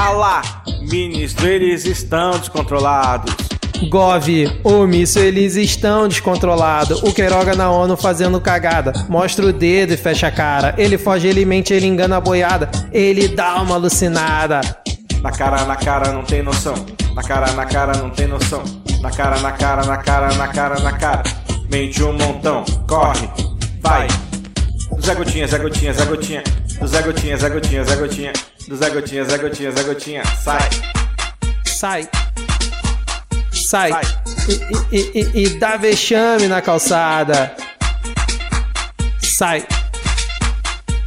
Alá, ministro, eles estão descontrolados. Gov, omisso, eles estão descontrolados. O Queiroga na ONU fazendo cagada. Mostra o dedo e fecha a cara. Ele foge, ele mente, ele engana a boiada. Ele dá uma alucinada. Na cara, na cara, não tem noção. Na cara, na cara, não tem noção. Na cara, na cara, na cara, na cara, na cara. Mente um montão, corre, vai. Zé Gotinha, Zé Gotinha, Zé Gotinha. Zé Gotinha, Zé Gotinha, Zé Gotinha. Do Zé Gotinha, Zé Gotinha, Zé Gotinha. Sai. Sai. Sai. Sai. E, e, e, e dá vexame na calçada. Sai.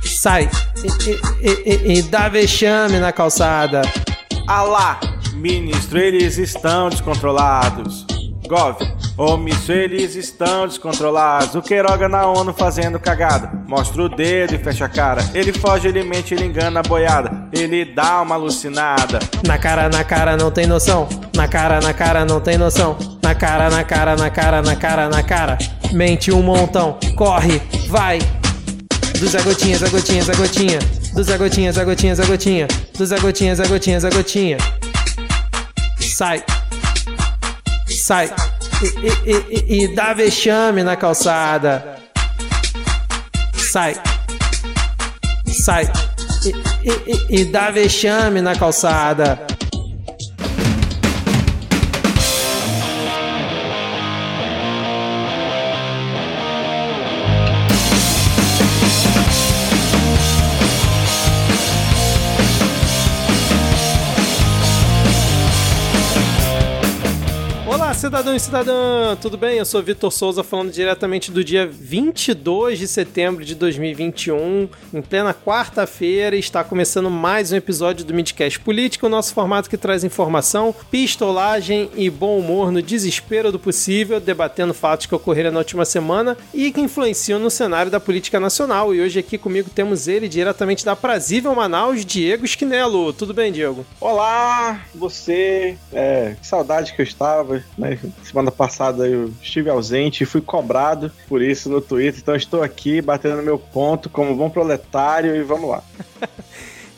Sai. E, e, e dá vexame na calçada. Alá, ministro, eles estão descontrolados. Gov, omisso, eles estão descontrolados. O Queiroga na ONU fazendo cagada. Mostra o dedo e fecha a cara. Ele foge, ele mente, ele engana a boiada. Ele dá uma alucinada. Na cara, na cara, não tem noção. Na cara, na cara, não tem noção. Na cara, na cara, na cara, na cara, na cara. Mente um montão. Corre, vai. Do Zé Gotinha, Zé Gotinha, Zé Gotinha. Do Zé Gotinha, Zé Gotinha, Zé Gotinha. Do Zé Gotinha, Zé Gotinha, Zé Gotinha. Sai sai e, e, e, e dá vexame na calçada. Sai, sai e, e dá vexame na calçada. Cidadão e cidadã, tudo bem? Eu sou Vitor Souza falando diretamente do dia 22 de setembro de 2021, em plena quarta-feira, está começando mais um episódio do Midcast Política, o nosso formato que traz informação, pistolagem e bom humor no desespero do possível, debatendo fatos que ocorreram na última semana e que influenciam no cenário da política nacional. E hoje aqui comigo temos ele diretamente da Prazível Manaus, Diego Esquinelo. Tudo bem, Diego? Olá, você. É, que saudade que eu estava, né? Semana passada eu estive ausente e fui cobrado por isso no Twitter, então estou aqui batendo meu ponto como bom proletário e vamos lá.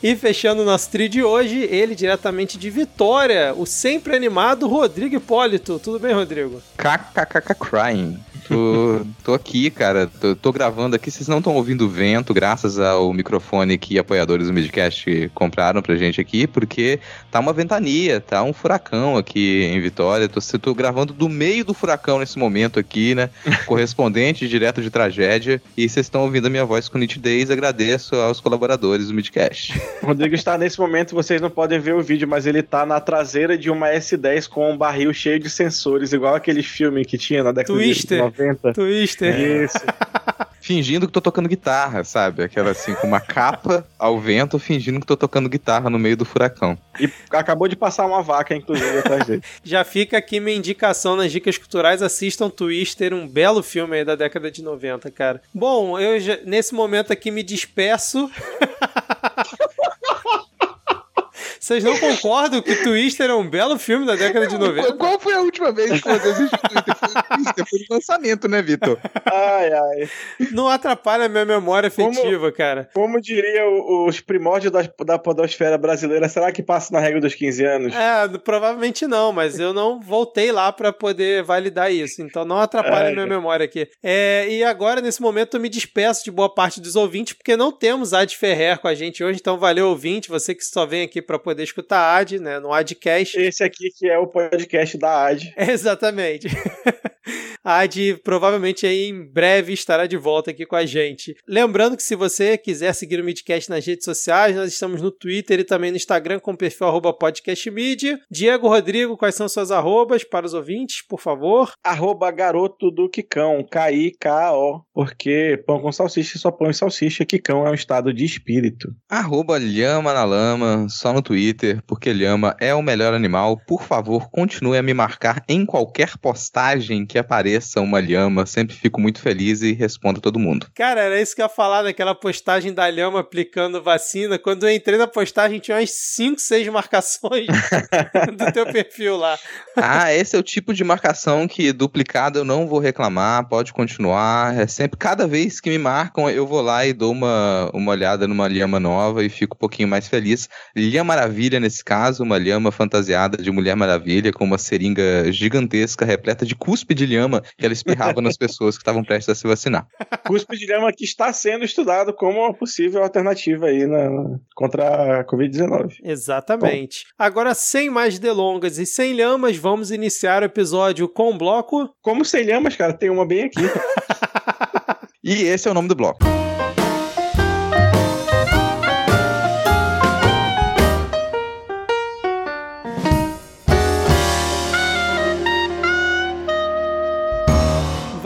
E fechando o nosso trio de hoje, ele diretamente de Vitória, o sempre animado Rodrigo Hipólito. Tudo bem, Rodrigo? KKKK Crying. Tô, tô aqui, cara. Tô, tô, gravando aqui. Vocês não estão ouvindo vento, graças ao microfone que apoiadores do Midcast compraram pra gente aqui, porque tá uma ventania, tá um furacão aqui em Vitória. Tô, tô gravando do meio do furacão nesse momento aqui, né? Correspondente direto de tragédia. E vocês estão ouvindo a minha voz com nitidez. Agradeço aos colaboradores do Midcast. O Rodrigo está nesse momento, vocês não podem ver o vídeo, mas ele tá na traseira de uma S10 com um barril cheio de sensores, igual aquele filme que tinha na década Twister. de 90. Twister. Isso. fingindo que tô tocando guitarra, sabe? Aquela assim, com uma capa ao vento, fingindo que tô tocando guitarra no meio do furacão. E acabou de passar uma vaca, inclusive, atrás dele. Já fica aqui minha indicação nas dicas culturais, assistam Twister, um belo filme aí da década de 90, cara. Bom, eu já, nesse momento aqui me despeço. Vocês não concordam que Twister é um belo filme da década de 90? Qual foi a última vez que você assistiu Twister? Foi Twister, foi no lançamento, né, Vitor? Ai, ai. Não atrapalha a minha memória afetiva, como, cara. Como diria os primórdios da, da podosfera brasileira, será que passa na regra dos 15 anos? É, provavelmente não, mas eu não voltei lá para poder validar isso. Então não atrapalha a minha memória aqui. É, e agora, nesse momento, eu me despeço de boa parte dos ouvintes, porque não temos Ad Ferrer com a gente hoje. Então valeu, ouvinte, você que só vem aqui para poder escutar a AD, né, no Adcast. Esse aqui que é o podcast da AD. Exatamente. a AD provavelmente aí em breve estará de volta aqui com a gente. Lembrando que se você quiser seguir o Midcast nas redes sociais, nós estamos no Twitter e também no Instagram com o perfil arroba podcastmedia. Diego Rodrigo, quais são suas arrobas para os ouvintes, por favor? Arroba garoto do Kikão, K-I-K-O, porque pão com salsicha só pão e salsicha, Kikão é um estado de espírito. Arroba lhama na lama, só no Twitter Twitter, porque Lhama é o melhor animal. Por favor, continue a me marcar em qualquer postagem que apareça apareça uma lhama, sempre fico muito feliz e respondo a todo mundo. Cara, era isso que eu ia falar naquela postagem da lhama aplicando vacina. Quando eu entrei na postagem, tinha umas 5, 6 marcações do teu perfil lá. Ah, esse é o tipo de marcação que duplicado eu não vou reclamar, pode continuar. É sempre, cada vez que me marcam, eu vou lá e dou uma, uma olhada numa lhama nova e fico um pouquinho mais feliz. Lhama Maravilha, nesse caso, uma lhama fantasiada de Mulher Maravilha, com uma seringa gigantesca, repleta de cuspe de lhama, que ela espirrava nas pessoas que estavam prestes a se vacinar. Cuspe de lhama que está sendo estudado como uma possível alternativa aí na, contra a Covid-19. Exatamente. Bom. Agora, sem mais delongas e sem lhamas, vamos iniciar o episódio com o bloco. Como sem lhamas, cara? Tem uma bem aqui. e esse é o nome do bloco.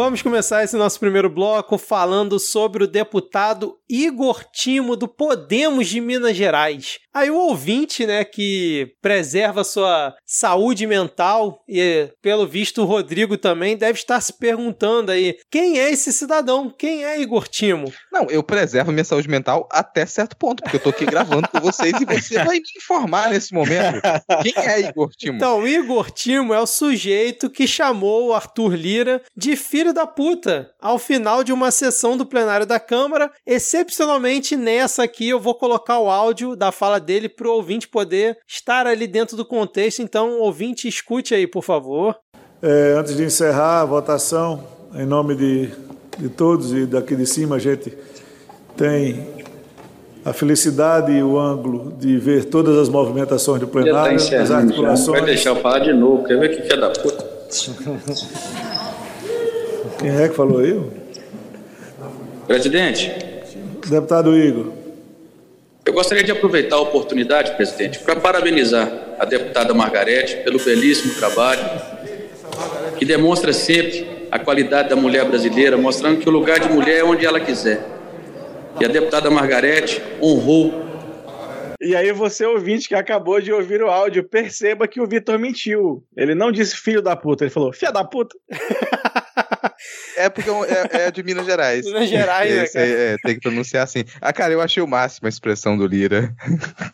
Vamos começar esse nosso primeiro bloco falando sobre o deputado Igor Timo do Podemos de Minas Gerais. Aí o ouvinte, né, que preserva sua saúde mental e pelo visto o Rodrigo também deve estar se perguntando aí, quem é esse cidadão? Quem é Igor Timo? Não, eu preservo minha saúde mental até certo ponto, porque eu tô aqui gravando com vocês e você vai me informar nesse momento. Quem é Igor Timo? Então, Igor Timo é o sujeito que chamou o Arthur Lira de filho da puta ao final de uma sessão do plenário da Câmara. Excepcionalmente nessa aqui eu vou colocar o áudio da fala dele para o ouvinte poder estar ali dentro do contexto. Então, ouvinte, escute aí, por favor. É, antes de encerrar a votação, em nome de, de todos e daqui de cima, a gente tem a felicidade e o ângulo de ver todas as movimentações do tá plenário, tá as articulações. Vai deixar eu falar de novo, quer ver que filha da puta. Quem é que falou aí? Presidente. Deputado Igor. Eu gostaria de aproveitar a oportunidade, presidente, para parabenizar a deputada Margarete pelo belíssimo trabalho que demonstra sempre a qualidade da mulher brasileira, mostrando que o lugar de mulher é onde ela quiser. E a deputada Margarete honrou. E aí você, ouvinte, que acabou de ouvir o áudio, perceba que o Vitor mentiu. Ele não disse filho da puta, ele falou filha da puta. É porque é, é, de Minas Gerais. Minas Gerais, né, cara? É, tem que pronunciar assim. Ah, cara, eu achei o máximo a expressão do Lira.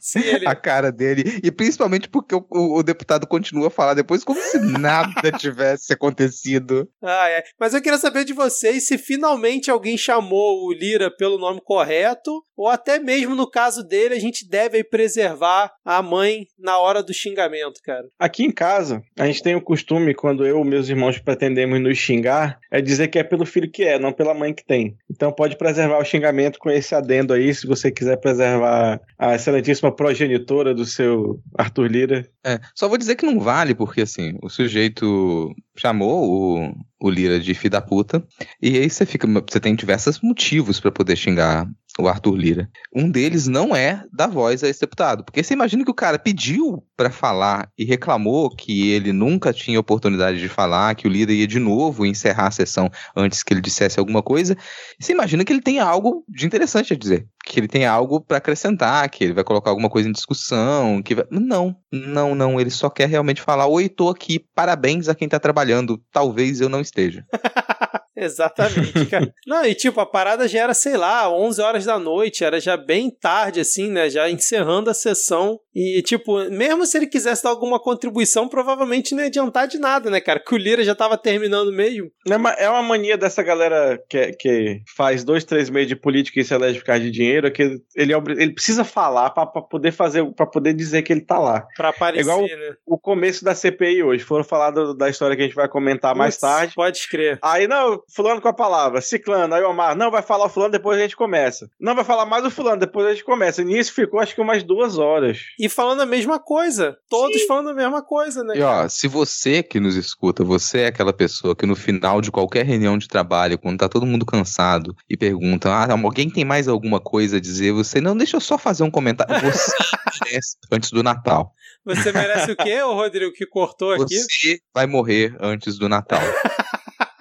Sim, ele... a cara dele. E principalmente porque o, o, o, deputado continua a falar depois como se nada tivesse acontecido. Ah, é. Mas eu queria saber de vocês se finalmente alguém chamou o Lira pelo nome correto, ou até mesmo no caso dele, a gente deve preservar a mãe na hora do xingamento, cara. Aqui em casa, a gente tem o costume, quando eu e meus irmãos pretendemos nos xingar, é dizer que é pelo filho que é, não pela mãe que tem. Então pode preservar o xingamento com esse adendo aí, se você quiser preservar a excelentíssima progenitora do seu Arthur Lira. É, só vou dizer que não vale, porque assim, o sujeito chamou o, o Lira de filho da puta, e aí você fica, você tem diversos motivos para poder xingar o Arthur Lira. Um deles não é dar voz a esse deputado, porque você imagina que o cara pediu para falar e reclamou que ele nunca tinha oportunidade de falar, que o Lira ia de novo encerrar a sessão antes que ele dissesse alguma coisa. Você imagina que ele tem algo de interessante a dizer, que ele tem algo para acrescentar, que ele vai colocar alguma coisa em discussão, que vai... não, não, não, ele só quer realmente falar: "Oi, tô aqui, parabéns a quem tá trabalhando, talvez eu não esteja". Exatamente, cara. Não, e tipo, a parada já era, sei lá, 11 horas da noite, era já bem tarde, assim, né? Já encerrando a sessão. E, tipo, mesmo se ele quisesse dar alguma contribuição, provavelmente não ia adiantar de nada, né, cara? Que o Lira já tava terminando mesmo. É uma mania dessa galera que, que faz dois, três meses de política e se elege por causa de dinheiro, é que ele, ele precisa falar para poder fazer, para poder dizer que ele tá lá. Pra aparecer, é igual né? o, começo da CPI hoje. Foram falar do, da história que a gente vai comentar Puts, mais tarde. Pode escrever. Aí, não, fulano com a palavra, ciclano, aí o Omar, não, vai falar o fulano, depois a gente começa. Não, vai falar mais o fulano, depois a gente começa. E nisso ficou acho que umas duas horas. E falando a mesma coisa. Todos Sim. falando a mesma coisa, né? E ó, se você que nos escuta, você é aquela pessoa que no final de qualquer reunião de trabalho, quando tá todo mundo cansado e pergunta, ah, alguém tem mais alguma coisa a dizer? Você, não, deixa eu só fazer um comentário. Você merece antes do Natal. Você merece o quê, ô Rodrigo, que cortou aqui? Você vai morrer antes do Natal.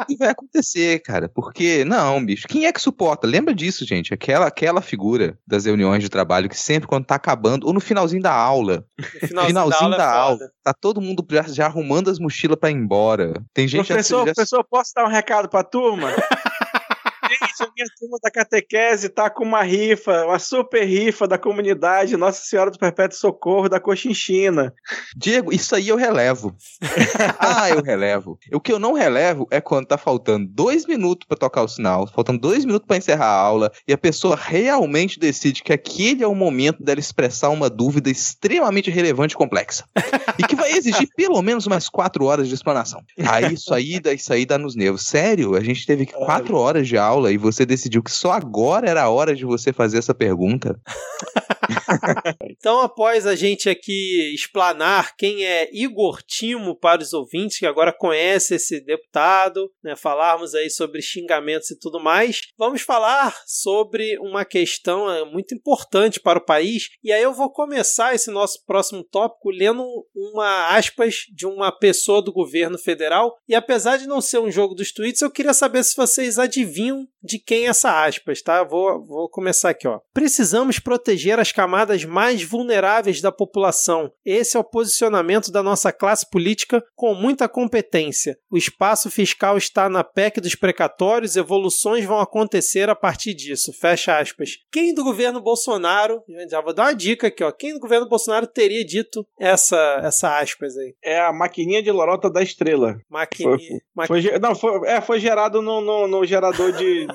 E vai acontecer, cara, porque não, bicho, quem é que suporta? Lembra disso, gente? Aquela aquela figura das reuniões de trabalho que sempre quando tá acabando ou no finalzinho da aula, No finalzinho, finalzinho da da aula, é aula, foda. tá todo mundo já, já arrumando as mochilas pra ir embora. Tem gente professor, já, professor, posso dar um recado pra turma? Gente, a minha turma da catequese tá com uma rifa, uma super rifa da comunidade Nossa Senhora do Perpétuo Socorro da Cochinchina. Diego, isso aí eu relevo. ah, eu relevo. O que eu não relevo é quando tá faltando dois minutos pra tocar o sinal, faltando dois minutos pra encerrar a aula, e a pessoa realmente decide que aquele é o momento dela expressar uma dúvida extremamente relevante e complexa. e que vai exigir pelo menos umas quatro horas de explanação. Aí isso aí, isso aí dá nos nervos. Sério, a gente teve quatro horas de aula e você decidiu que só agora era a hora de você fazer essa pergunta. Então, após a gente aqui explanar quem é Igor Timo para os ouvintes que agora conhece esse deputado, né, falarmos aí sobre xingamentos e tudo mais, vamos falar sobre uma questão eh, muito importante para o país. E aí eu vou começar esse nosso próximo tópico lendo uma aspas de uma pessoa do governo federal. E apesar de não ser um jogo dos tweets, eu queria saber se vocês adivinham de quem é essa aspas, tá? Vou, vou começar aqui, ó. Precisamos proteger as camadas mais vulneráveis da população. Esse é o posicionamento da nossa classe política com muita competência. O espaço fiscal está na PEC dos precatórios, evoluções vão acontecer a partir disso. Fecha aspas. Quem do governo Bolsonaro, já vou dar uma dica aqui, ó. Quem do governo Bolsonaro teria dito essa, essa aspas aí? É a maquininha de lorota da estrela. Maquininha. maqui- Foi, ge- não, foi, é, foi gerado no, no, no gerador de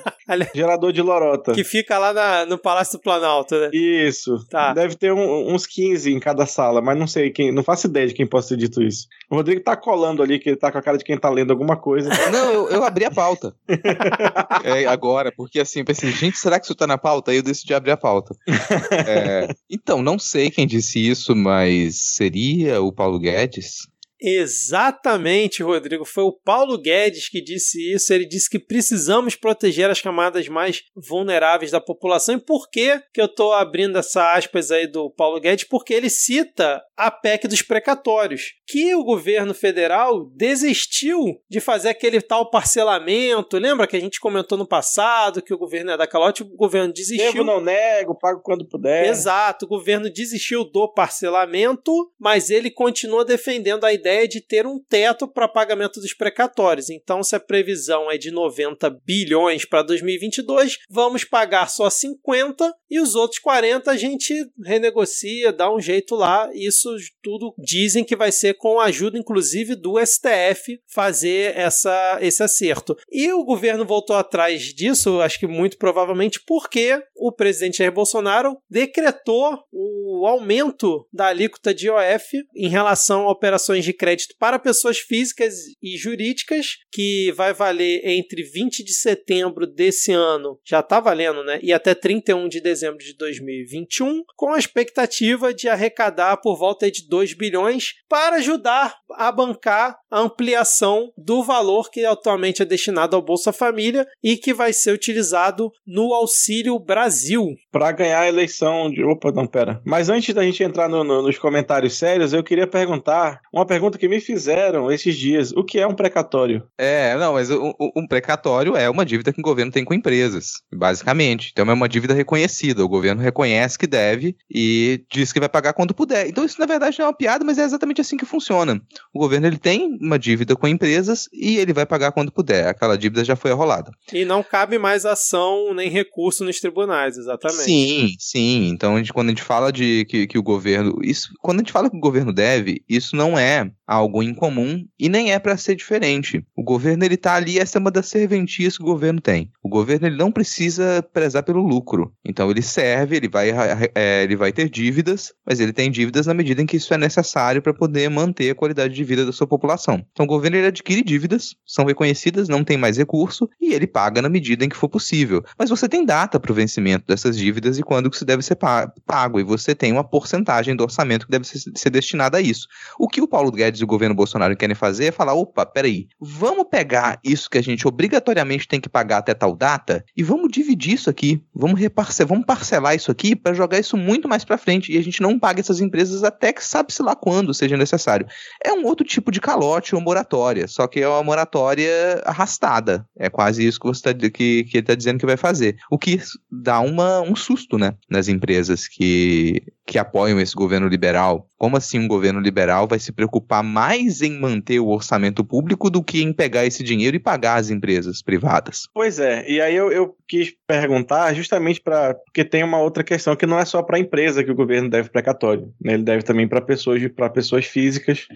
gerador de lorota. que fica lá na- no Palácio do Planalto, né? Isso. Tá. Deve ter um- uns 15 em cada sala, mas não sei quem. Não faço ideia de quem possa ter dito isso. O Rodrigo tá colando ali, que ele tá com a cara de quem tá lendo alguma coisa. Não, eu, eu abri a pauta. É, agora, porque assim, eu pensei, gente, será que isso tá na pauta? Aí eu decidi abrir a pauta. É, então, não sei quem disse isso, mas seria o Paulo Guedes? Exatamente, Rodrigo. Foi o Paulo Guedes que disse isso. Ele disse que precisamos proteger as camadas mais vulneráveis da população. E por que, que eu estou abrindo essa aspas aí do Paulo Guedes? Porque ele cita a PEC dos precatórios, que o governo federal desistiu de fazer aquele tal parcelamento. Lembra que a gente comentou no passado que o governo é da calote? O governo desistiu. Devo, não nego, pago quando puder. Exato, o governo desistiu do parcelamento, mas ele continua defendendo a ideia de ter um teto para pagamento dos precatórios. Então, se a previsão é de 90 bilhões para 2022, vamos pagar só 50 e os outros 40 a gente renegocia, dá um jeito lá. Isso tudo dizem que vai ser com a ajuda, inclusive, do STF fazer essa, esse acerto. E o governo voltou atrás disso, acho que muito provavelmente porque o presidente Jair Bolsonaro decretou o aumento da alíquota de IOF em relação a operações de crédito para pessoas físicas e jurídicas, que vai valer entre 20 de setembro desse ano, já está valendo, né? E até 31 de dezembro de 2021, com a expectativa de arrecadar por volta de 2 bilhões para ajudar a bancar a ampliação do valor que atualmente é destinado ao Bolsa Família e que vai ser utilizado no Auxílio Brasil. Pra ganhar a eleição de. Opa, não, pera. Mas antes da gente entrar no- no- nos comentários sérios, eu queria perguntar uma pergunta que me fizeram esses dias: o que é um precatório? É, não, mas um, um precatório é uma dívida que o governo tem com empresas, basicamente. Então é uma dívida reconhecida. O governo reconhece que deve e diz que vai pagar quando puder. Então isso na verdade não é uma piada, mas é exatamente assim que funciona. O governo ele tem uma dívida com empresas e ele vai pagar quando puder. Aquela dívida já foi arrolada. E não cabe mais ação nem recurso nos tribunais, exatamente. Sim, sim. Então, a gente, quando a gente fala de que, que o governo. Isso, quando a gente fala que o governo deve, isso não é algo incomum e nem é para ser diferente. O governo ele tá ali, essa é uma das serventias que o governo tem. O governo ele não precisa prezar pelo lucro. Então ele serve, ele vai, é, ele vai ter dívidas, mas ele tem dívidas na medida em que isso é necessário para poder manter a qualidade de vida da sua população. Então o governo ele adquire dívidas, são reconhecidas, não tem mais recurso e ele paga na medida em que for possível. Mas você tem data para o vencimento dessas dívidas e quando que isso deve ser pa- pago e você tem uma porcentagem do orçamento que deve ser, ser destinada a isso. O que o Paulo Guedes e o governo Bolsonaro querem fazer é falar: opa, peraí, vamos pegar isso que a gente obrigatoriamente tem que pagar até tal data e vamos dividir isso aqui, vamos reparcelar, vamos parcelar isso aqui para jogar isso muito mais para frente e a gente não paga essas empresas até que sabe-se lá quando seja necessário. É um outro tipo de calote ou moratória, só que é uma moratória arrastada. É quase isso que você está que, que tá dizendo que vai fazer. O que dá uma, um susto, né, nas empresas que, que apoiam esse governo liberal. Como assim um governo liberal vai se preocupar mais em manter o orçamento público do que em pegar esse dinheiro e pagar as empresas privadas? Pois é, e aí eu, eu quis perguntar justamente para porque tem uma outra questão que não é só para a empresa que o governo deve precatório, né? ele deve também para pessoas pessoas físicas,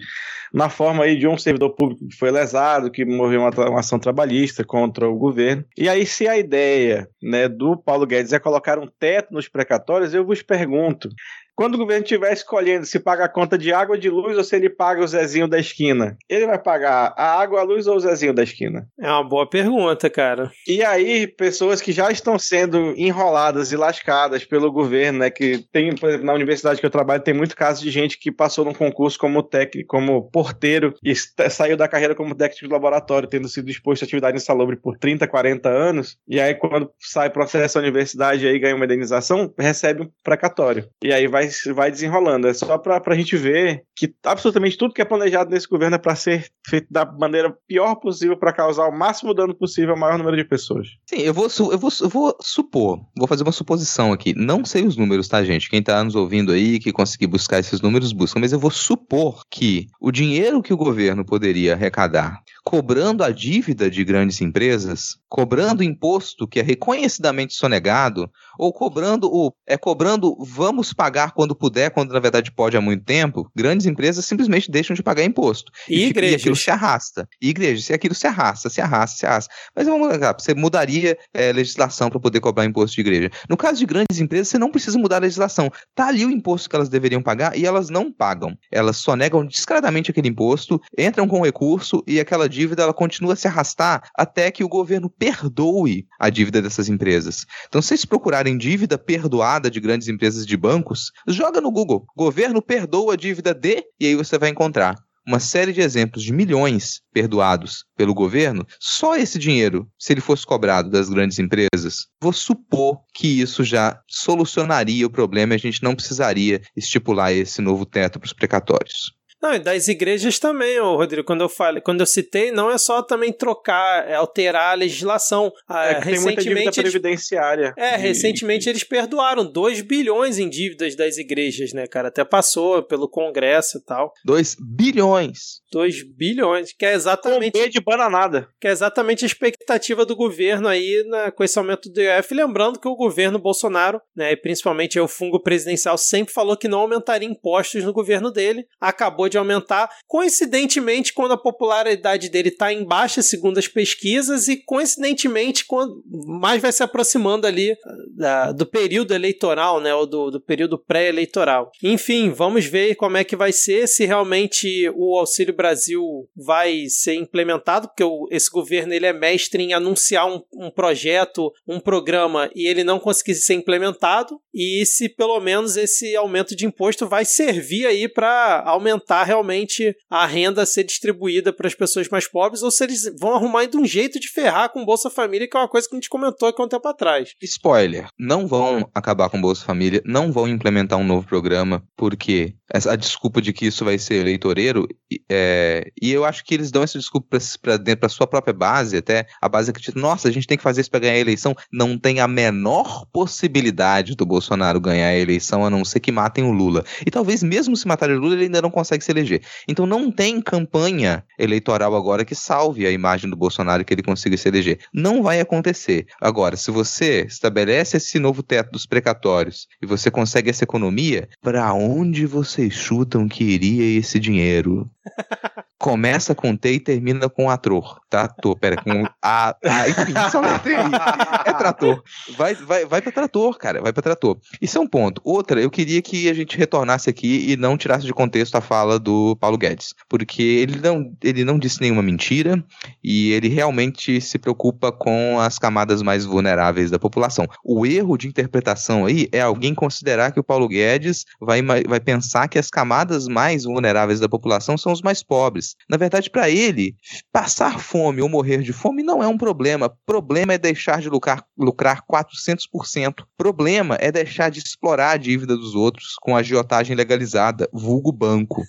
na forma aí de um servidor público que foi lesado, que moveu uma, uma ação trabalhista contra o governo. E aí se a ideia, né, do Paulo Guedes é colocar um teto nos precatórios, eu vos pergunto, quando o governo estiver escolhendo se paga a conta de água de luz ou se ele paga o Zezinho da esquina, ele vai pagar a água, a luz ou o Zezinho da esquina? É uma boa pergunta, cara. E aí, pessoas que já estão sendo enroladas e lascadas pelo governo, né? Que tem, por exemplo, na universidade que eu trabalho, tem muito caso de gente que passou num concurso como técnico, como porteiro e saiu da carreira como técnico de laboratório, tendo sido exposto à atividade insalubre por 30, 40 anos. E aí, quando sai processo à universidade e aí ganha uma indenização, recebe um precatório. E aí vai vai, desenrolando. É só pra, pra gente ver que absolutamente tudo que é planejado nesse governo é para ser feito da maneira pior possível para causar o máximo dano possível ao maior número de pessoas. Sim, eu vou, eu vou, eu vou supor, vou fazer uma suposição aqui. Não sei os números, tá, gente? Quem tá nos ouvindo aí, que conseguir buscar esses números, busca. Mas eu vou supor que o dinheiro que o governo poderia arrecadar cobrando a dívida de grandes empresas, cobrando imposto que é reconhecidamente sonegado, ou cobrando o é cobrando vamos pagar quando puder, quando na verdade pode há muito tempo, grandes empresas simplesmente deixam de pagar imposto. E, e, igrejas. e aquilo se arrasta. E igrejas, e aquilo se arrasta, se arrasta, se arrasta. Mas vamos você mudaria é, legislação para poder cobrar imposto de igreja. No caso de grandes empresas, você não precisa mudar a legislação. Tá ali o imposto que elas deveriam pagar e elas não pagam. Elas sonegam descaradamente aquele imposto, entram com recurso e aquela dívida ela continua a se arrastar até que o governo perdoe a dívida dessas empresas. Então, se vocês procurarem dívida perdoada de grandes empresas de bancos, joga no Google, governo perdoa a dívida de, e aí você vai encontrar uma série de exemplos de milhões perdoados pelo governo, só esse dinheiro, se ele fosse cobrado das grandes empresas, vou supor que isso já solucionaria o problema e a gente não precisaria estipular esse novo teto para os precatórios. Não, e das igrejas também, ô Rodrigo, quando eu falei, quando eu citei, não é só também trocar, é alterar a legislação. Ah, é que recentemente, tem muita dívida previdenciária. É, de... recentemente eles perdoaram 2 bilhões em dívidas das igrejas, né, cara? Até passou pelo Congresso e tal. 2 bilhões. 2 bilhões, que é exatamente. Com de bananada. Que é exatamente a expectativa do governo aí né, com esse aumento do IOF. Lembrando que o governo Bolsonaro, né, e principalmente o fungo presidencial, sempre falou que não aumentaria impostos no governo dele. Acabou de aumentar. Coincidentemente, quando a popularidade dele está em baixa, segundo as pesquisas, e coincidentemente, quando mais vai se aproximando ali ah, da, do período eleitoral, né, ou do, do período pré-eleitoral. Enfim, vamos ver como é que vai ser, se realmente o Auxílio Brasil vai ser implementado, porque o, esse governo ele é mestre em anunciar um, um projeto, um programa, e ele não conseguir ser implementado, e se pelo menos esse aumento de imposto vai servir aí para aumentar realmente a renda ser distribuída para as pessoas mais pobres ou se eles vão arrumar de um jeito de ferrar com Bolsa Família, que é uma coisa que a gente comentou aqui um tempo atrás. Spoiler: não vão acabar com Bolsa Família, não vão implementar um novo programa, porque a desculpa de que isso vai ser eleitoreiro, é, e eu acho que eles dão essa desculpa para dentro da sua própria base, até a base acredita, nossa, a gente tem que fazer isso para ganhar a eleição. Não tem a menor possibilidade do Bolsonaro ganhar a eleição, a não ser que matem o Lula. E talvez mesmo se matarem o Lula, ele ainda não consegue se eleger. Então não tem campanha eleitoral agora que salve a imagem do Bolsonaro que ele consiga se eleger. Não vai acontecer. Agora, se você estabelece esse novo teto dos precatórios e você consegue essa economia, para onde vocês chutam que iria esse dinheiro? Começa com T e termina com ator. Trator, pera, com A. a enfim, só aí. É trator. Vai, vai, vai pra trator, cara. Vai pra trator. Isso é um ponto. Outra, eu queria que a gente retornasse aqui e não tirasse de contexto a fala do Paulo Guedes. Porque ele não, ele não disse nenhuma mentira e ele realmente se preocupa com as camadas mais vulneráveis da população. O erro de interpretação aí é alguém considerar que o Paulo Guedes vai, vai pensar que as camadas mais vulneráveis da população são os mais pobres. Na verdade, para ele, passar fome ou morrer de fome não é um problema. Problema é deixar de lucrar, lucrar 400%. Problema é deixar de explorar a dívida dos outros com agiotagem legalizada, vulgo banco.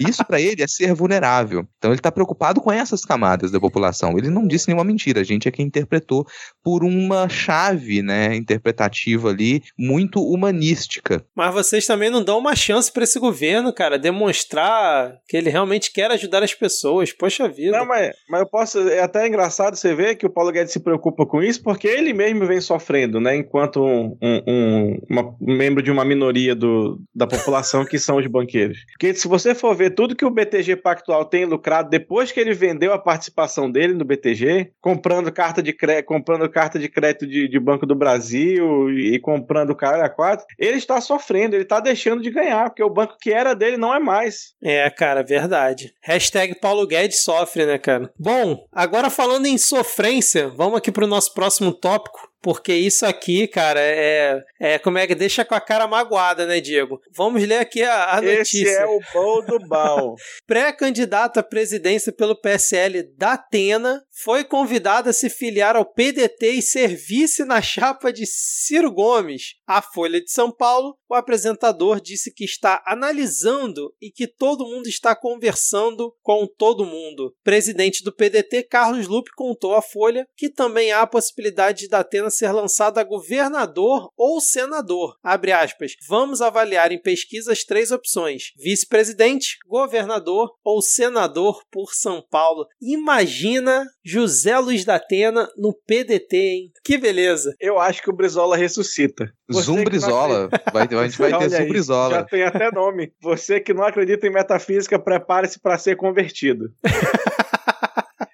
Isso para ele é ser vulnerável. Então ele está preocupado com essas camadas da população. Ele não disse nenhuma mentira, a gente é que interpretou por uma chave, né, interpretativa ali muito humanística. Mas vocês também não dão uma chance para esse governo, cara, demonstrar que ele realmente quer ajudar as pessoas. Poxa vida. Não, mas, mas eu posso. É até engraçado você ver que o Paulo Guedes se preocupa com isso, porque ele mesmo vem sofrendo, né? Enquanto um, um, um, uma, um membro de uma minoria do, da população que são os banqueiros. Porque se você for ver tudo que o BTG Pactual tem lucrado depois que ele vendeu a participação dele no BTG, comprando carta de crédito, comprando carta de crédito de, de Banco do Brasil e, e comprando cara a quatro, ele está sofrendo, ele está deixando de ganhar, porque o banco que era dele não é mais. É, cara, verdade. Hashtag Paulo Guedes sofre, né, cara? Bom, agora falando em sofrência, vamos aqui para o nosso próximo tópico. Porque isso aqui, cara, é, é. Como é que deixa com a cara magoada, né, Diego? Vamos ler aqui a, a notícia. Esse é o bom do bal. Pré-candidato à presidência pelo PSL da Atena foi convidado a se filiar ao PDT e ser vice na chapa de Ciro Gomes. A Folha de São Paulo, o apresentador disse que está analisando e que todo mundo está conversando com todo mundo. Presidente do PDT, Carlos Lupe, contou à Folha que também há a possibilidade da Atena ser lançado a governador ou senador. Abre aspas. Vamos avaliar em pesquisa as três opções: vice-presidente, governador ou senador por São Paulo. Imagina José Luiz da Atena no PDT, hein? Que beleza. Eu acho que o Brizola ressuscita. Zumbrizola. Vai, a gente vai ter Zumbrizola. Já tem até nome. Você que não acredita em metafísica, prepare-se para ser convertido.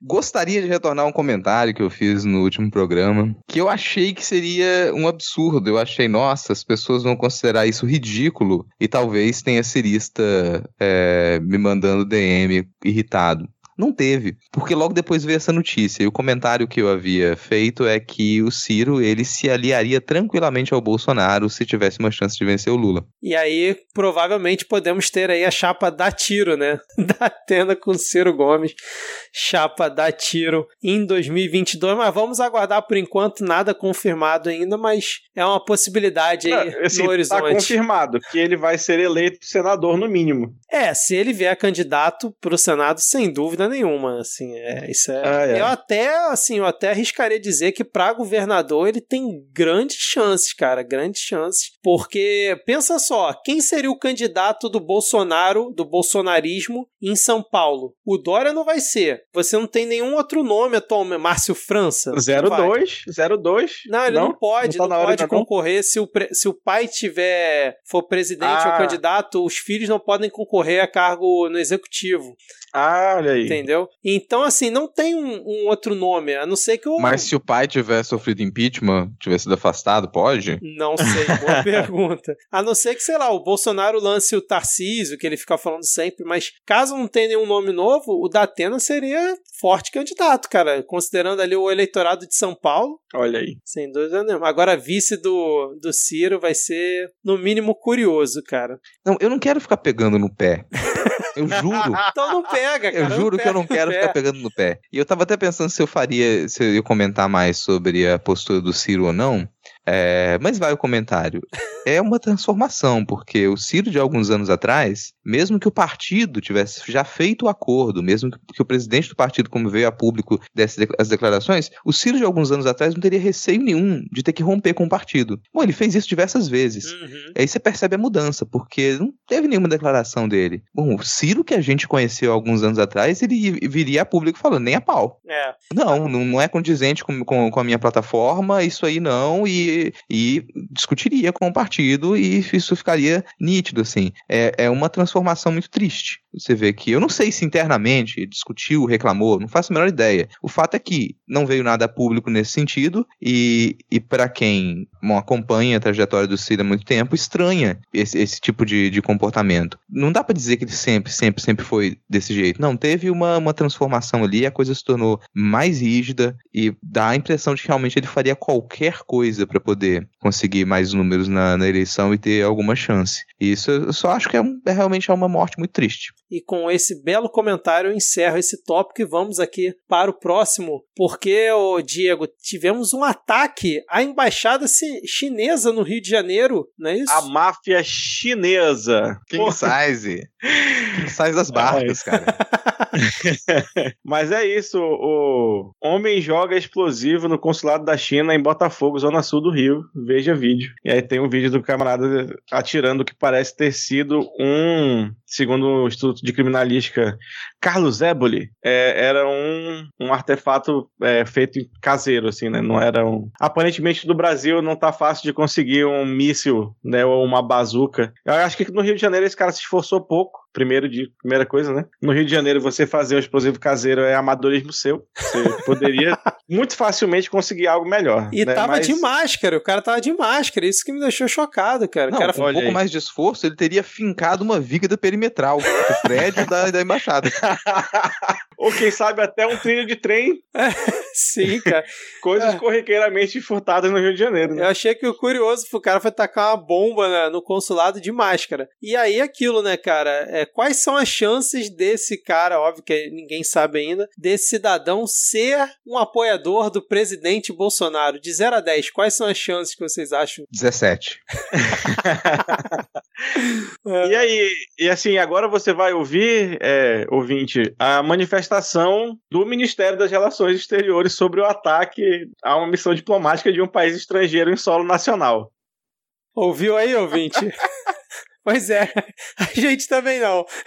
Gostaria de retornar um comentário que eu fiz no último programa, que eu achei que seria um absurdo. Eu achei, nossa, as pessoas vão considerar isso ridículo e talvez tenha cirista é, me mandando DM irritado. Não teve, porque logo depois veio essa notícia. E o comentário que eu havia feito é que o Ciro ele se aliaria tranquilamente ao Bolsonaro se tivesse uma chance de vencer o Lula. E aí, provavelmente podemos ter aí a chapa da tiro, né? Da Atena com Ciro Gomes. Chapa da tiro em 2022, mas vamos aguardar por enquanto nada confirmado ainda, mas é uma possibilidade aí Não, assim, no tá horizonte. Tá confirmado que ele vai ser eleito senador no mínimo. É, se ele vier candidato para o Senado, sem dúvida nenhuma, assim, é, isso é, ah, é. Eu até, assim, eu até arriscaria dizer que para governador ele tem grandes chances, cara, grandes chances, porque pensa só, quem seria o candidato do Bolsonaro, do bolsonarismo em São Paulo? O Dória não vai ser. Você não tem nenhum outro nome atualmente, Márcio França. 02, 02. Não, ele não, não pode, não, tá não pode concorrer se o, se o pai tiver for presidente ah. ou candidato, os filhos não podem concorrer a cargo no executivo. Ah, olha aí. Entendeu? Então, assim, não tem um, um, outro nome, a não ser que o. Mas se o pai tiver sofrido impeachment, tivesse sido afastado, pode? Não sei, boa pergunta. A não ser que, sei lá, o Bolsonaro lance o Tarcísio, que ele fica falando sempre, mas caso não tenha nenhum nome novo, o Datena seria forte candidato, cara. Considerando ali o eleitorado de São Paulo. Olha aí. Sem dúvida nenhuma. Agora, vice do, do Ciro vai ser, no mínimo, curioso, cara. Não, eu não quero ficar pegando no pé. Eu juro. então não pega, cara. Eu juro que eu não quero ficar pegando no pé. E eu tava até pensando se eu faria, se eu ia comentar mais sobre a postura do Ciro ou não. É, mas vai o comentário. É uma transformação, porque o Ciro de alguns anos atrás, mesmo que o partido tivesse já feito o acordo, mesmo que, o presidente do partido, como veio a público, desse as declarações, o Ciro de alguns anos atrás não teria receio nenhum de ter que romper com o partido. Bom, ele fez isso diversas vezes. Uhum. Aí você percebe a mudança, porque não teve nenhuma declaração dele. Bom, o Ciro que a gente conheceu alguns anos atrás, ele viria a público falando, nem a pau. É. Não, não é condizente com, com, com a minha plataforma, isso aí não, e e, discutiria com o partido e isso ficaria nítido, assim. É, é uma transformação muito triste. você vê que eu não sei se internamente discutiu, reclamou, não faço a menor ideia. O fato é que não veio nada público nesse sentido e, e para quem bom, acompanha a trajetória do Cid há muito tempo, estranha esse, esse tipo de, de comportamento. Não dá para dizer que ele sempre, sempre, sempre foi desse jeito. Não, teve uma, uma transformação ali, a coisa se tornou mais rígida e dá a impressão de que realmente ele faria qualquer coisa para poder conseguir mais números na, na, eleição e ter alguma chance. E isso eu só acho que é, um, é realmente é uma morte muito triste. E com esse belo comentário eu encerro esse tópico e vamos aqui para o próximo, porque, ô Diego, tivemos um ataque à embaixada chinesa no Rio de Janeiro, não é isso? A máfia chinesa. King size. King size das barcas, cara. Mas é isso, o homem joga explosivo no consulado da China em Botafogo, zona sul do Rio. Veja vídeo. E aí tem um vídeo do camarada atirando o que parece ter sido um, segundo o Instituto de Criminalística, Carlos Éboli, é, era um, um artefato é, feito caseiro, assim, né? Não era um. Aparentemente no Brasil não tá fácil de conseguir um míssil, né? Ou uma bazuca. Eu acho que no Rio de Janeiro esse cara se esforçou pouco primeiro de primeira coisa, né? No Rio de Janeiro, você fazer o explosivo caseiro é amadorismo seu. Você poderia muito facilmente conseguir algo melhor. E né? tava Mas... de máscara, o cara tava de máscara, isso que me deixou chocado, cara. Não, cara com um pouco aí. mais de esforço, ele teria fincado uma viga da perimetral do prédio da, da embaixada. Ou quem sabe até um trilho de trem. sim, cara. Coisas é. corriqueiramente furtadas no Rio de Janeiro, né? Eu achei que o curioso o cara foi tacar uma bomba né, no consulado de máscara. E aí aquilo, né, cara? É, quais são as chances desse cara, óbvio que ninguém sabe ainda, desse cidadão ser um apoiador do presidente Bolsonaro? De 0 a 10, quais são as chances que vocês acham? 17. é. E aí, e assim, agora você vai ouvir, é, ouvinte, a manifestação do Ministério das Relações Exteriores sobre o ataque a uma missão diplomática de um país estrangeiro em solo nacional. Ouviu aí, ouvinte? Pois é, a gente também não.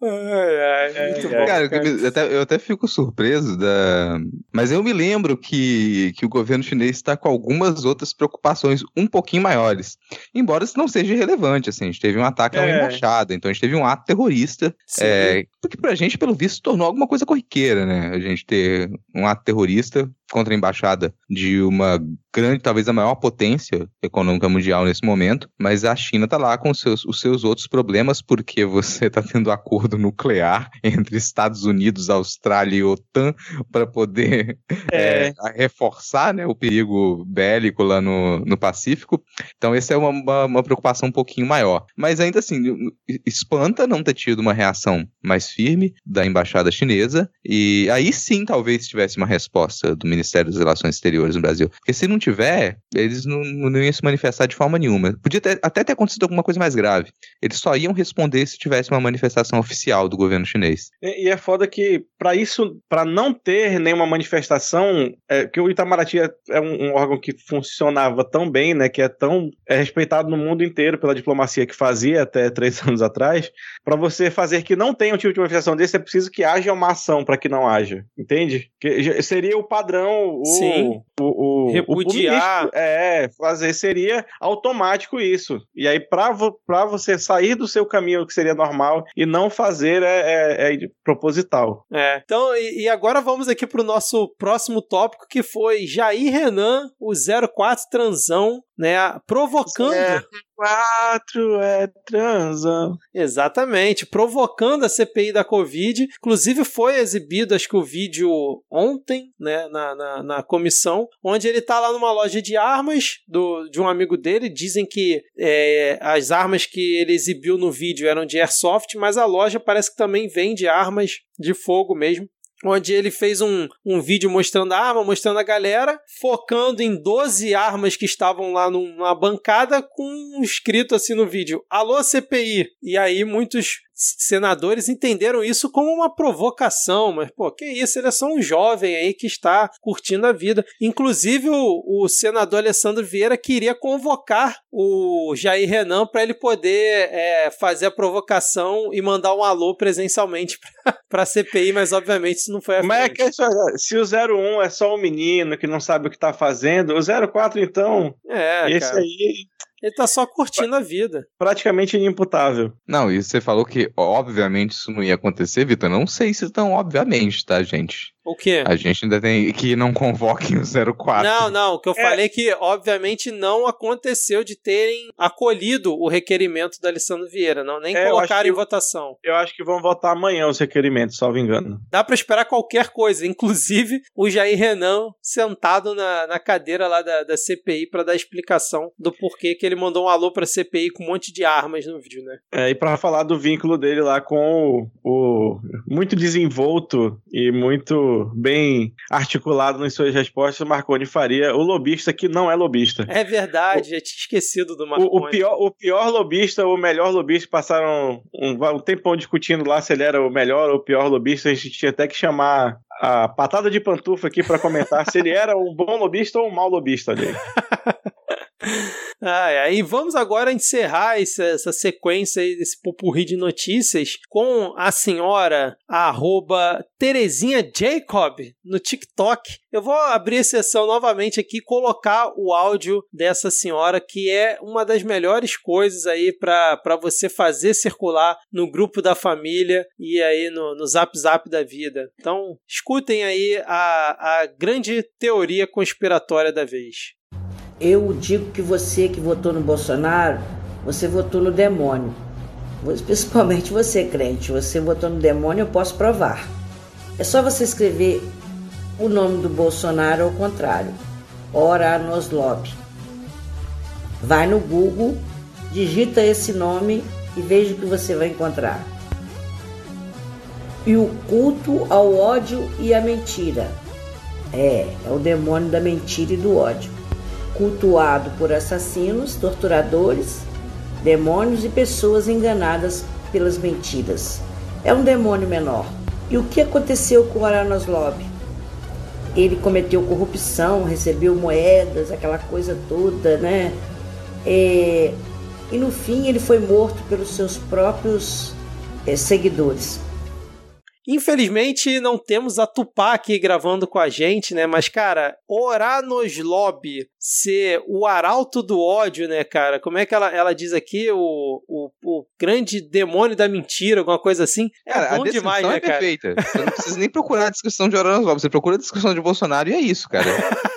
ai, ai, muito é, bom. Cara, cara. Eu, até, eu até fico surpreso da. Mas eu me lembro que, que o governo chinês está com algumas outras preocupações um pouquinho maiores. Embora isso não seja relevante, assim, a gente teve um ataque a uma é. embaixada, então a gente teve um ato terrorista. É, porque pra gente, pelo visto, se tornou alguma coisa corriqueira, né? A gente ter um ato terrorista contra a embaixada de uma grande, talvez a maior potência econômica mundial nesse momento, mas a China está lá com os seus, os seus outros problemas, porque você está tendo acordo nuclear entre Estados Unidos, Austrália e OTAN para poder é. É, reforçar né, o perigo bélico lá no, no Pacífico. Então, essa é uma, uma, uma preocupação um pouquinho maior. Mas ainda assim, espanta não ter tido uma reação mais firme da embaixada chinesa, e aí sim talvez tivesse uma resposta do Ministério Ministério das Relações Exteriores no Brasil. Porque se não tiver, eles não, não iam se manifestar de forma nenhuma. Podia ter, até ter acontecido alguma coisa mais grave. Eles só iam responder se tivesse uma manifestação oficial do governo chinês. E, e é foda que, para isso, para não ter nenhuma manifestação, é, que o Itamaraty é, é um, um, órgão que funcionava tão bem, né, que é tão é respeitado no mundo inteiro pela diplomacia que fazia até três anos atrás, para você fazer que não tenha um tipo de manifestação desse, é preciso que haja uma ação para que não haja, entende? Que seria o padrão então, o, Sim. o, o repudiar. O é, fazer seria automático isso. E aí, para você sair do seu caminho, que seria normal, e não fazer é, é, é proposital. É. Então, e, e agora vamos aqui para o nosso próximo tópico, que foi Jair Renan, o 04 Transão, né, provocando. É, quatro é transão. Exatamente, provocando a CPI da Covid. Inclusive foi exibido, acho que o vídeo ontem, né, na, na, na comissão, onde ele tá lá numa loja de armas do, de um amigo dele. Dizem que é, as armas que ele exibiu no vídeo eram de airsoft, mas a loja parece que também vende armas de fogo mesmo onde ele fez um, um vídeo mostrando a arma, mostrando a galera, focando em 12 armas que estavam lá numa bancada com um escrito assim no vídeo: Alô CPI. E aí muitos senadores entenderam isso como uma provocação, mas pô, que isso, ele é só um jovem aí que está curtindo a vida. Inclusive o, o senador Alessandro Vieira queria convocar o Jair Renan para ele poder é, fazer a provocação e mandar um alô presencialmente para a CPI, mas obviamente isso não foi a Mas é que se o 01 é só um menino que não sabe o que está fazendo, o 04 então, é, esse cara. aí Ele tá só curtindo a vida. Praticamente inimputável. Não, e você falou que, obviamente, isso não ia acontecer, Vitor. Não sei se tão obviamente, tá, gente? O quê? A gente ainda tem que não convoquem o 04. Não, não, o que eu É. falei é que, obviamente, não aconteceu de terem acolhido o requerimento da Alessandro Vieira, não, nem É, colocaram que em o- votação. Eu acho que vão votar amanhã os requerimentos, salvo engano. Dá pra esperar qualquer coisa, inclusive o Jair Renan sentado na, na cadeira lá da, da CPI pra dar explicação do porquê que ele mandou um alô pra CPI com um monte de armas no vídeo, né? É, e pra falar do vínculo dele lá com o, o- muito desenvolto e muito bem articulado em suas respostas, o Marconi Faria, o lobista que não é lobista. É verdade, já tinha esquecido do O, Marconi. o pior, o pior lobista, o melhor lobista, passaram um, um tempão discutindo lá se ele era o melhor ou o pior lobista. A gente tinha até que chamar a patada de pantufa aqui pra comentar se ele era um bom lobista ou um mau lobista ali. Ah. E vamos agora encerrar essa, sequência aí desse popurri de notícias com a senhora arroba Terezinha Jacob no TikTok. Eu vou abrir a sessão novamente aqui e colocar o áudio dessa senhora, que é uma das melhores coisas aí para você fazer circular no grupo da família e aí no, no zap zap da vida. Então, escutem aí a, a grande teoria conspiratória da vez. Eu digo que você que votou no Bolsonaro, você votou no demônio. Principalmente você, crente. Você votou no demônio, eu posso provar. É só você escrever o nome do Bolsonaro ao contrário. Ora nos lobby. Vai no Google, digita esse nome e veja o que você vai encontrar. E o culto ao ódio e à mentira. É, é o demônio da mentira e do ódio cultuado por assassinos, torturadores, demônios e pessoas enganadas pelas mentiras. É um demônio menor. E o que aconteceu com Aranos Lobby? Ele cometeu corrupção, recebeu moedas, aquela coisa toda, né? É, e no fim ele foi morto pelos seus próprios é, seguidores. Infelizmente não temos a Tupá aqui gravando com a gente, né? Mas, cara, orar nos lobby ser o arauto do ódio, né, cara? Como é que ela, ela diz aqui? O, o, o grande demônio da mentira, alguma coisa assim. É Cara, a bom descrição demais, né, é cara? perfeita. Você não precisa nem procurar a descrição de Oranos Lobos, você procura a descrição de Bolsonaro e é isso, cara.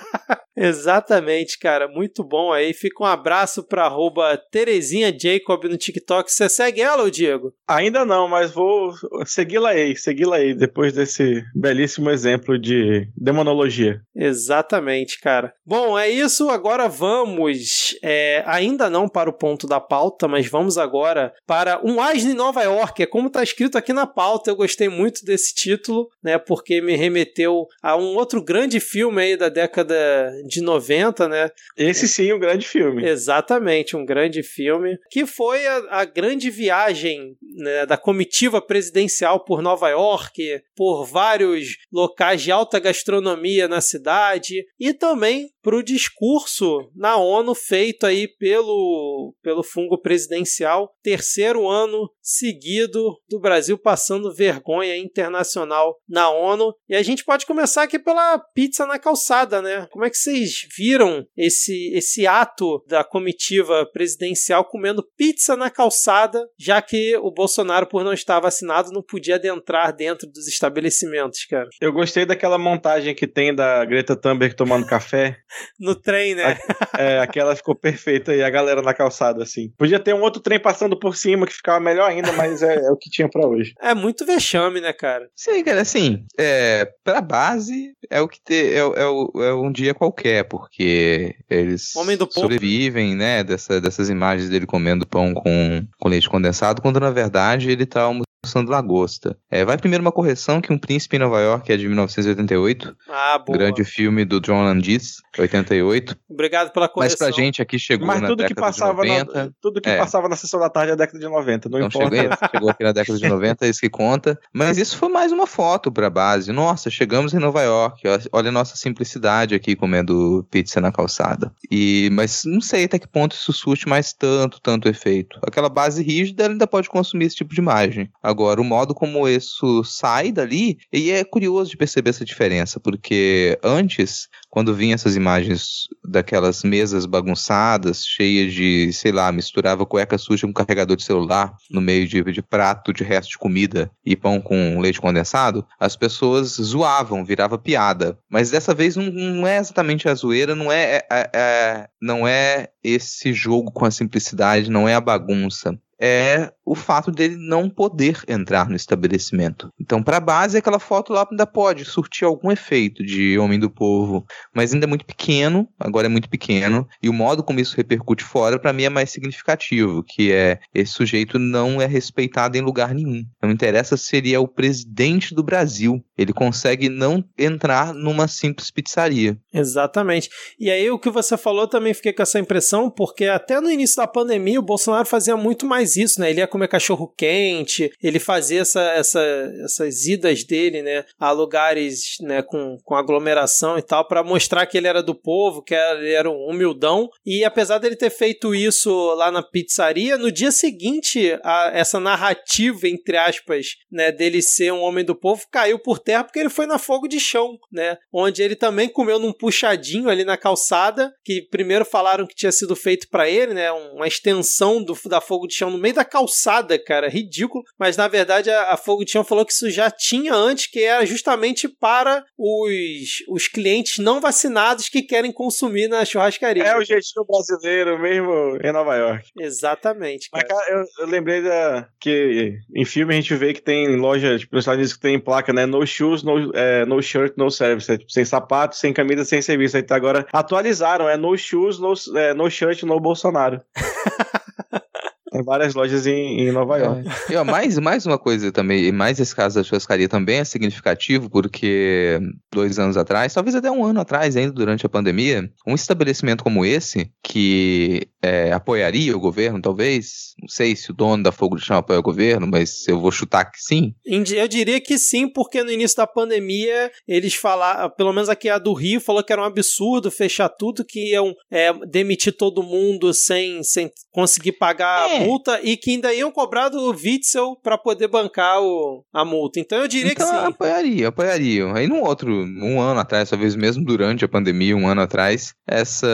Exatamente, cara. Muito bom aí. Fica um abraço pra arroba Terezinha Jacob no TikTok. Você segue ela, ô Diego? Ainda não, mas vou segui-la aí, segui-la aí, depois desse belíssimo exemplo de demonologia. Exatamente, cara. Bom, é isso. Agora vamos, é, ainda não para o ponto da pauta, mas vamos agora para um Asne em Nova York. É como está escrito aqui na pauta. Eu gostei muito desse título, né? Porque me remeteu a um outro grande filme aí da década de 90, né? Esse sim, um grande filme. Exatamente, um grande filme. Que foi a, a grande viagem né, da comitiva presidencial por Nova York, por vários locais de alta gastronomia na cidade e também para o discurso na ONU feito aí pelo, pelo fungo presidencial, terceiro ano seguido do Brasil passando vergonha internacional na ONU. E a gente pode começar aqui pela pizza na calçada, né? Como é que vocês viram esse, esse ato da comitiva presidencial comendo pizza na calçada, já que o Bolsonaro, por não estar vacinado, não podia adentrar dentro dos estabelecimentos, cara? Eu gostei daquela montagem que tem da Greta Thunberg tomando café. No trem, né? É, aquela ficou perfeita e a galera na calçada, assim. Podia ter um outro trem passando por cima que ficava melhor ainda, mas é, é o que tinha pra hoje. É muito vexame, né, cara? Sim, cara, assim, é, pra base é o que ter, é, é, é um dia qualquer, porque eles Homem do povo. sobrevivem, né, dessa, dessas imagens dele comendo pão com, com leite condensado, quando na verdade ele tá almoçando lagosta. É, vai primeiro uma correção que Um Príncipe em Nova York é de 1988, Ah, boa. grande filme do John Landis, 88, Obrigado pela mas correção. pra gente aqui chegou Mas na tudo que década passava de na, 90, tudo que é. passava na sessão da tarde é década de 90, não Então importa. chegou, chegou aqui na década de 90, é isso que conta. Mas isso foi mais uma foto pra base. Nossa, chegamos em Nova York. Olha a nossa simplicidade aqui comendo pizza na calçada. E, mas não sei até que ponto isso surte mais tanto, tanto efeito. Aquela base rígida ainda pode consumir esse tipo de imagem. Agora, o modo como isso sai dali, e é curioso de perceber essa diferença, porque antes, quando vinha essas imagens daquelas mesas bagunçadas, cheias de, sei lá, misturava cueca suja com carregador de celular no meio de, de prato de resto de comida e pão com leite condensado, as pessoas zoavam, virava piada. Mas dessa vez não, não é exatamente a zoeira, não é, é, é, não é esse jogo com a simplicidade, não é a bagunça é o fato dele não poder entrar no estabelecimento. Então, para a base, aquela foto lá ainda pode surtir algum efeito de homem do povo, mas ainda é muito pequeno, agora é muito pequeno, e o modo como isso repercute fora, para mim, é mais significativo, que é esse sujeito não é respeitado em lugar nenhum. Não interessa se ele é o presidente do Brasil, ele consegue não entrar numa simples pizzaria. Exatamente. E aí, o que você falou, também fiquei com essa impressão, porque até no início da pandemia, o Bolsonaro fazia muito mais isso, né? Ele ia comer cachorro quente, ele fazia essa, essa, essas idas dele, né, a lugares, né, com, com aglomeração e tal, para mostrar que ele era do povo, que ele era um humildão. E apesar dele ter feito isso lá na pizzaria, no dia seguinte, a, essa narrativa, entre aspas, né, dele ser um homem do povo caiu por terra porque ele foi na fogo de chão, né? Onde ele também comeu num puxadinho ali na calçada, que primeiro falaram que tinha sido feito para ele, né? Uma extensão do, da fogo de chão no meio da calçada, cara, ridículo. Mas na verdade a, a Fogo de Chão falou que isso já tinha antes, que era justamente para os, os clientes não vacinados que querem consumir na churrascaria. É o jeitinho brasileiro mesmo em Nova York. Exatamente. Cara. Mas, cara, eu, eu, lembrei da, que em filme a gente vê que tem loja, tipo, nos Estados Unidos que tem placa, né? No shoes, no, é, no shirt, no service. É, tipo, sem sapato, sem camisa, sem serviço. Tá agora atualizaram, é no shoes, no, é, no shirt, no Bolsonaro. Tem várias lojas em, em Nova York. É. E, ó, mais, mais uma coisa também, e mais esse caso da churrascaria também é significativo, porque dois anos atrás, talvez até um ano atrás, ainda durante a pandemia, um estabelecimento como esse, que é, apoiaria o governo, talvez, não sei se o dono da Fogo de Chão apoia o governo, mas eu vou chutar que sim. Eu diria que sim, porque no início da pandemia eles falaram, pelo menos aqui a do Rio, falou que era um absurdo fechar tudo, que iam é, demitir todo mundo sem, sem conseguir pagar é. Multa e que ainda iam cobrar do Witzel para poder bancar o, a multa. Então eu diria então, que sim. apoiaria, apoiaria. Aí num outro, um ano atrás, talvez mesmo durante a pandemia, um ano atrás, essa,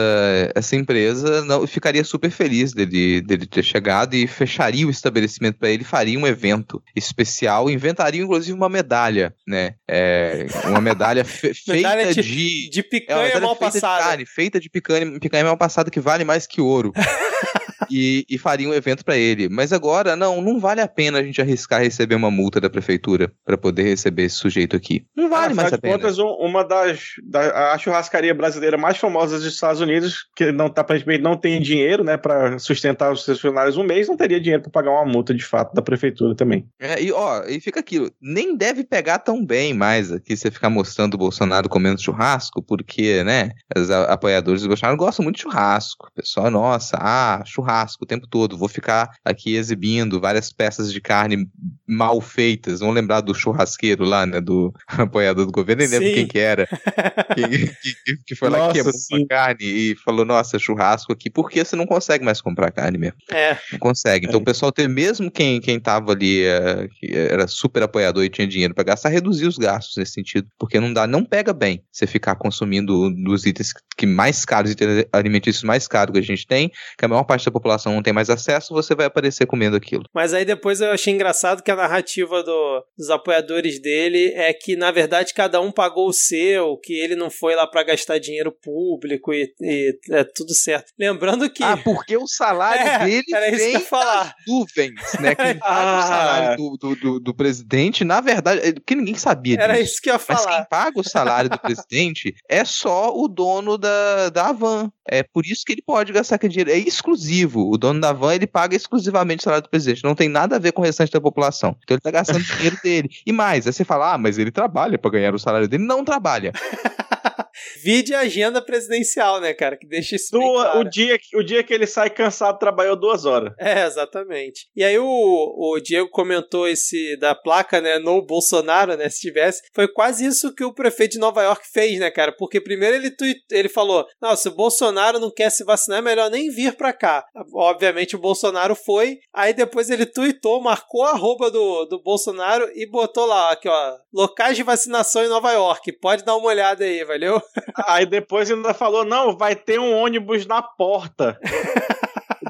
essa empresa não ficaria super feliz dele, dele ter chegado e fecharia o estabelecimento para ele, faria um evento especial, inventaria inclusive uma medalha, né? É, uma medalha fe medalha feita de, de, de picanha é mal passada. De carne, feita de picanha, picanha mal passada que vale mais que ouro. e, e faria um evento para ele. Mas agora, não, não vale a pena a gente arriscar receber uma multa da prefeitura para poder receber esse sujeito aqui. Não vale ah, mais a pena. contas, uma das da, a churrascaria brasileira mais famosa dos Estados Unidos, que não tá aparentemente não tem dinheiro, né, para sustentar os seus funcionários um mês, não teria dinheiro para pagar uma multa de fato da prefeitura também. É, e ó, e fica aquilo, nem deve pegar tão bem mais aqui você ficar mostrando o Bolsonaro comendo churrasco, porque, né, os apoiadores do Bolsonaro gostam muito de churrasco. O pessoal, nossa, ah, churrasco o tempo todo, vou ficar aqui exibindo várias peças de carne mal feitas. Vamos lembrar do churrasqueiro lá, né? Do apoiador do governo, nem lembro quem que era. que, que, que, foi lá que quebrou a carne e falou: Nossa, churrasco aqui, porque você não consegue mais comprar carne mesmo. É. Não consegue. Então é. o pessoal ter, mesmo quem, quem tava ali, é, era super apoiador e tinha dinheiro para gastar, reduzir os gastos nesse sentido. Porque não dá, não pega bem você ficar consumindo dos itens que mais caros, itens alimentícios mais caros que a gente tem, que a maior parte da população não tem mais acesso, você vai aparecer comendo aquilo. Mas aí depois eu achei engraçado que a narrativa do, dos apoiadores dele é que, na verdade, cada um pagou o seu, que ele não foi lá para gastar dinheiro público e, e, é tudo certo. Lembrando que. Ah, porque o salário é, dele era isso vem que eu falar. nuvens, né? Quem paga ah. o salário do, do, do, do, presidente, na verdade, é, que ninguém sabia disso. Era isso que eu ia falar. Mas quem paga o salário do presidente é só o dono da, da Avan. É por isso que ele pode gastar aquele dinheiro. É exclusivo. O dono da van ele paga exclusivamente o salário do presidente. Não tem nada a ver com o restante da população. Então ele tá gastando dinheiro dele. E mais, aí você fala, ah, mas ele trabalha para ganhar o salário dele. Não trabalha. Vide a agenda presidencial, né, cara? Que deixa isso Do- o, dia, que- o dia que ele sai cansado, trabalhou duas horas. É, exatamente. E aí o, o Diego comentou esse da placa, né, no Bolsonaro, né, se tivesse. Foi quase isso que o prefeito de Nova York fez, né, cara? Porque primeiro ele, ele falou, não, se o Bolsonaro não quer se vacinar, é melhor nem vir pra cá. Obviamente o Bolsonaro foi, aí depois ele tuitou, marcou a arroba do, do Bolsonaro e botou lá, aqui ó, locais de vacinação em Nova York. Pode dar uma olhada aí, valeu? Aí depois ainda falou: não, vai ter um ônibus na porta.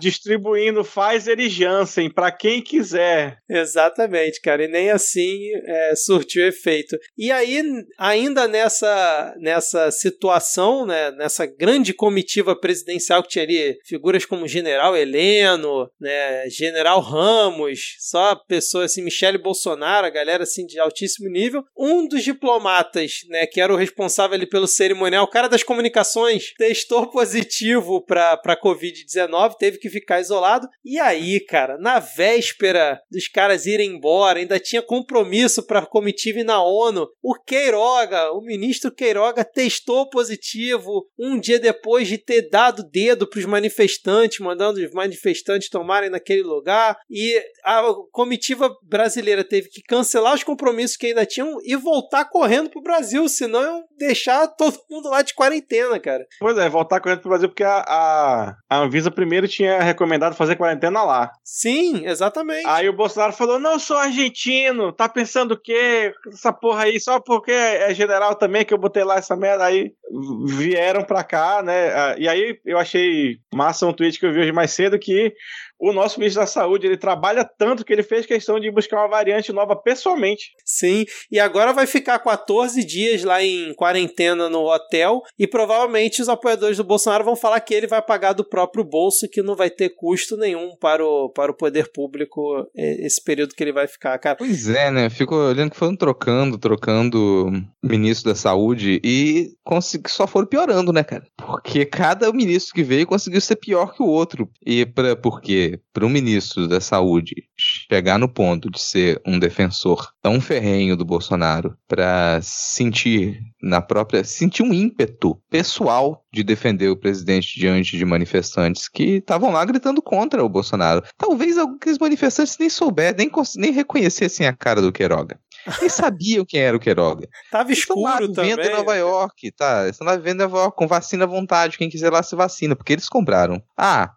distribuindo Pfizer e Janssen pra quem quiser. Exatamente, cara, e nem assim é, surtiu efeito. E aí, ainda nessa, nessa situação, né, nessa grande comitiva presidencial que tinha ali figuras como General Heleno, né, General Ramos, só pessoas assim, Michele Bolsonaro, a galera assim de altíssimo nível, um dos diplomatas, né, que era o responsável ali pelo cerimonial, o cara das comunicações, testou positivo para para COVID-19, teve que ficar isolado. E aí, cara, na véspera dos caras irem embora, ainda tinha compromisso para comitiva na ONU. O Queiroga, o ministro Queiroga testou positivo um dia depois de ter dado dedo para os manifestantes, mandando os manifestantes tomarem naquele lugar. E a comitiva brasileira teve que cancelar os compromissos que ainda tinham e voltar correndo pro Brasil, senão iam deixar todo mundo lá de quarentena, cara. Pois é, voltar correndo pro Brasil, porque a, a, a Anvisa primeiro tinha recomendado fazer quarentena lá. Sim, exatamente. Aí o Bolsonaro falou: não, eu sou argentino, tá pensando o quê? Essa porra aí, só porque é general também que eu botei lá essa merda. Aí vieram pra cá, né? Ah, E aí eu achei massa um tweet que eu vi hoje mais cedo que o nosso ministro da Saúde ele trabalha tanto que ele fez questão de buscar uma variante nova pessoalmente. Sim, e agora vai ficar 14 dias lá em quarentena no hotel e provavelmente os apoiadores do Bolsonaro vão falar que ele vai pagar do próprio bolso, que não vai ter custo nenhum para o, para o poder público eh, esse período que ele vai ficar, cara. Pois é, né? Fico olhando que foram trocando, trocando ministro da saúde e consegui- só foram piorando, né, cara? Porque cada ministro que veio conseguiu ser pior que o outro. E pra, porque para um ministro da saúde chegar no ponto de ser um defensor tão ferrenho do Bolsonaro para sentir na própria sentir um ímpeto pessoal de defender o presidente diante de manifestantes que estavam lá gritando contra o Bolsonaro. Talvez aqueles manifestantes nem soubessem, nem, nem reconhecessem a cara do Queiroga. Nem sabiam quem era o Queiroga. Tava Eles estão lá escuro vivendo também. em Nova York, tá? Eles Estão lá vivendo em Nova York com vacina à vontade. Quem quiser lá se vacina, porque eles compraram. Ah,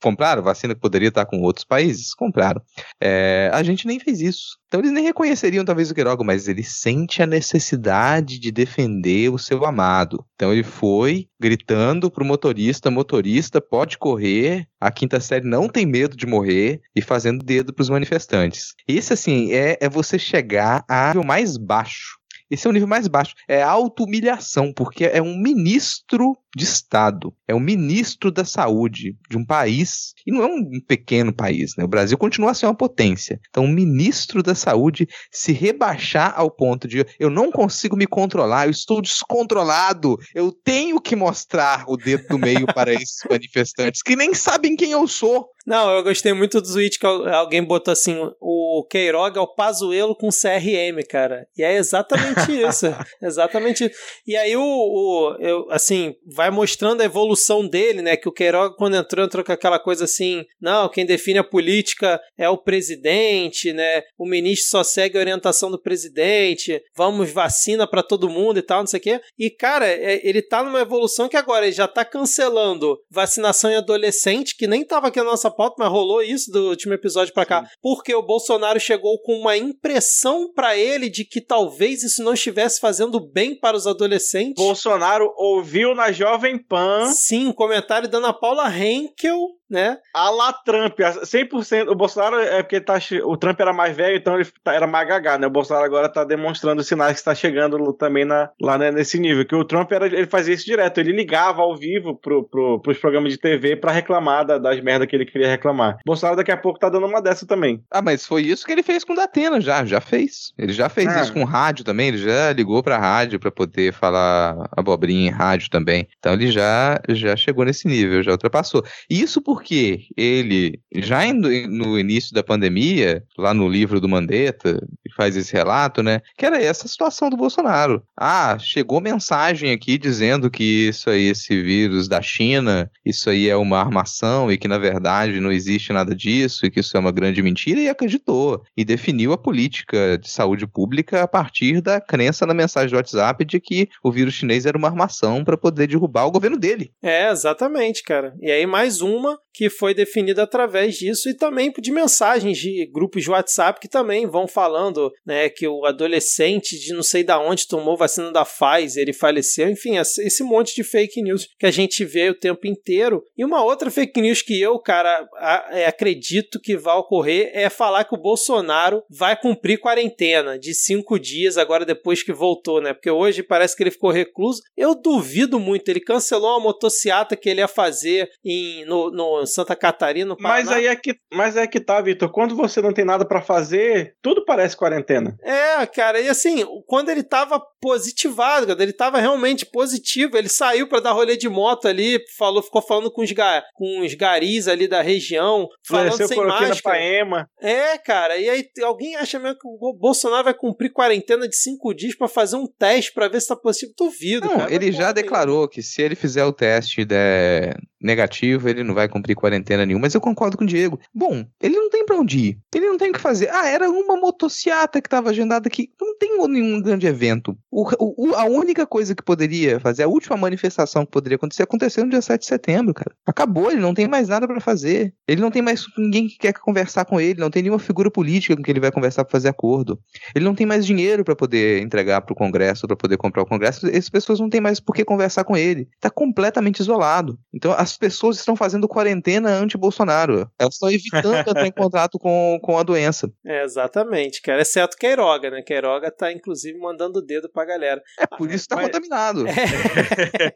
compraram vacina que poderia estar com outros países? Compraram. É, a gente nem fez isso. Então eles nem reconheceriam talvez o Queiroga, mas ele sente a necessidade de defender o seu amado. Então ele foi gritando pro motorista, motorista, pode correr, a quinta série não tem medo de morrer e fazendo dedo pros manifestantes. Esse assim é, é você chegar a nível mais baixo. Esse é o nível mais baixo. É auto-humilhação, porque é um ministro de Estado. É um ministro da saúde de um país. E não é um pequeno país, né? O Brasil continua a ser uma potência. Então, um ministro da saúde se rebaixar ao ponto de eu não consigo me controlar, eu estou descontrolado, eu tenho que mostrar o dedo do meio para esses manifestantes que nem sabem quem eu sou. Não, eu gostei muito do tweet que al- alguém botou assim: o Queiroga é o Pazuelo com CRM, cara. E é exatamente isso. exatamente isso. E aí o, o eu, assim, vai mostrando a evolução dele, né? Que o Queiroga, quando entrou, entrou com aquela coisa assim: não, quem define a política é o presidente, né? O ministro só segue a orientação do presidente, vamos vacina pra todo mundo e tal, não sei o quê. E, cara, é- ele tá numa evolução que agora ele já tá cancelando vacinação em adolescente, que nem tava aqui na nossa pauta, mas rolou isso do último episódio pra cá, porque o Bolsonaro chegou com uma impressão pra ele de que talvez isso não estivesse fazendo bem para os adolescentes. Bolsonaro ouviu na Jovem Pan. Sim, um comentário da Ana Paula Henkel, né? a la Trump, 100%. O Bolsonaro é porque tá, o Trump era mais velho, então ele tá- era mais gagá, né? O Bolsonaro agora tá demonstrando sinais que está chegando também na, lá né, nesse nível. Que o Trump era, ele fazia isso direto, ele ligava ao vivo pro, pro, pros programas de TV pra reclamar da- das merdas que ele queria reclamar. O Bolsonaro daqui a pouco tá dando uma dessa também. Ah, mas foi isso que ele fez com o Datena já, já fez. Ele já fez Ah. isso com rádio também, ele já ligou pra rádio pra poder falar abobrinha em rádio também. Então ele já já chegou nesse nível, já ultrapassou. Isso porque ele já em- no início da pandemia, lá no livro do Mandetta, faz esse relato, né? Que era essa situação do Bolsonaro. Ah, chegou mensagem aqui dizendo que isso aí, esse vírus da China, isso aí é uma armação e que na verdade não existe nada disso e que isso é uma grande mentira e acreditou. E definiu a política de saúde pública a partir da crença na mensagem do WhatsApp de que o vírus chinês era uma armação para poder derrubar o governo dele. É, exatamente, cara. E aí mais uma que foi definida através disso e também de mensagens de grupos de WhatsApp que também vão falando, né, que o adolescente de não sei da onde tomou vacina da Pfizer e faleceu, enfim, esse monte de fake news que a gente vê o tempo inteiro. E uma outra fake news que eu, cara, é, acredito que vai ocorrer é falar que o Bolsonaro vai cumprir quarentena de cinco dias agora depois que voltou, né? Porque hoje parece que ele ficou recluso. Eu duvido muito. Ele cancelou a motociata que ele ia fazer em, no, no Santa Catarina, no Paraná. Mas aí é que, mas é que tá, Vitor. Quando você não tem nada para fazer, tudo parece quarentena. É, cara. E assim, quando ele tava positivado, quando ele tava realmente positivo, ele saiu para dar rolê de moto ali, falou, ficou falando com os, ga, com os garis ali da região, falando Desceu sem máscara. Ema. É, cara. E aí alguém acha mesmo que o Bolsonaro vai cumprir quarentena de cinco dias para fazer um teste para ver se tá positivo? Duvido, não, cara. Ele já declarou que se ele fizer o teste e der negativo, ele não vai cumprir quarentena nenhuma. Mas eu concordo com o Diego. Bom, ele não tem pra onde ir. Ele não tem o que fazer. Ah, era uma motociata que tava agendada aqui. Não tem nenhum grande evento. O, o, a única coisa que poderia fazer, a última manifestação que poderia acontecer, aconteceu no dia 7 de setembro, cara. Acabou, ele não tem mais nada para fazer. Ele não tem mais ninguém que quer conversar com ele, não tem nenhuma figura política com que ele vai conversar para fazer acordo. Ele não tem mais dinheiro para poder entregar pro Congresso, para poder comprar o Congresso. Essas pessoas não têm mais por que conversar com ele. Tá completamente isolado. Então as pessoas estão fazendo quarentena anti-Bolsonaro. Elas estão evitando entrar em contato com, com a doença. É, exatamente, cara. Exceto Queiroga, né? Queiroga tá, inclusive, mandando o dedo pra galera. É, por isso tá Mas... contaminado.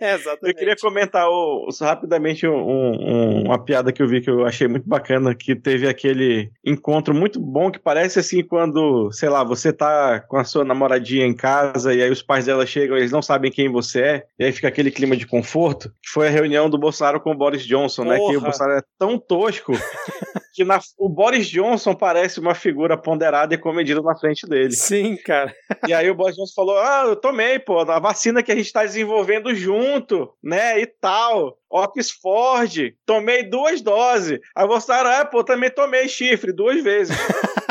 É, exatamente. Eu queria comentar o, rapidamente um, um, uma piada que eu vi que eu achei muito bacana, que teve aquele encontro muito bom que parece assim quando, sei lá, você tá com a sua namoradinha em casa e aí os pais dela chegam, eles não sabem quem você é, e aí fica aquele clima de conforto, que foi a reunião do Bolsonaro com o Boris Johnson, Porra. né? Que o Bolsonaro é tão tosco que na, o Boris Johnson parece uma figura ponderada e comedida na frente dele. Sim, cara. E aí o Boris Johnson falou: Ah, eu tomei, pô, a vacina que a gente tá desenvolvendo junto, né? E tal. Oxford, tomei duas doses. Aí você, ah, pô, também tomei chifre duas vezes.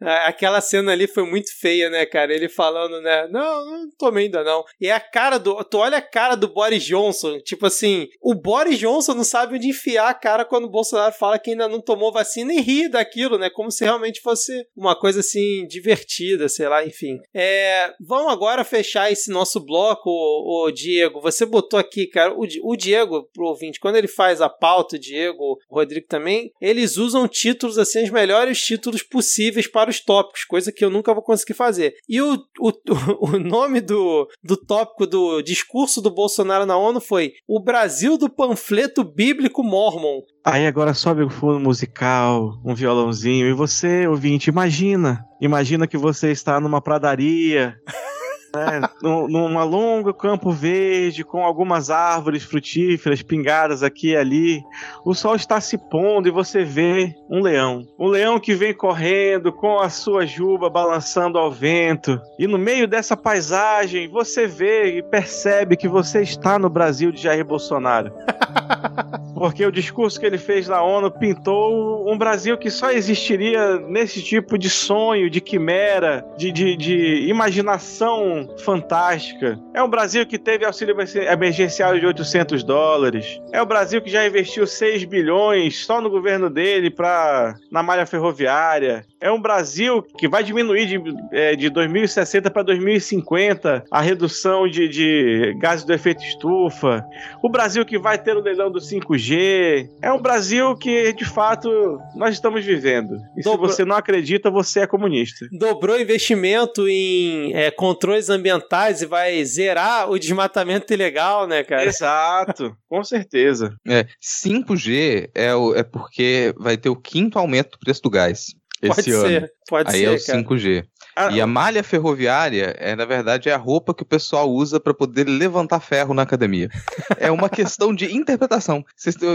Aquela cena ali foi muito feia, né, cara? Ele falando, né? Não, não tomei ainda não. E é a cara do. Tu olha a cara do Boris Johnson. Tipo assim, o Boris Johnson não sabe onde enfiar a cara quando o Bolsonaro fala que ainda não tomou vacina e ri daquilo, né? Como se realmente fosse uma coisa assim divertida, sei lá, enfim. É, vamos agora fechar esse nosso bloco, o, Diego. Você botou aqui, cara, o, o Diego, pro ouvinte, quando ele faz a pauta, o Diego, o Rodrigo também, eles usam títulos assim, os melhores títulos possíveis para os tópicos, coisa que eu nunca vou conseguir fazer. E o, o, o nome do, do tópico do discurso do Bolsonaro na ONU foi O Brasil do panfleto bíblico mormon. Aí agora sobe o fundo musical, um violãozinho, e você, ouvinte, imagina. Imagina que você está numa pradaria. né, num, num longo campo verde, com algumas árvores frutíferas pingadas aqui e ali. O sol está se pondo e você vê um leão. Um leão que vem correndo com a sua juba balançando ao vento. E no meio dessa paisagem, você vê e percebe que você está no Brasil de Jair Bolsonaro. Porque o discurso que ele fez na ONU pintou um Brasil que só existiria nesse tipo de sonho, de quimera, de, de, de imaginação fantástica. É um Brasil que teve auxílio emergencial de 800 dólares. É o Brasil que já investiu 6 bilhões só no governo dele para na malha ferroviária. É um Brasil que vai diminuir de, é, de 2060 para 2050 a redução de, de gases do efeito estufa. O Brasil que vai ter o leilão do 5G. É um Brasil que, de fato, nós estamos vivendo. E Dobro... se você não acredita, você é comunista. Dobrou investimento em é, controles ambientais e vai zerar o desmatamento ilegal, né, cara? Exato, com certeza. É, 5G é, o, é porque vai ter o quinto aumento do preço do gás. Pode esse ano. ser, pode Aí ser, é o cara. 5G. Ah, E a malha ferroviária, é, na verdade, é a roupa que o pessoal usa para poder levantar ferro na academia. É uma questão de interpretação.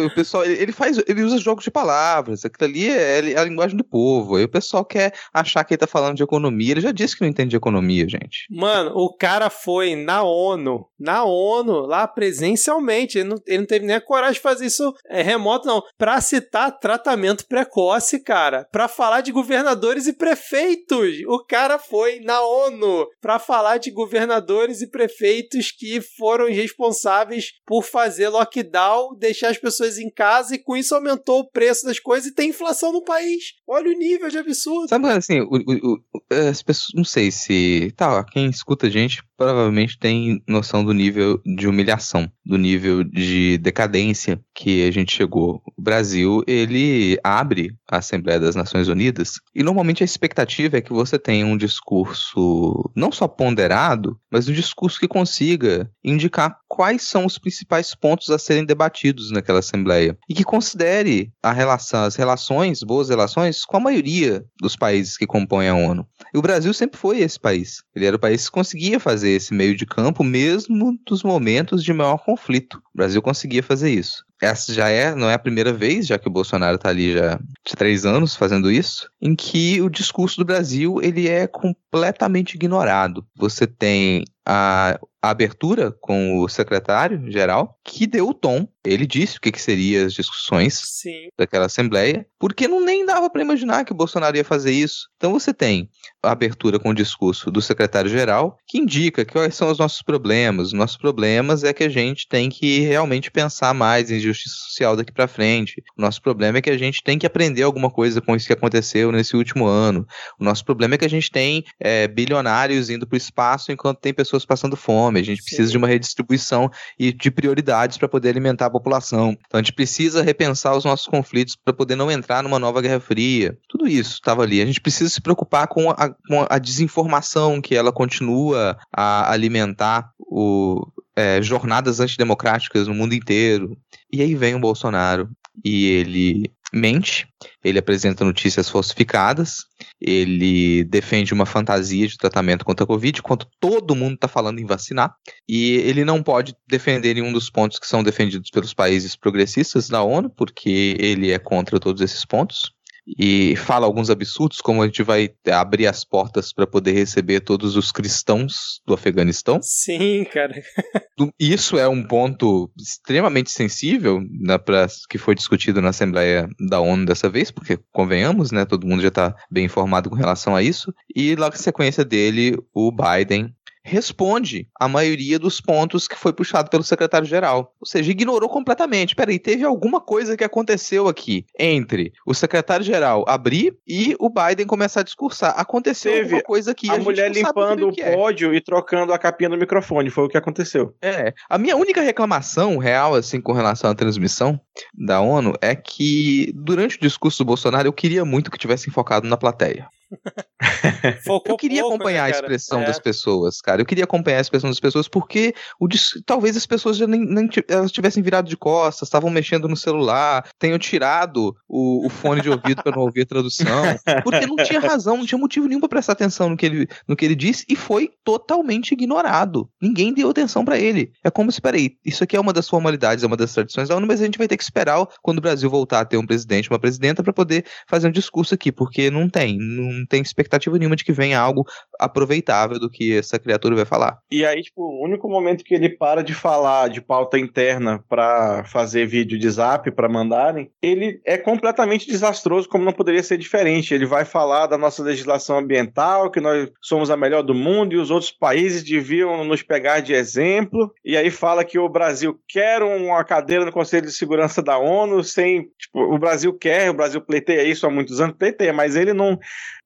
O pessoal, ele faz, ele usa jogos de palavras. Aquilo ali é, é a linguagem do povo. Aí o pessoal quer achar que ele tá falando de economia. Ele já disse que não entende de economia, gente. Mano, o cara foi na ONU, na ONU, lá presencialmente. Ele não, ele não teve nem a coragem de fazer isso é, remoto, não. Pra citar tratamento precoce, cara. Pra falar de governadores e prefeitos. O cara foi na ONU pra falar de governadores e prefeitos que foram responsáveis por fazer lockdown, deixar as pessoas em casa e com isso aumentou o preço das coisas e tem inflação no país. Olha o nível de absurdo. Sabe, assim, o- o- o- as pessoas, não sei se. Tá, quem escuta a gente provavelmente tem noção do nível de humilhação, do nível de decadência que a gente chegou. O Brasil, ele abre a Assembleia das Nações Unidas e normalmente a expectativa é que você tenha um discurso não só ponderado, mas um discurso que consiga indicar quais são os principais pontos a serem debatidos naquela Assembleia e que considere a relação, as relações, boas relações, com a maioria dos países que compõem a ONU. E o Brasil sempre foi esse país. Ele era o país que conseguia fazer esse meio de campo, mesmo dos momentos de maior conflito. O Brasil conseguia fazer isso. Essa já é, não é a primeira vez, já que o Bolsonaro está ali já de três anos fazendo isso, em que o discurso do Brasil ele é completamente ignorado. Você tem a, a abertura com o secretário-geral, que deu o tom. Ele disse o que, que seriam as discussões Sim. daquela Assembleia, porque não nem dava para imaginar que o Bolsonaro ia fazer isso. Então você tem a abertura com o discurso do secretário-geral, que indica quais são os nossos problemas. Os nossos problemas é que a gente tem que realmente pensar mais em justiça social daqui para frente. O nosso problema é que a gente tem que aprender alguma coisa com isso que aconteceu nesse último ano. O nosso problema é que a gente tem é, bilionários indo para o espaço enquanto tem pessoas passando fome. A gente Sim. precisa de uma redistribuição e de prioridades para poder alimentar a população. Então a gente precisa repensar os nossos conflitos para poder não entrar numa nova Guerra Fria. Tudo isso estava ali. A gente precisa se preocupar com a, com a desinformação que ela continua a alimentar o, é, jornadas antidemocráticas no mundo inteiro. E aí vem o Bolsonaro e ele mente, ele apresenta notícias falsificadas, ele defende uma fantasia de tratamento contra a Covid, enquanto todo mundo está falando em vacinar, e ele não pode defender nenhum dos pontos que são defendidos pelos países progressistas da ONU, porque ele é contra todos esses pontos. E fala alguns absurdos, como a gente vai abrir as portas para poder receber todos os cristãos do Afeganistão. Sim, cara. Isso é um ponto extremamente sensível né, pra, que foi discutido na Assembleia da ONU dessa vez, porque convenhamos, né, todo mundo já está bem informado com relação a isso. E logo em sequência dele, o Biden responde a maioria dos pontos que foi puxado pelo secretário-geral. Ou seja, ignorou completamente. Peraí, teve alguma coisa que aconteceu aqui entre o secretário-geral abrir e o Biden começar a discursar. Aconteceu Teve alguma coisa aqui. a, gente mulher limpando o é. pódio e trocando a capinha do microfone. Foi o que aconteceu. É, a minha única reclamação real, assim, com relação à transmissão da ONU é que durante o discurso do Bolsonaro eu queria muito que tivesse focado na plateia. Eu queria pouco, acompanhar né, a expressão É. das pessoas, cara. Eu queria acompanhar a expressão das pessoas porque o talvez as pessoas já nem, nem elas tivessem virado de costas, estavam mexendo no celular, tenham tirado o, o fone de ouvido para não ouvir a tradução, porque não tinha razão, não tinha motivo nenhum para prestar atenção no que, ele, no que ele disse e foi totalmente ignorado. Ninguém deu atenção para ele. É como se, peraí, isso aqui é uma das formalidades, é uma das tradições da ONU, mas a gente vai ter que esperar quando o Brasil voltar a ter um presidente, uma presidenta, para poder fazer um discurso aqui, porque não tem, não tem expectativa nenhuma de que venha algo aproveitável do que essa criatura vai falar. E aí, tipo, o único momento que ele para de falar de pauta interna pra fazer vídeo de zap pra mandarem, ele é completamente desastroso, como não poderia ser diferente. Ele vai falar da nossa legislação ambiental, que nós somos a melhor do mundo e os outros países deviam nos pegar de exemplo. E aí fala que o Brasil quer uma cadeira no Conselho de Segurança da ONU sem. Tipo, o Brasil quer, o Brasil pleiteia isso há muitos anos, pleiteia, mas ele não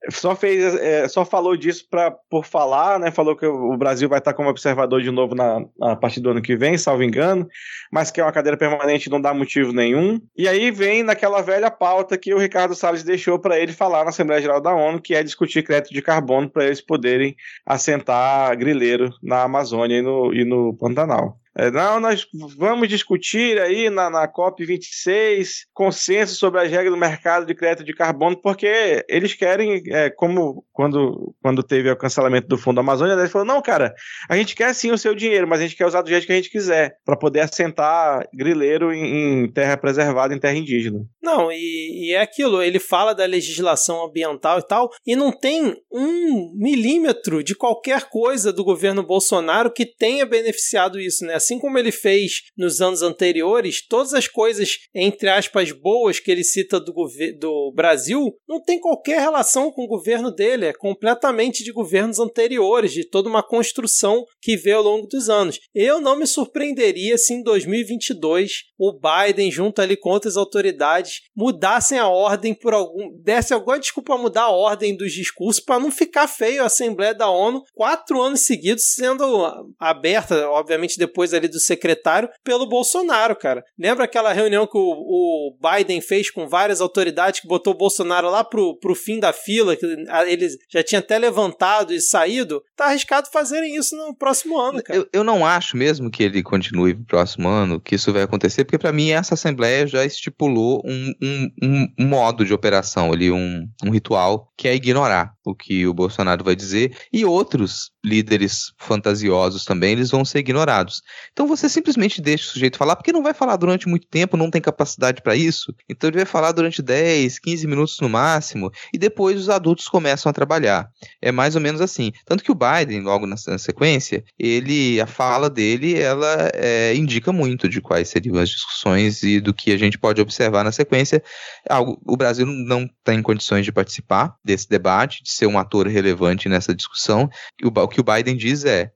só fez, é, só falou disso pra, por falar, né? Falou que o Brasil vai estar como observador de novo na, na partir do ano que vem, salvo engano, mas que é uma cadeira permanente não dá motivo nenhum. E aí vem naquela velha pauta que o Ricardo Salles deixou para ele falar na Assembleia Geral da ONU, que é discutir crédito de carbono para eles poderem assentar grileiro na Amazônia e no, e no Pantanal. É, não, nós vamos discutir aí na, na COP26 consenso sobre as regras do mercado de crédito de carbono, porque eles querem, é, como quando, quando teve o cancelamento do Fundo Amazônia, eles falaram, não, cara, a gente quer sim o seu dinheiro, mas a gente quer usar do jeito que a gente quiser, para poder assentar grileiro em, em, terra preservada, em terra indígena. Não, e, e é aquilo, ele fala da legislação ambiental e tal, e não tem um milímetro de qualquer coisa do governo Bolsonaro que tenha beneficiado isso, né? Assim como ele fez nos anos anteriores, todas as coisas, entre aspas, boas que ele cita do, do Brasil, não tem qualquer relação com o governo dele, é completamente de governos anteriores, de toda uma construção que veio ao longo dos anos. Eu não me surpreenderia se em 2022 o Biden, junto ali com outras autoridades, mudassem a ordem por algum. desse alguma desculpa a mudar a ordem dos discursos para não ficar feio a Assembleia da ONU quatro anos seguidos sendo aberta, obviamente depois ali do secretário, pelo Bolsonaro, cara. Lembra aquela reunião que o, o Biden fez com várias autoridades que botou o Bolsonaro lá pro, pro fim da fila, que ele já tinha até levantado e saído? Tá arriscado fazerem isso no próximo ano, cara. Eu, eu não acho mesmo que ele continue pro próximo ano, que isso vai acontecer, porque para mim essa Assembleia já estipulou um, um, um modo de operação ali, um, um ritual, que é ignorar o que o Bolsonaro vai dizer, e outros líderes fantasiosos também, eles vão ser ignorados. Então você simplesmente deixa o sujeito falar, porque não vai falar durante muito tempo, não tem capacidade para isso. Então ele vai falar durante 10, 15 minutos no máximo, e depois os adultos começam a trabalhar. É mais ou menos assim. Tanto que o Biden, logo na, sequência, ele, a fala dele, ela é, indica muito de quais seriam as discussões e do que a gente pode observar na sequência. O Brasil não tem condições de participar desse debate, de ser um ator relevante nessa discussão. O que o Biden diz é: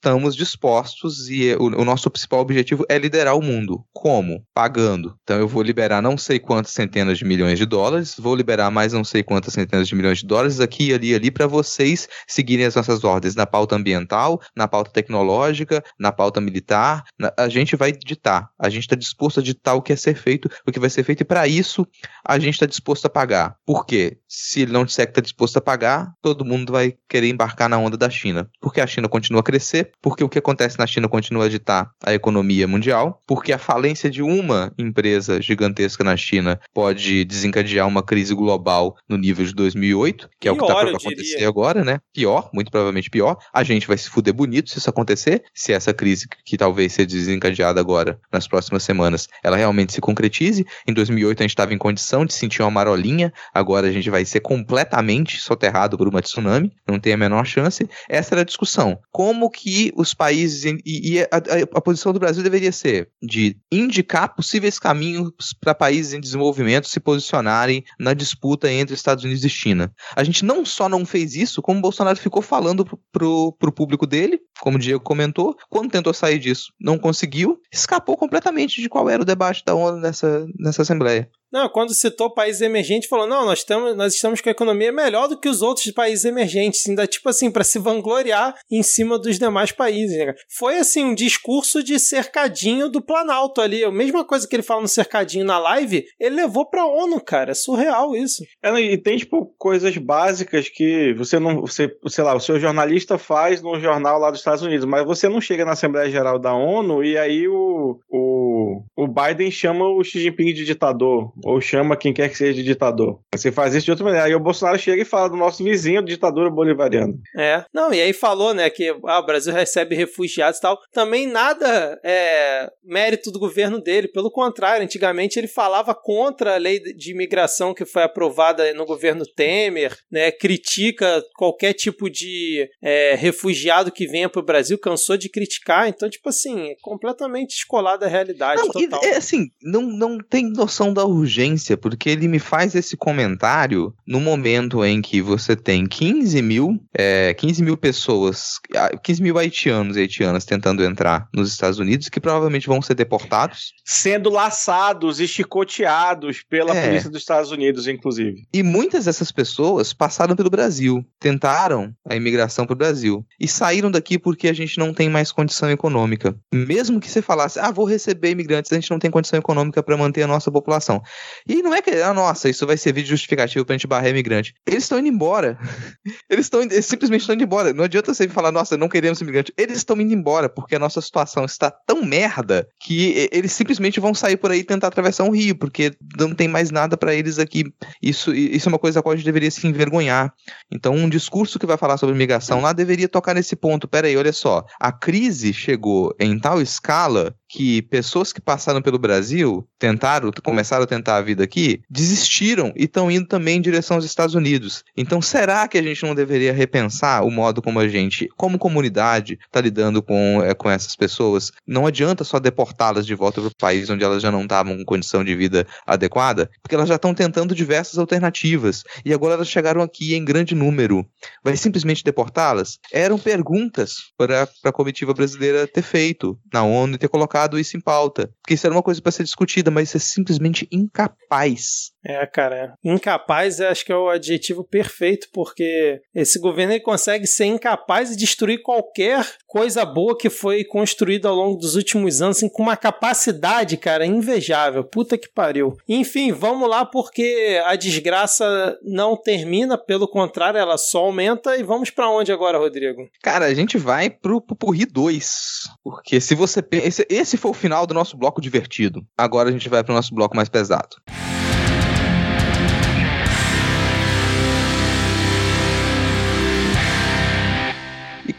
estamos dispostos e o, o, nosso principal objetivo é liderar o mundo. Como? Pagando. Então eu vou liberar não sei quantas centenas de milhões de dólares, vou liberar mais não sei quantas centenas de milhões de dólares aqui, ali, ali para vocês seguirem as nossas ordens na pauta ambiental, na pauta tecnológica, na pauta militar. Na, a gente vai ditar. A gente está disposto a ditar o que é ser feito, o que vai ser feito e para isso a gente está disposto a pagar. Por quê? Se ele não disser que está disposto a pagar, todo mundo vai querer embarcar na onda da China. Porque a China continua a crescer, porque o que acontece na China continua a ditar a economia mundial, porque a falência de uma empresa gigantesca na China pode desencadear uma crise global no nível de 2008, que é o que está para acontecer diria. agora, né? Pior, muito provavelmente pior. A gente vai se fuder bonito se isso acontecer, se essa crise que talvez seja desencadeada agora nas próximas semanas, ela realmente se concretize. Em 2008 a gente estava em condição de sentir uma marolinha, agora a gente vai ser completamente soterrado por uma tsunami, não tem a menor chance. Essa era a discussão. Como que os países. E, e a, a, posição do Brasil deveria ser de indicar possíveis caminhos para países em desenvolvimento se posicionarem na disputa entre Estados Unidos e China. A gente não só não fez isso, como o Bolsonaro ficou falando pro, pro público dele, como o Diego comentou, quando tentou sair disso, não conseguiu, escapou completamente de qual era o debate da ONU nessa, nessa Assembleia. Não, quando citou países emergentes, falou: não, nós, estamos, nós estamos com a economia melhor do que os outros países emergentes. Ainda, tipo assim, para se vangloriar em cima dos demais países. Né? Foi, assim, um discurso de cercadinho do Planalto ali. A mesma coisa que ele fala no cercadinho na live, ele levou pra ONU, cara. É surreal isso. É, e tem, tipo, coisas básicas que você não. Você, sei lá, o seu jornalista faz num jornal lá dos Estados Unidos, mas você não chega na Assembleia Geral da ONU e aí o, o, o Biden chama o Xi Jinping de ditador ou chama quem quer que seja de ditador. Você faz isso de outra maneira. Aí o Bolsonaro chega e fala do nosso vizinho, ditadura bolivariana. É. Não, e aí falou, né, que ah, o Brasil recebe refugiados e tal. Também nada é mérito do governo dele. Pelo contrário, antigamente ele falava contra a lei de imigração que foi aprovada no governo Temer, né? Critica qualquer tipo de é, refugiado que venha para o Brasil, cansou de criticar. Então, tipo assim, é completamente descolado da realidade não, total. E, é, assim, não, não tem noção da urgência urgência, porque ele me faz esse comentário no momento em que você tem 15 mil, é, 15 mil pessoas, 15 mil haitianos e haitianas tentando entrar nos Estados Unidos, que provavelmente vão ser deportados. Sendo laçados e chicoteados pela é. polícia dos Estados Unidos, inclusive. E muitas dessas pessoas passaram pelo Brasil, tentaram a imigração para o Brasil e saíram daqui porque a gente não tem mais condição econômica. Mesmo que você falasse, ah, vou receber imigrantes, a gente não tem condição econômica para manter a nossa população. E não é que, ah, nossa, isso vai servir de justificativo pra gente barrar imigrante. Eles estão indo embora. Eles estão simplesmente estão indo embora. Não adianta você falar, nossa, não queremos imigrante. Eles estão indo embora porque a nossa situação está tão merda que eles simplesmente vão sair por aí e tentar atravessar um rio, porque não tem mais nada para eles aqui. Isso, isso é uma coisa a qual a gente deveria se envergonhar. Então, um discurso que vai falar sobre imigração lá deveria tocar nesse ponto. Pera aí, olha só. A crise chegou em tal escala que pessoas que passaram pelo Brasil, tentaram, começaram a tentar a vida aqui, desistiram e estão indo também em direção aos Estados Unidos. Então, será que a gente não deveria repensar o modo como a gente, como comunidade, está lidando com, é, com essas pessoas? Não adianta só deportá-las de volta para o país onde elas já não estavam com condição de vida adequada, porque elas já estão tentando diversas alternativas e agora elas chegaram aqui em grande número. Vai simplesmente deportá-las? Eram perguntas para a comitiva brasileira ter feito na ONU e ter colocado colocado isso em pauta. Porque isso era uma coisa para ser discutida, mas é simplesmente incapaz. É, cara. Incapaz acho que é o adjetivo perfeito, porque esse governo ele consegue ser incapaz de destruir qualquer coisa boa que foi construída ao longo dos últimos anos, assim, com uma capacidade, cara, invejável. Puta que pariu. Enfim, vamos lá, porque a desgraça não termina, pelo contrário, ela só aumenta. E vamos para onde agora, Rodrigo? Cara, a gente vai pro Pupurri 2. Porque se você. Esse, esse foi o final do nosso bloco divertido. Agora a gente vai para o nosso bloco mais pesado. E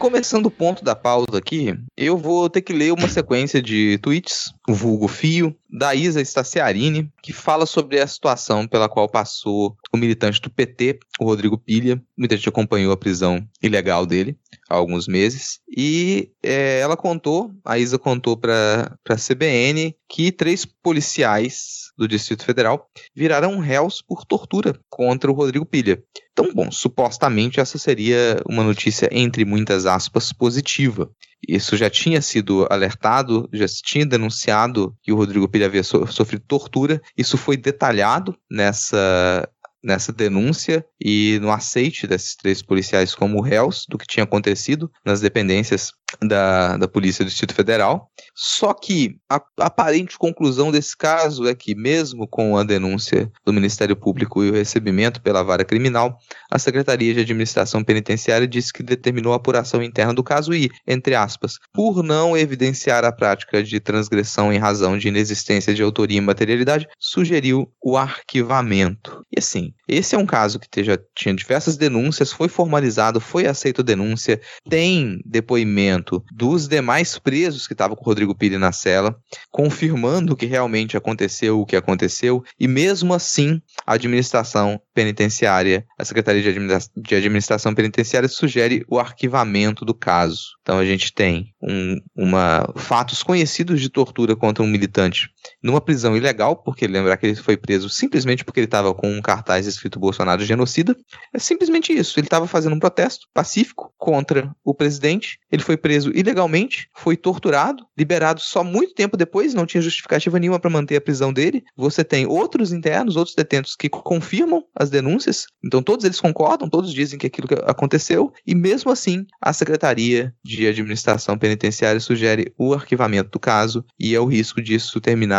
começando o ponto da pausa aqui, eu vou ter que ler uma sequência de tweets, o vulgo fio, da Isa Staciarini, que fala sobre a situação pela qual passou o militante do PT, o Rodrigo Pilha. Muita gente acompanhou a prisão ilegal dele há alguns meses. E é, ela contou, a Isa contou para a CBN, que três policiais do Distrito Federal viraram réus por tortura contra o Rodrigo Pilha. Então, bom, supostamente essa seria uma notícia, entre muitas aspas, positiva. Isso já tinha sido alertado, já se tinha denunciado que o Rodrigo Pilha havia sofrido tortura. Isso foi detalhado nessa nessa denúncia e no aceite desses três policiais como réus do que tinha acontecido nas dependências da, da Polícia do Distrito Federal. Só que a aparente conclusão desse caso é que, mesmo com a denúncia do Ministério Público e o recebimento pela vara criminal, a Secretaria de Administração Penitenciária disse que determinou a apuração interna do caso e, entre aspas, por não evidenciar a prática de transgressão em razão de inexistência de autoria e materialidade, sugeriu o arquivamento. E assim, esse é um caso que já tinha diversas denúncias, foi formalizado, foi aceito denúncia, tem depoimento depoimento dos demais presos que estavam com o Rodrigo Pires na cela, confirmando que realmente aconteceu o que aconteceu, e mesmo assim, a administração penitenciária, a Secretaria de, de Administração Penitenciária sugere o arquivamento do caso. Então a gente tem um, uma, fatos conhecidos de tortura contra um militante numa prisão ilegal, porque lembrar que ele foi preso simplesmente porque ele estava com um cartaz escrito Bolsonaro genocida. É simplesmente isso. Ele estava fazendo um protesto pacífico contra o presidente. Ele foi preso ilegalmente, foi torturado, liberado só muito tempo depois, não tinha justificativa nenhuma para manter a prisão dele. Você tem outros internos, outros detentos que confirmam as denúncias, então todos eles concordam, todos dizem que aquilo aconteceu, e mesmo assim a Secretaria de Administração Penitenciária sugere o arquivamento do caso e é o risco disso terminar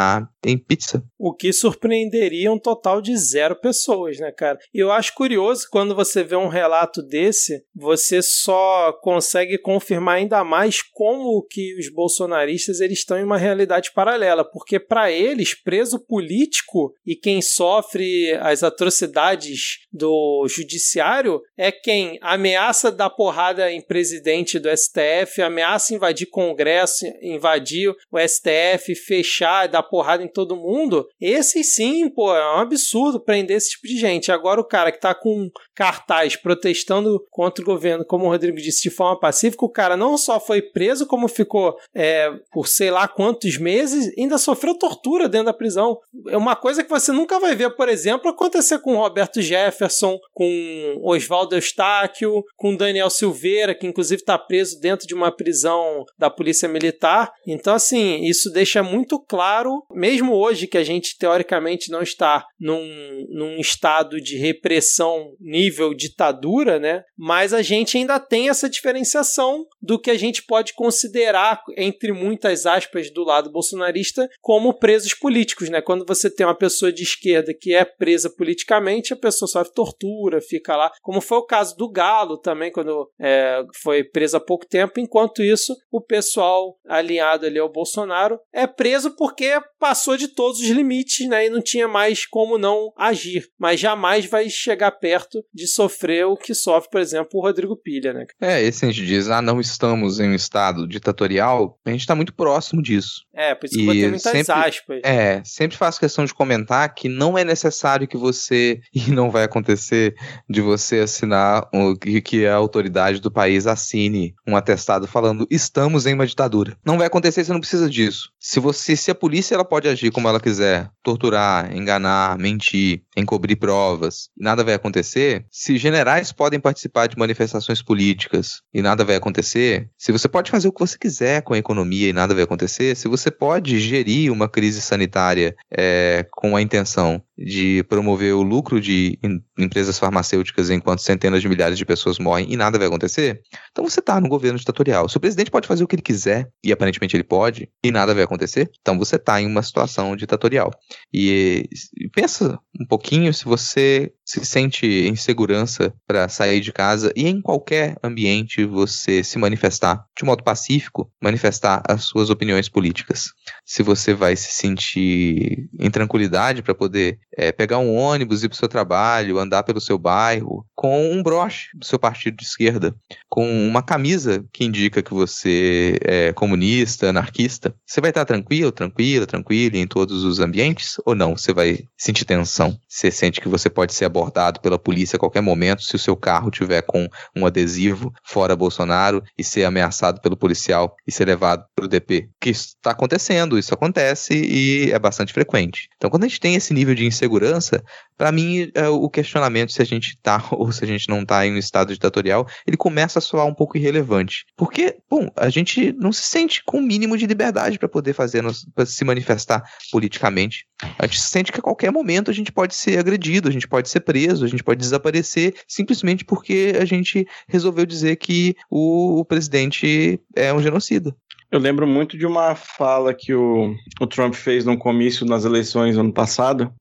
em pizza. O que surpreenderia um total de zero pessoas, né, cara? E eu acho curioso quando você vê um relato desse, você só consegue confirmar ainda mais como que os bolsonaristas eles estão em uma realidade paralela, porque para eles, preso político e quem sofre as atrocidades do judiciário é quem ameaça dar porrada em presidente do STF, ameaça invadir Congresso, invadir o STF, fechar, dar porrada em todo mundo. Esses sim, pô, é um absurdo prender esse tipo de gente. Agora o cara que tá com cartaz protestando contra o governo, como o Rodrigo disse, de forma pacífica, o cara não só foi preso, como ficou é, por sei lá quantos meses, ainda sofreu tortura dentro da prisão. É uma coisa que você nunca vai ver, por exemplo, acontecer com Roberto Jefferson, com Oswaldo Eustáquio, com Daniel Silveira, que inclusive está preso dentro de uma prisão da Polícia Militar. Então, assim, isso deixa muito claro Bolsonaro, mesmo hoje que a gente teoricamente não está num, num estado de repressão nível ditadura, né? Mas a gente ainda tem essa diferenciação do que a gente pode considerar, entre muitas aspas, do lado bolsonarista, como presos políticos, né? Quando você tem uma pessoa de esquerda que é presa politicamente, a pessoa sofre tortura, fica lá, como foi o caso do Galo também, quando é, foi preso há pouco tempo. Enquanto isso, o pessoal alinhado ali ao Bolsonaro é preso porque passou de todos os limites, né? E não tinha mais como não agir. Mas jamais vai chegar perto de sofrer o que sofre, por exemplo, o Rodrigo Pilha, né? É, esse a gente diz, ah, não estamos em um estado ditatorial, a gente está muito próximo disso. É, por isso que eu botei muitas sempre, aspas. É, sempre faço questão de comentar que não é necessário que você, e não vai acontecer, de você assinar o que a autoridade do país assine um atestado falando estamos em uma ditadura. Não vai acontecer, você não precisa disso. Se você, se a polícia ela pode agir como ela quiser, torturar, enganar, mentir, encobrir provas, e nada vai acontecer, se generais podem participar de manifestações políticas e nada vai acontecer, se você pode fazer o que você quiser com a economia e nada vai acontecer, se você pode gerir uma crise sanitária é, com a intenção de promover o lucro de empresas farmacêuticas enquanto centenas de milhares de pessoas morrem e nada vai acontecer, então você está no governo ditatorial. Se o presidente pode fazer o que ele quiser, e aparentemente ele pode, e nada vai acontecer, então você está em uma situação ditatorial. E, e pensa um pouquinho se você se sente em segurança para sair de casa e em qualquer ambiente você se manifestar de modo pacífico, manifestar as suas opiniões políticas. Se você vai se sentir em tranquilidade para poder é, pegar um ônibus, ir para o seu trabalho, andar pelo seu bairro, com um broche do seu partido de esquerda, com uma camisa que indica que você é comunista, anarquista, você vai estar tranquilo, tranquila, tranquila em todos os ambientes ou não? Você vai sentir tensão? Você sente que você pode ser abordado pela polícia a qualquer momento se o seu carro tiver com um adesivo fora Bolsonaro e ser ameaçado pelo policial e ser levado para o DP? Que isso está acontecendo, isso acontece e é bastante frequente. Então, quando a gente tem esse nível de para mim, é, o questionamento se a gente tá ou se a gente não tá em um estado ditatorial, ele começa a soar um pouco irrelevante. Porque, bom, a gente não se sente com o mínimo de liberdade para poder fazer, para se manifestar politicamente. A gente sente que a qualquer momento a gente pode ser agredido, a gente pode ser preso, a gente pode desaparecer, simplesmente porque a gente resolveu dizer que o, o presidente é um genocida. Eu lembro muito de uma fala que o, o Trump fez num comício nas eleições ano passado,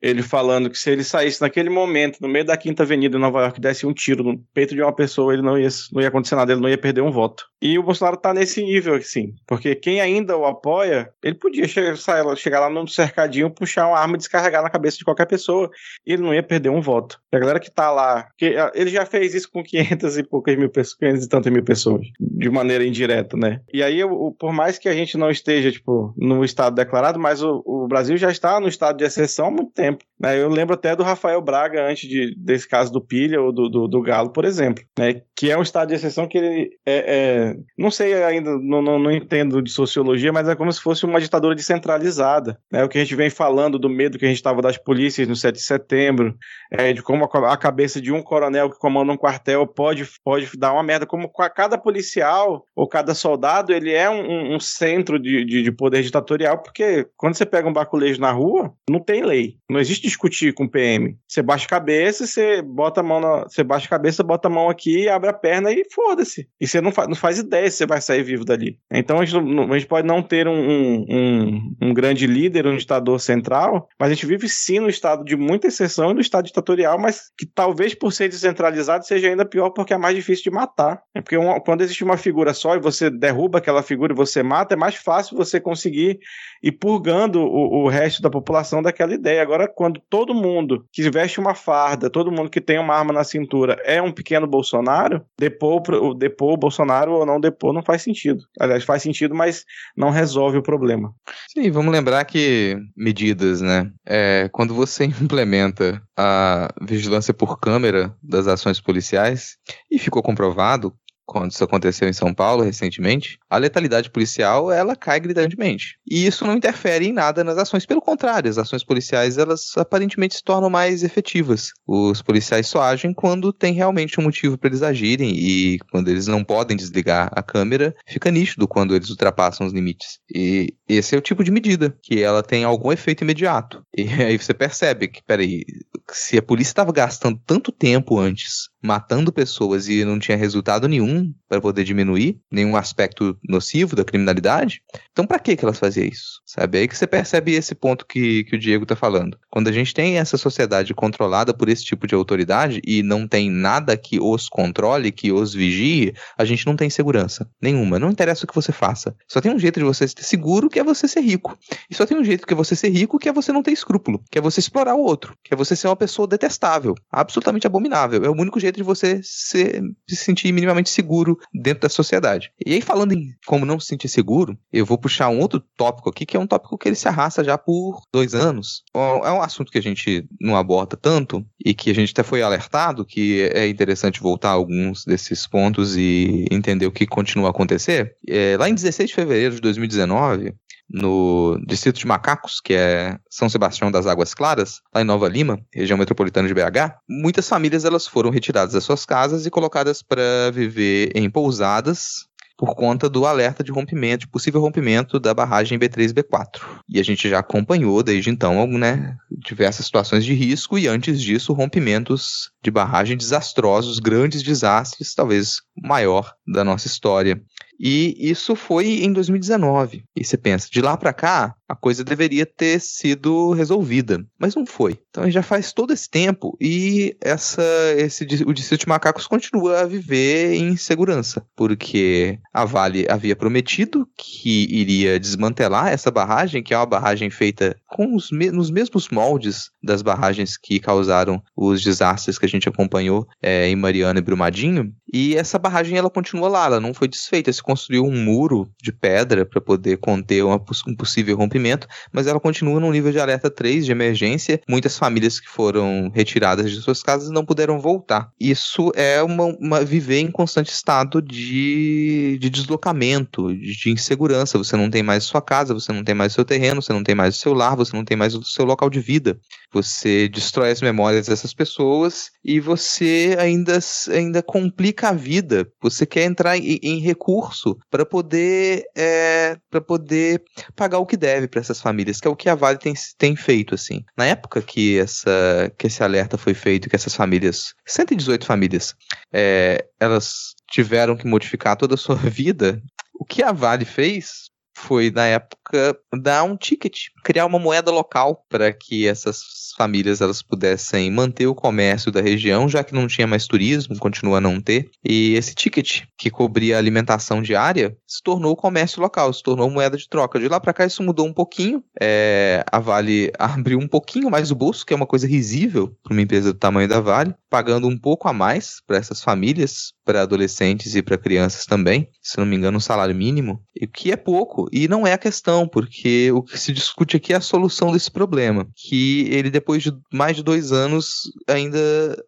ele falando que se ele saísse naquele momento, no meio da Quinta Avenida em Nova York, desse um tiro no peito de uma pessoa, ele não ia, não ia acontecer nada, ele não ia perder um voto. E o Bolsonaro tá nesse nível, assim, porque quem ainda o apoia, ele podia chegar, chegar lá no cercadinho, puxar uma arma e descarregar na cabeça de qualquer pessoa, e ele não ia perder um voto. A galera que tá lá, que, ele já fez isso com 500 e poucas mil pessoas, 500 e tantas mil pessoas, de maneira indireta, né? E aí, por mais que a gente não esteja, tipo, no estado declarado, mas o, o Brasil já está no estado de exceção há muito tempo. Né? Eu lembro até do Rafael Braga, antes de, desse caso do Pilha ou do, do, do Galo, por exemplo, né? que é um estado de exceção que ele é, é não sei ainda, não, não, não, entendo de sociologia, mas é como se fosse uma ditadura descentralizada. Né? O que a gente vem falando do medo que a gente estava das polícias no 7 de setembro, é, de como a, a, cabeça de um coronel que comanda um quartel pode, pode dar uma merda, como cada policial ou cada soldado, ele é um, um centro de, de, de, poder ditatorial, porque quando você pega um baculejo na rua, não tem lei. Não existe discutir com o PM. Você baixa a cabeça, você bota a mão na, você baixa a cabeça, bota a mão aqui, abre a perna e foda-se. E você não, fa, não faz ideia se você vai sair vivo dali. Então a gente, a gente pode não ter um, um, um, grande líder, um ditador central, mas a gente vive sim no estado de muita exceção e no estado ditatorial, mas que talvez por ser descentralizado seja ainda pior porque é mais difícil de matar. É porque uma, quando existe uma figura só e você derruba aquela figura e você mata, é mais fácil você conseguir ir purgando o, o resto da população daquela ideia. Agora, quando todo mundo que veste uma farda, todo mundo que tem uma arma na cintura é um pequeno Bolsonaro, depor, depor o Bolsonaro ou não depor não faz sentido. Aliás, faz sentido, mas não resolve o problema. Sim, vamos lembrar que medidas, né? É, quando você implementa a vigilância por câmera das ações policiais e ficou comprovado quando isso aconteceu em São Paulo recentemente, a letalidade policial ela cai gritantemente. E isso não interfere em nada nas ações, pelo contrário, as ações policiais elas aparentemente se tornam mais efetivas. Os policiais só agem quando tem realmente um motivo para eles agirem e quando eles não podem desligar a câmera, fica nítido quando eles ultrapassam os limites. E esse é o tipo de medida que ela tem algum efeito imediato. E aí você percebe que, peraí, se a polícia estava gastando tanto tempo antes matando pessoas e não tinha resultado nenhum para poder diminuir nenhum aspecto nocivo da criminalidade, então para que elas faziam isso? Sabe? É aí que você percebe esse ponto que, que o Diego está falando. Quando a gente tem essa sociedade controlada por esse tipo de autoridade e não tem nada que os controle, que os vigie, a gente não tem segurança nenhuma. Não interessa o que você faça. Só tem um jeito de você ser seguro, que é você ser rico. E só tem um jeito que é você ser rico, que é você não ter escrúpulo, que é você explorar o outro, que é você ser uma pessoa detestável, absolutamente abominável. É o único jeito de você ser, se sentir minimamente seguro dentro da sociedade. E aí, falando em como não se sentir seguro, eu vou puxar um outro tópico aqui, que é um tópico que ele se arrasta já por dois anos. É um assunto que a gente não aborda tanto e que a gente até foi alertado que é interessante voltar a alguns desses pontos e entender o que continua a acontecer. É, lá em 16 de fevereiro de 2019, no distrito de Macacos, que é São Sebastião das Águas Claras, lá em Nova Lima, região metropolitana de BH, muitas famílias elas foram retiradas das suas casas e colocadas para viver em pousadas por conta do alerta de rompimento, de possível rompimento da barragem B3-B4. E a gente já acompanhou desde então, né, diversas situações de risco e antes disso rompimentos de barragem desastrosos, grandes desastres, talvez maior da nossa história. E isso foi em 2019. E você pensa, de lá para cá, a coisa deveria ter sido resolvida, mas não foi. Então já faz todo esse tempo e essa, esse, o distrito de macacos continua a viver em segurança, porque a Vale havia prometido que iria desmantelar essa barragem, que é uma barragem feita com os me nos mesmos moldes das barragens que causaram os desastres que a gente acompanhou é, em Mariana e Brumadinho. E essa barragem ela continua lá, ela não foi desfeita. Se construiu um muro de pedra para poder conter uma, um possível rompimento, mas ela continua num nível de alerta 3 de emergência. Muitas famílias que foram retiradas de suas casas não puderam voltar. Isso é uma, uma viver em constante estado de, de deslocamento, de, de insegurança. Você não tem mais sua casa, você não tem mais seu terreno, você não tem mais o seu lar, você não tem mais o seu local de vida. Você destrói as memórias dessas pessoas e você ainda, ainda complica a vida. Você quer entrar em, em recurso para poder é, para poder pagar o que deve para essas famílias, que é o que a Vale tem, tem feito assim. Na época que essa que esse alerta foi feito, que essas famílias, 118 famílias, é, elas tiveram que modificar toda a sua vida, o que a Vale fez foi na época dar um ticket, criar uma moeda local para que essas famílias elas pudessem manter o comércio da região, já que não tinha mais turismo, continua a não ter. E esse ticket que cobria a alimentação diária se tornou comércio local, se tornou moeda de troca. De lá para cá isso mudou um pouquinho. É, a Vale abriu um pouquinho mais o bolso, que é uma coisa risível para uma empresa do tamanho da Vale, pagando um pouco a mais para essas famílias, para adolescentes e para crianças também, se não me engano, um salário mínimo, o que é pouco. E não é a questão, porque o que se discute aqui é a solução desse problema, que ele depois de mais de dois anos ainda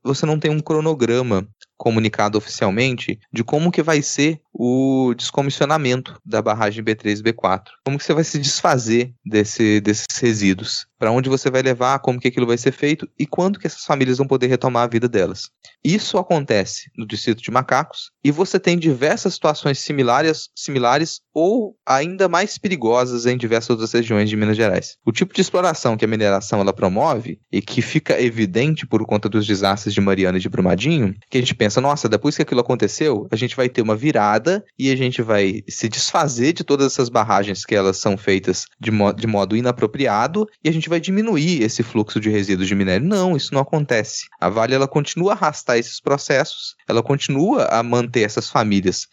você não tem um cronograma comunicado oficialmente de como que vai ser o descomissionamento da barragem B3 e B4. Como que você vai se desfazer desse, desses resíduos? Para onde você vai levar? Como que aquilo vai ser feito? E quando que essas famílias vão poder retomar a vida delas? Isso acontece no distrito de Macacos e você tem diversas situações similares, similares ou ainda mais perigosas em diversas outras regiões de Minas Gerais. O tipo de exploração que a mineração ela promove e que fica evidente por conta dos desastres de Mariana e de Brumadinho, que a gente pensa, nossa, depois que aquilo aconteceu, a gente vai ter uma virada e a gente vai se desfazer de todas essas barragens que elas são feitas de, mo de modo inapropriado e a gente vai diminuir esse fluxo de resíduos de minério. Não, isso não acontece. A Vale ela continua a arrastar esses processos, ela continua a manter essas famílias.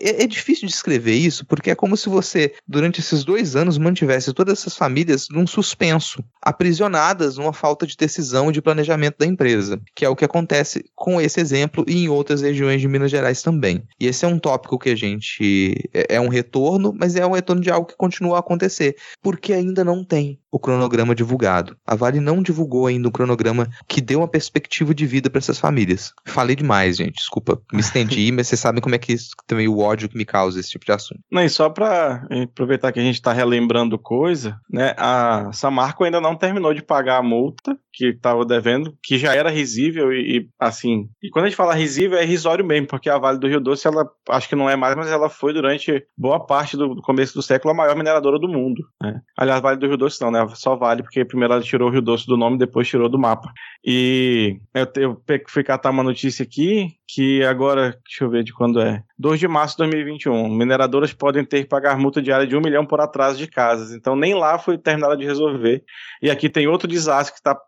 é, é difícil descrever isso porque é como se você, durante esses dois anos, mantivesse todas essas famílias num suspenso, aprisionadas numa falta de decisão e de planejamento da empresa, que é o que acontece com esse exemplo e em outras regiões de Minas Gerais também. E esse é um tópico que a gente. É, é um retorno, mas é um retorno de algo que continua a acontecer, porque ainda não tem o cronograma divulgado. A Vale não divulgou ainda o cronograma que deu uma perspectiva de vida para essas famílias. Falei demais, gente. Desculpa, me estendi, mas vocês sabem como é que isso, também o ódio que me causa esse tipo de assunto. Não, e só para aproveitar que a gente está relembrando coisa, né? A Samarco ainda não terminou de pagar a multa que estava devendo, que já era risível e, e, assim. E quando a gente fala risível, é risório mesmo, porque a Vale do Rio Doce, ela acho que não é mais, mas ela foi durante boa parte do começo do século a maior mineradora do mundo. Né? Aliás, Vale do Rio Doce não, né? Só Vale, porque primeiro ela tirou o Rio Doce do nome, depois tirou do mapa. E eu, eu fui catar uma notícia aqui que agora, deixa eu ver de quando é. 2 de março de 2021. Mineradoras podem ter que pagar multa diária de um milhão por atraso de casas. Então nem lá foi terminada de resolver. E aqui tem outro desastre que está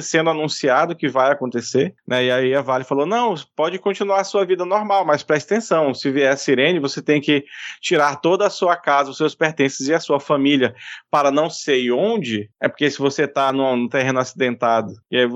sendo anunciado que vai acontecer. Né? E aí a Vale falou: não, pode continuar a sua vida normal, mas preste atenção. Se vier a sirene, você tem que tirar toda a sua casa, os seus pertences e a sua família para não sei onde. É porque se você está num terreno acidentado e aí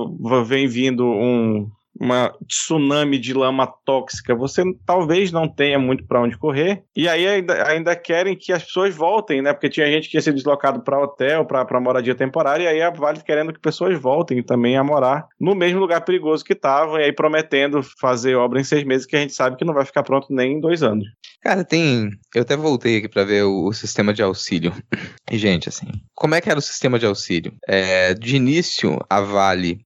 vem vindo um uma tsunami de lama tóxica, você talvez não tenha muito para onde correr. E aí ainda, ainda querem que as pessoas voltem, né? Porque tinha gente que ia ser deslocado para hotel, para moradia temporária, e aí a Vale querendo que pessoas voltem também a morar no mesmo lugar perigoso que estavam, e aí prometendo fazer obra em seis meses, que a gente sabe que não vai ficar pronto nem em dois anos. Cara, tem. Eu até voltei aqui para ver o, o, sistema de auxílio. E, gente, assim, como é que era o sistema de auxílio? É, de início, a Vale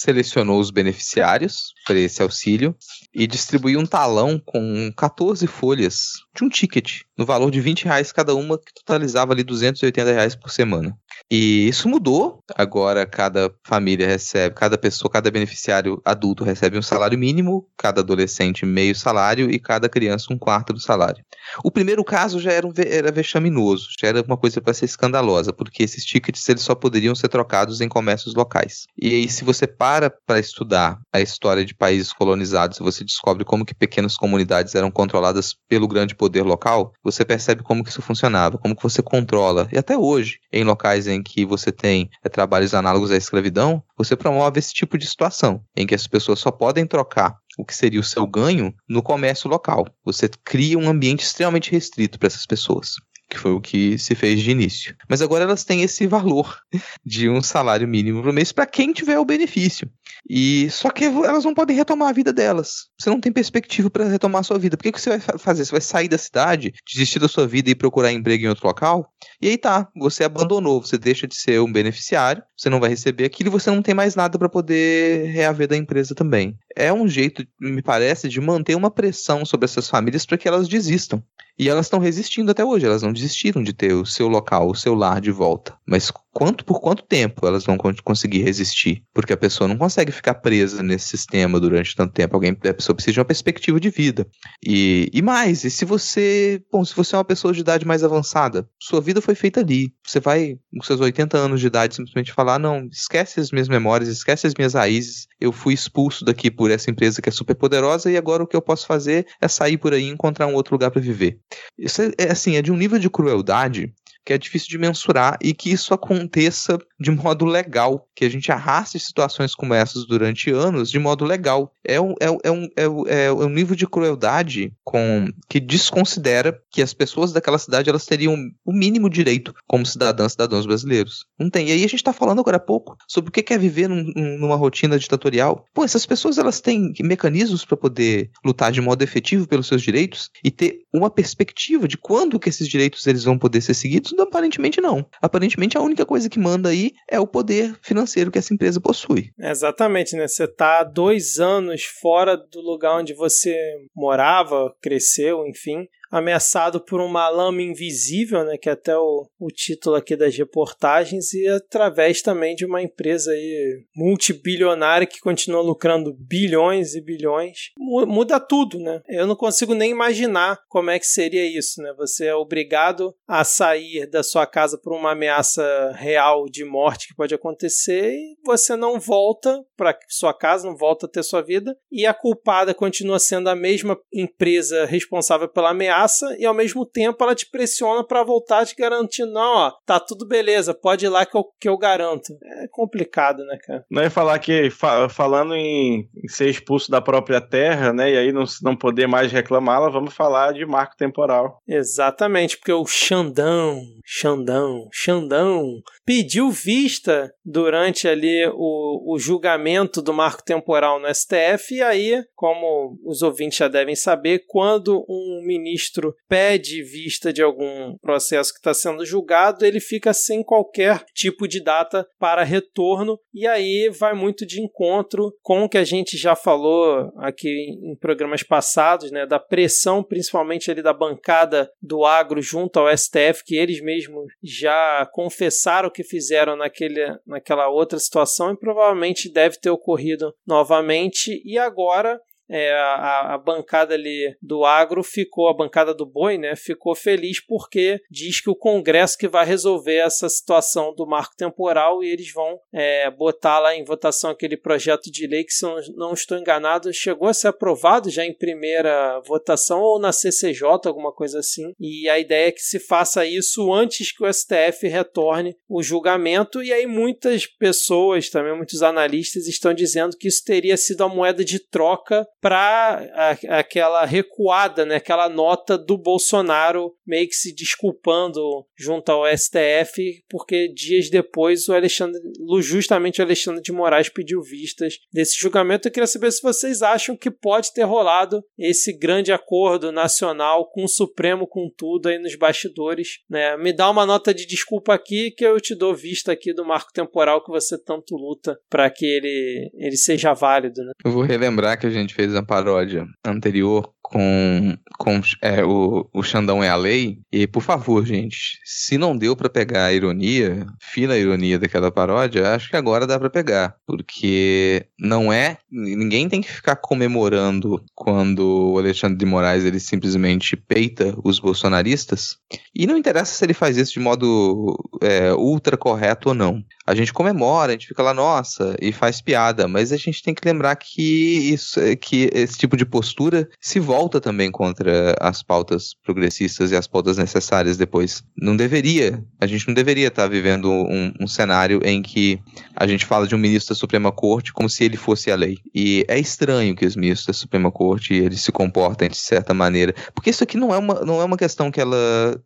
selecionou os beneficiários para esse auxílio e distribuiu um talão com 14 folhas de um ticket, no valor de 20 reais cada uma, que totalizava ali 280 reais por semana. E isso mudou. Agora cada família recebe, cada pessoa, cada beneficiário adulto recebe um salário mínimo, cada adolescente meio salário e cada criança um quarto do salário. O primeiro caso já era, um, era vexaminoso, já era uma coisa para ser escandalosa, porque esses tickets eles só poderiam ser trocados em comércios locais. E aí, se você para para estudar a história de países colonizados, você descobre como que pequenas comunidades eram controladas pelo grande poder local, você percebe como que isso funcionava, como que você controla. E até hoje, em locais em que você tem é, trabalhos análogos à escravidão, você promove esse tipo de situação, em que as pessoas só podem trocar o que seria o seu ganho no comércio local. Você cria um ambiente extremamente restrito para essas pessoas que foi o que se fez de início. Mas agora elas têm esse valor de um salário mínimo por mês para quem tiver o benefício. E só que elas não podem retomar a vida delas. Você não tem perspectiva para retomar a sua vida. Por que, que você vai fazer? Você vai sair da cidade, desistir da sua vida e procurar emprego em outro local? E aí tá, você abandonou, você deixa de ser um beneficiário, você não vai receber aquilo e você não tem mais nada para poder reaver da empresa também. É um jeito, me parece, de manter uma pressão sobre essas famílias para que elas desistam. E elas estão resistindo até hoje, elas não desistiram de ter o seu local, o seu lar de volta. Mas quanto por quanto tempo elas vão conseguir resistir? Porque a pessoa não consegue ficar presa nesse sistema durante tanto tempo. Alguém, a pessoa precisa de uma perspectiva de vida. E, e mais, e se você, bom, se você é uma pessoa de idade mais avançada, sua vida foi feita ali. Você vai, com seus 80 anos de idade, simplesmente falar: não, esquece as minhas memórias, esquece as minhas raízes. Eu fui expulso daqui por essa empresa que é super poderosa e agora o que eu posso fazer é sair por aí e encontrar um outro lugar para viver. Isso é, é, assim, é de um nível de crueldade que é difícil de mensurar e que isso aconteça de modo legal, que a gente arraste situações como essas durante anos de modo legal. É um, é, é um, é, é um nível de crueldade com que desconsidera que as pessoas daquela cidade elas teriam o mínimo direito como cidadãs cidadãos brasileiros. Não tem. E aí a gente está falando agora há pouco sobre o que é viver num, numa rotina ditatorial. Pô, essas pessoas elas têm mecanismos para poder lutar de modo efetivo pelos seus direitos e ter uma perspectiva de quando que esses direitos eles vão poder ser seguidos Aparentemente não. Aparentemente a única coisa que manda aí é o poder financeiro que essa empresa possui. Exatamente, né? Você tá dois anos fora do lugar onde você morava, cresceu, enfim ameaçado por uma lama invisível, né, que é até o, o título aqui das reportagens, e através também de uma empresa aí multibilionária que continua lucrando bilhões e bilhões. Muda tudo, né? Eu não consigo nem imaginar como é que seria isso, né? Você é obrigado a sair da sua casa por uma ameaça real de morte que pode acontecer e você não volta para sua casa, não volta a ter sua vida, e a culpada continua sendo a mesma empresa responsável pela ameaça e ao mesmo tempo ela te pressiona para voltar te garantindo, não, ó, tá tudo beleza, pode ir lá que eu, que eu garanto. É complicado, né, cara? Não ia falar que, fa falando em, em, ser expulso da própria terra, né, e aí não, não poder mais reclamá-la, vamos falar de marco temporal. Exatamente, porque o Xandão, Xandão, Xandão pediu vista durante ali o, o julgamento do marco temporal no STF, e aí, como os ouvintes já devem saber, quando um ministro pede vista de algum processo que está sendo julgado, ele fica sem qualquer tipo de data para retorno, e aí vai muito de encontro com o que a gente já falou aqui em programas passados, né, da pressão, principalmente ali da bancada do agro junto ao STF, que eles mesmos já confessaram que que fizeram naquele, naquela outra situação e provavelmente deve ter ocorrido novamente. E agora é, a, a, bancada ali do agro ficou, a bancada do boi, né, ficou feliz porque diz que o Congresso que vai resolver essa situação do marco temporal e eles vão é, botar lá em votação aquele projeto de lei que, se não estou enganado, chegou a ser aprovado já em primeira votação ou na CCJ, alguma coisa assim. E a ideia é que se faça isso antes que o STF retorne o julgamento. E aí muitas pessoas, também muitos analistas, estão dizendo que isso teria sido a moeda de troca para aquela recuada, né, aquela nota do Bolsonaro meio que se desculpando junto ao STF, porque dias depois o Alexandre, justamente o Alexandre de Moraes pediu vistas desse julgamento. Eu queria saber se vocês acham que pode ter rolado esse grande acordo nacional com o Supremo, com tudo aí nos bastidores. Né? Me dá uma nota de desculpa aqui que eu te dou vista aqui do marco temporal que você tanto luta para que ele, ele seja válido. Né? Eu vou relembrar que a gente fez fez a paródia anterior com, com é, o, o Xandão é a lei. E, por favor, gente, se não deu para pegar a ironia, fina ironia daquela paródia, acho que agora dá para pegar. Porque não é. Ninguém tem que ficar comemorando quando o Alexandre de Moraes ele simplesmente peita os bolsonaristas. E não interessa se ele faz isso de modo é, ultra correto ou não. A gente comemora, a gente fica lá, nossa, e faz piada, mas a gente tem que lembrar que isso, que esse tipo de postura se volta também contra as pautas progressistas e as pautas necessárias depois. Não deveria, a gente não deveria estar vivendo um, um cenário em que a gente fala de um ministro da Suprema Corte como se ele fosse a lei. E é estranho que os ministros da Suprema Corte eles se comportem de certa maneira, porque isso aqui não é uma, não é uma questão que ela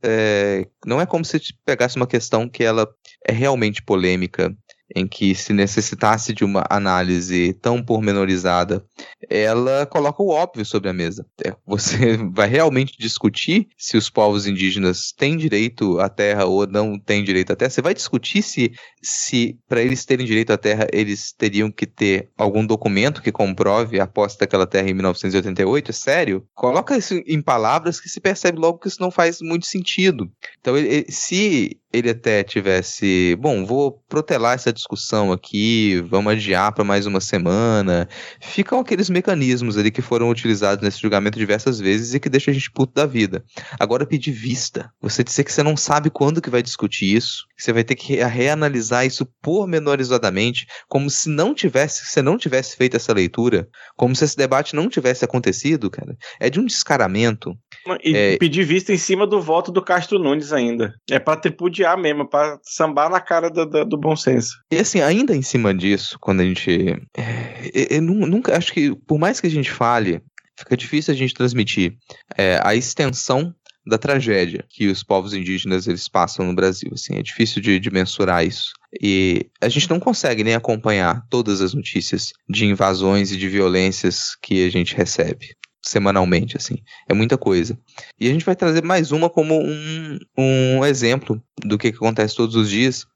é, não é como se pegasse uma questão que ela é realmente polêmica em que se necessitasse de uma análise tão pormenorizada, ela coloca o óbvio sobre a mesa. É, você vai realmente discutir se os povos indígenas têm direito à terra ou não têm direito à terra? Você vai discutir se, se para eles terem direito à terra, eles teriam que ter algum documento que comprove a posse daquela terra em 1988? É sério? Coloca isso em palavras que se percebe logo que isso não faz muito sentido. Então, ele, se ele até tivesse, bom, vou protelar essa discussão aqui, vamos adiar para mais uma semana. Ficam aqueles mecanismos ali que foram utilizados nesse julgamento diversas vezes e que deixa a gente puto da vida. Agora pedir vista, você dizer que você não sabe quando que vai discutir isso, você vai ter que reanalisar isso pormenorizadamente, como se não tivesse, você não tivesse feito essa leitura, como se esse debate não tivesse acontecido, cara. É de um descaramento. E é... pedir vista em cima do voto do Castro Nunes ainda. É para tripudiar mesmo, para sambar na cara do, do, do, bom senso. E assim, ainda em cima disso, quando a gente. É, eu nunca. Acho que, por mais que a gente fale, fica difícil a gente transmitir é, a extensão da tragédia que os povos indígenas eles passam no Brasil. Assim, é difícil de, de, mensurar isso. E a gente não consegue nem acompanhar todas as notícias de invasões e de violências que a gente recebe semanalmente, assim. É muita coisa. E a gente vai trazer mais uma como um, um exemplo do que, que acontece todos os dias,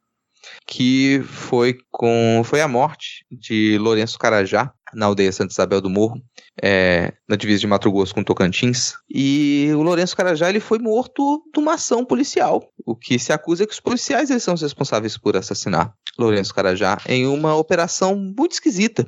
que foi com foi a morte de Lourenço Carajá na aldeia Santa Isabel do Morro, é, na divisa de Mato Grosso com Tocantins. E o Lourenço Carajá ele foi morto de uma ação policial. O que se acusa é que os policiais eles são os responsáveis por assassinar Lourenço Carajá em uma operação muito esquisita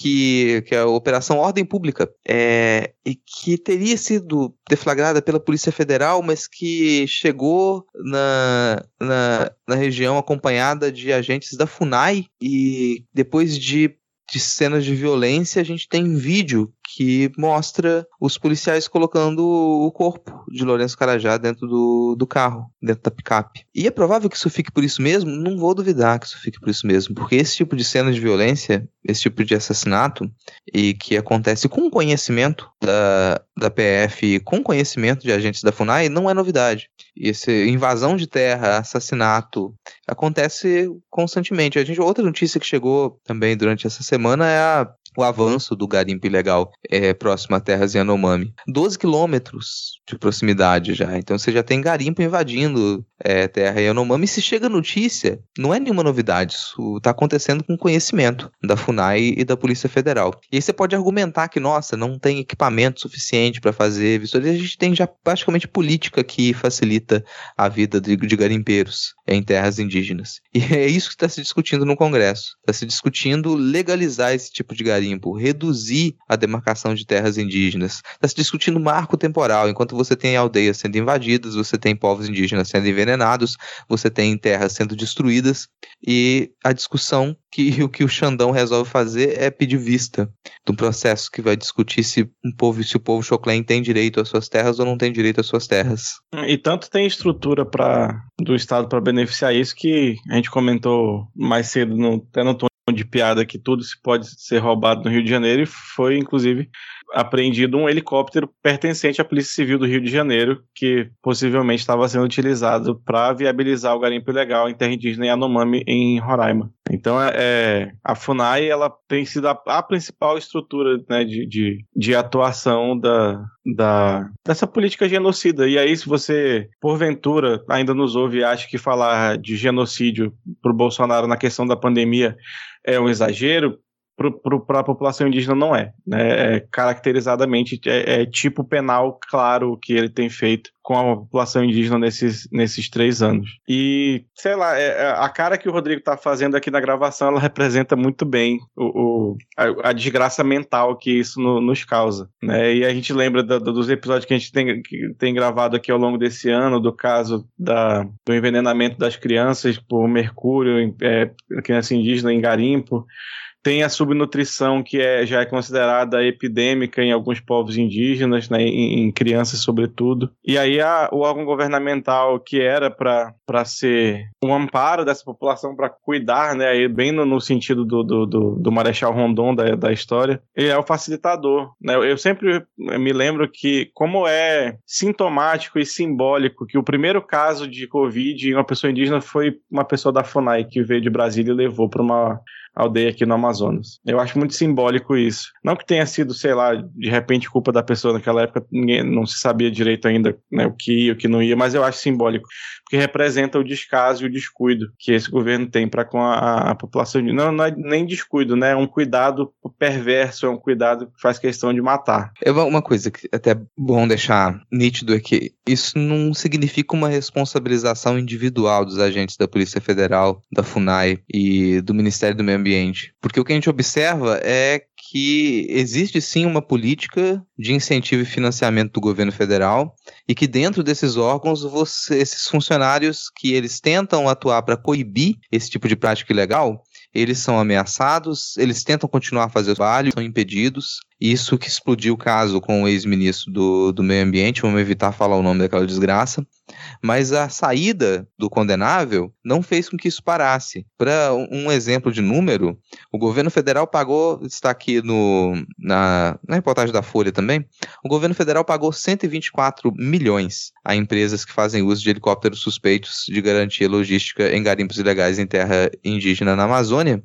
que, que é a Operação Ordem Pública, é, e que teria sido deflagrada pela Polícia Federal, mas que chegou na, na, na região acompanhada de agentes da FUNAI e depois de de cenas de violência, a gente tem vídeo que mostra os policiais colocando o corpo de Lourenço Carajá dentro do, do carro, dentro da picape. E é provável que isso fique por isso mesmo? Não vou duvidar que isso fique por isso mesmo, porque esse tipo de cena de violência, esse tipo de assassinato, e que acontece com conhecimento da, da PF, com conhecimento de agentes da FUNAI, não é novidade. Esse invasão de terra, assassinato, acontece constantemente. A gente, outra notícia que chegou também durante essa semana é a o avanço do garimpo ilegal é, próximo a terras Yanomami. 12 quilômetros de proximidade já. Então você já tem garimpo invadindo é, terra Yanomami. E se chega notícia, não é nenhuma novidade. Isso está acontecendo com conhecimento da FUNAI e da Polícia Federal. E aí você pode argumentar que, nossa, não tem equipamento suficiente para fazer vistoria. A gente tem já praticamente política que facilita a vida de, de garimpeiros em terras indígenas. E é isso que está se discutindo no Congresso. Está se discutindo legalizar esse tipo de garimpo garimpo, reduzir a demarcação de terras indígenas. Está se discutindo marco temporal. Enquanto você tem aldeias sendo invadidas, você tem povos indígenas sendo envenenados, você tem terras sendo destruídas. E a discussão que o que o Xandão resolve fazer é pedir vista do processo que vai discutir se um povo, se o povo Choclen tem direito às suas terras ou não tem direito às suas terras. E tanto tem estrutura para do Estado para beneficiar isso que a gente comentou mais cedo no, até no de piada que tudo se pode ser roubado no Rio de Janeiro e foi inclusive apreendido um helicóptero pertencente à Polícia Civil do Rio de Janeiro que possivelmente estava sendo utilizado para viabilizar o garimpo ilegal em terra indígena Yanomami em Roraima. Então é, é, a FUNAI ela tem sido a, a principal estrutura né, de, de, de atuação da, da, dessa política genocida. E aí, se você, porventura, ainda nos ouve e acha que falar de genocídio para o Bolsonaro na questão da pandemia é um exagero, para a população indígena não é, né? É, caracterizadamente é, é, tipo penal claro que ele tem feito com a população indígena nesses, nesses três anos. E, sei lá, é, é a cara que o Rodrigo está fazendo aqui na gravação, ela representa muito bem o, o a, a, desgraça mental que isso no, nos causa, né? E a gente lembra do, dos episódios que a gente tem, tem gravado aqui ao longo desse ano, do caso da, do envenenamento das crianças por mercúrio, é, criança indígena em garimpo, tem a subnutrição que é, já é considerada epidêmica em alguns povos indígenas, né, em, em crianças sobretudo. E aí a, o órgão governamental que era para ser um amparo dessa população, para cuidar, né, aí bem no, no sentido do, do, do, do, Marechal Rondon da, da história, ele é o facilitador. Né? Eu sempre me lembro que, como é sintomático e simbólico que o primeiro caso de Covid em uma pessoa indígena foi uma pessoa da FUNAI que veio de Brasília e levou para uma aldeia aqui no Amazonas. Eu acho muito simbólico isso. Não que tenha sido, sei lá, de repente culpa da pessoa naquela época, ninguém não se sabia direito ainda né, o que ia, o que não ia, mas eu acho simbólico, porque representa o descaso e o descuido que esse governo tem para com a, a, população. Não, não é nem descuido, né? É um cuidado perverso, é um cuidado que faz questão de matar. É uma coisa que é até bom deixar nítido é que isso não significa uma responsabilização individual dos agentes da Polícia Federal, da FUNAI e do Ministério do Meio Ambiente ambiente. Porque o que a gente observa é que existe sim uma política de incentivo e financiamento do governo federal e que dentro desses órgãos você, esses funcionários que eles tentam atuar para coibir esse tipo de prática ilegal, eles são ameaçados, eles tentam continuar a fazer o trabalho, são impedidos. Isso que explodiu o caso com o ex-ministro do, do Meio Ambiente, vamos evitar falar o nome daquela desgraça. Mas a saída do condenável não fez com que isso parasse. Para um exemplo de número, o governo federal pagou, está aqui no, na, na reportagem da Folha também, o governo federal pagou 124 milhões a empresas que fazem uso de helicópteros suspeitos de garantia logística em garimpos ilegais em terra indígena na Amazônia.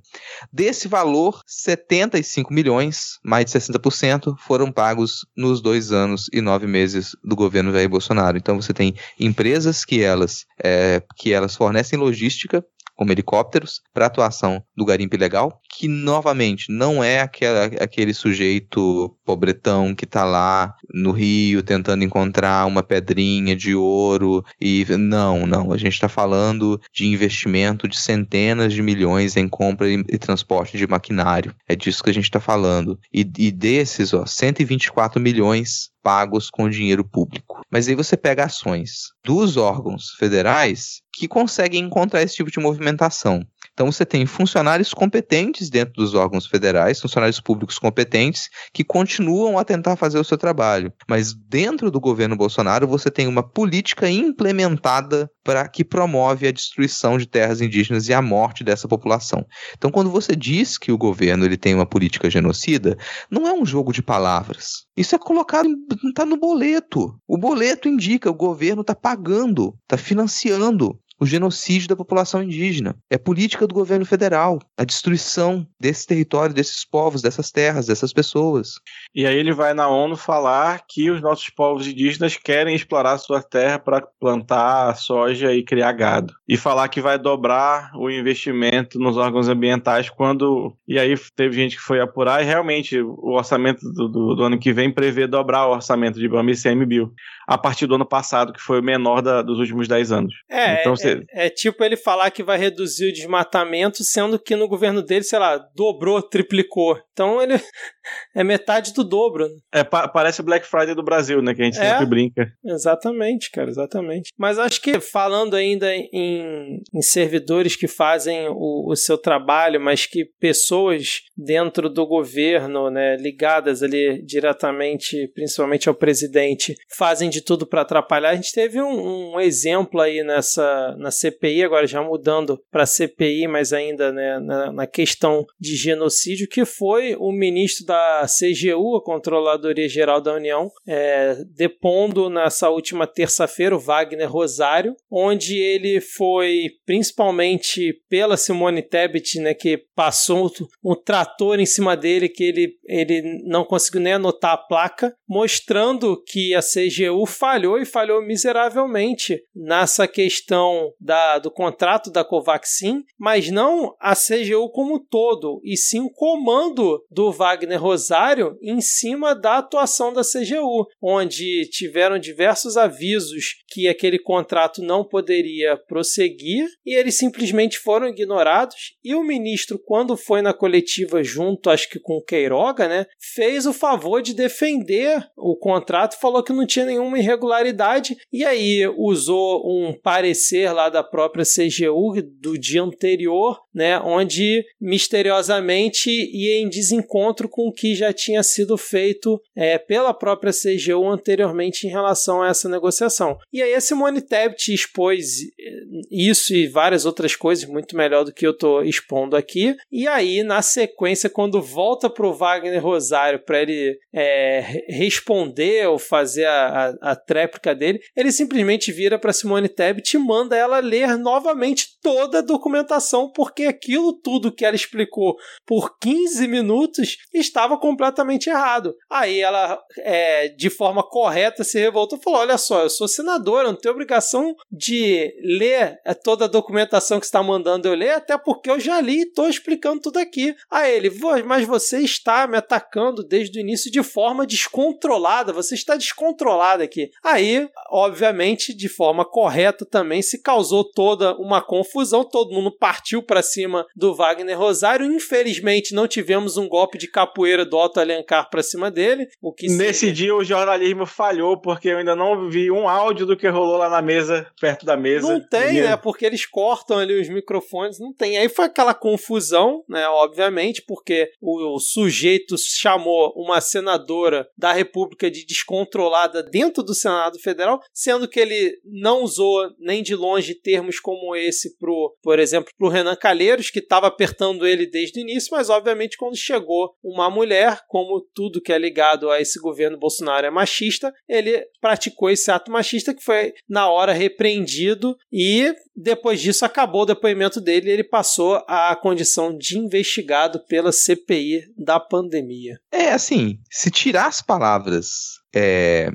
Desse valor, 75 milhões, mais de 60%, foram pagos nos dois anos e nove meses do governo Jair Bolsonaro. Então você tem empresas que elas, é, que elas fornecem logística como helicópteros, para atuação do garimpo ilegal, que novamente não é aquela, aquele sujeito pobretão que está lá no rio tentando encontrar uma pedrinha de ouro e não, não, a gente está falando de investimento de centenas de milhões em compra e, e transporte de maquinário. É disso que a gente está falando. E, e desses, ó, 124 milhões pagos com dinheiro público. Mas aí você pega ações dos órgãos federais que conseguem encontrar esse tipo de movimentação. Então você tem funcionários competentes dentro dos órgãos federais, funcionários públicos competentes, que continuam a tentar fazer o seu trabalho. Mas dentro do governo Bolsonaro você tem uma política implementada para que promove a destruição de terras indígenas e a morte dessa população. Então quando você diz que o governo ele tem uma política genocida, não é um jogo de palavras. Isso é colocado, está no boleto. O boleto indica o governo está pagando, está financiando o genocídio da população indígena. É política do governo federal, a destruição desse território, desses povos, dessas terras, dessas pessoas. E aí ele vai na ONU falar que os nossos povos indígenas querem explorar sua terra para plantar soja e criar gado. E falar que vai dobrar o investimento nos órgãos ambientais quando. E aí teve gente que foi apurar e realmente o orçamento do, do, do ano que vem prevê dobrar o orçamento de BAM e CMBio a partir do ano passado, que foi o menor da, dos últimos 10 anos. É, então, você... é, é, tipo ele falar que vai reduzir o desmatamento, sendo que no governo dele, sei lá, dobrou, triplicou. Então ele é metade do dobro. É, pa parece o Black Friday do Brasil, né? Que a gente é, sempre brinca. Exatamente, cara, exatamente. Mas acho que falando ainda em, em servidores que fazem o, o seu trabalho, mas que pessoas dentro do governo, né, ligadas ali diretamente, principalmente ao presidente, fazem de tudo para atrapalhar. A gente teve um, um, exemplo aí nessa na CPI, agora já mudando para CPI, mas ainda né, na, na, questão de genocídio, que foi o ministro da CGU, a Controladoria Geral da União, é, depondo nessa última terça-feira, o Wagner Rosário, onde ele foi principalmente pela Simone Tebet, né, que passou um trator em cima dele que ele, ele não conseguiu nem anotar a placa, mostrando que a CGU falhou e falhou miseravelmente nessa questão da, do contrato da Covaxin, mas não a CGU como um todo, e sim o comando do Wagner Rosário em cima da atuação da CGU, onde tiveram diversos avisos que aquele contrato não poderia prosseguir e eles simplesmente foram ignorados. E o ministro, quando foi na coletiva junto, acho que com o Queiroga, né, fez o favor de defender o contrato, falou que não tinha nenhuma irregularidade e aí usou um parecer lá da própria CGU do dia anterior, né, onde misteriosamente ia em desencontro com o que já tinha sido feito é, pela própria CGU anteriormente em relação a essa negociação. E aí a Simone Tebet expôs eh, isso e várias outras coisas muito melhor do que eu estou expondo aqui. E aí, na sequência, quando volta para o Wagner Rosário para ele é, responder ou fazer a, a, a tréplica dele, ele simplesmente vira para Simone Tebet e manda ela ler novamente toda a documentação, porque aquilo tudo que ela explicou por 15 minutos estava completamente errado. Aí ela, é, de forma correta, se revoltou e falou: Olha só, eu sou senadora, não tenho obrigação de ler é, toda a documentação que está mandando eu ler, até porque eu já li e estou explicando tudo aqui. Aí ele, mas você está me atacando desde o início de forma descontrolada, você está descontrolada aqui. Aí, obviamente, de forma correta também se causou toda uma confusão, todo mundo partiu para cima do Wagner Rosário. Infelizmente, não tivemos um golpe de capoeira do Otto Alencar para cima dele. O que Nesse seria... dia o jornalismo falhou, porque eu ainda não vi um áudio do que rolou lá na mesa, perto da mesa. Não tem, né? Porque eles cortam ali os microfones, não tem. Aí foi aquela confusão, né? Obviamente, porque o, o sujeito chamou uma senadora da República de descontrolada dentro do Senado Federal, sendo que ele não usou nem de longe termos como esse pro, por exemplo, pro Renan Calheiros, que estava apertando ele desde o início, mas obviamente quando chegou uma mulher, como tudo que é ligado a esse governo Bolsonaro é machista, ele praticou esse ato machista que foi na hora repreendido e depois disso acabou o depoimento dele e ele passou à condição de investigado pela CPI da pandemia. É assim, se tirar as palavras, é,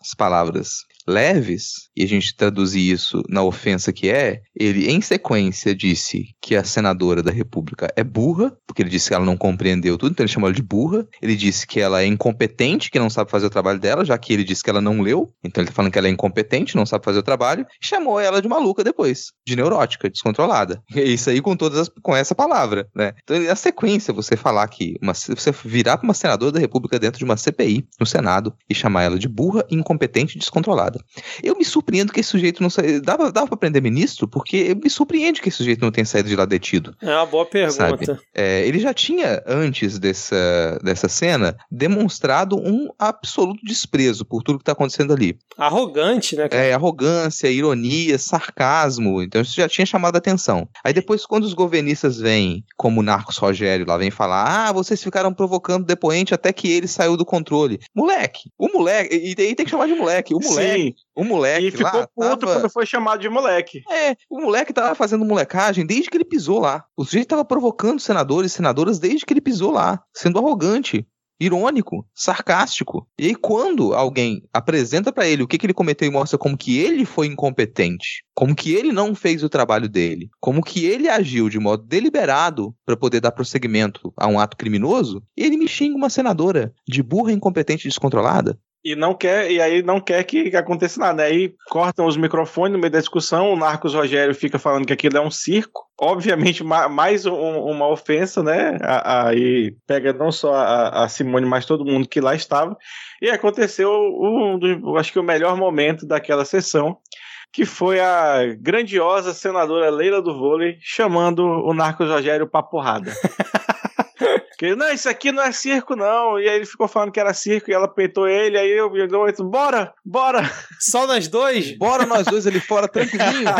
as palavras leves, e a gente traduzir isso na ofensa que é, ele em sequência disse que a senadora da República é burra, porque ele disse que ela não compreendeu tudo, então ele chamou ela de burra. Ele disse que ela é incompetente, que não sabe fazer o trabalho dela, já que ele disse que ela não leu, então ele tá falando que ela é incompetente, não sabe fazer o trabalho, chamou ela de maluca depois, de neurótica, descontrolada. E é isso aí com todas as, com essa palavra, né? Então, a sequência, você falar que uma, você virar para uma senadora da República dentro de uma CPI no Senado e chamar ela de burra, incompetente e descontrolada. Eu me surpreendo que esse sujeito não saiu. Dava, dava pra prender ministro? Porque me surpreende que esse sujeito não tenha saído de lá detido. É uma boa pergunta. É, ele já tinha, antes dessa, dessa cena, demonstrado um absoluto desprezo por tudo que tá acontecendo ali. Arrogante, né? Cara? É, arrogância, ironia, sarcasmo. Então isso já tinha chamado a atenção. Aí depois, quando os governistas vêm, como o Narcos Rogério lá, vem falar: ah, vocês ficaram provocando o depoente até que ele saiu do controle. Moleque, o moleque, e daí tem que chamar de moleque. O moleque, Sim. O moleque E ficou lá. puto tava- quando foi chamado de moleque. é, o moleque tava fazendo molecagem desde que ele pisou lá. O sujeito tava provocando senadores e senadoras desde que ele pisou lá, sendo arrogante, irônico, sarcástico. E aí quando alguém apresenta pra ele o que, que ele cometeu e mostra como que ele foi incompetente, como que ele não fez o trabalho dele, como que ele agiu de modo deliberado pra poder dar prosseguimento a um ato criminoso, ele me xinga uma senadora de burra, incompetente e descontrolada. E não quer, e aí não quer que, aconteça nada. Aí cortam os microfones no meio da discussão, o Narcos Rogério fica falando que aquilo é um circo. Obviamente, ma- mais um- uma ofensa, né? Aí pega não só a, a Simone, mas todo mundo que lá estava. E aconteceu um dos, acho que o melhor momento daquela sessão, que foi a grandiosa senadora Leila do Vôlei chamando o Narcos Rogério pra porrada. Que, não, isso aqui não é circo, não. E aí ele ficou falando que era circo e ela peitou ele. Aí eu, eu, eu bora, bora. Só nós dois? Bora nós dois ali fora, tranquilinho.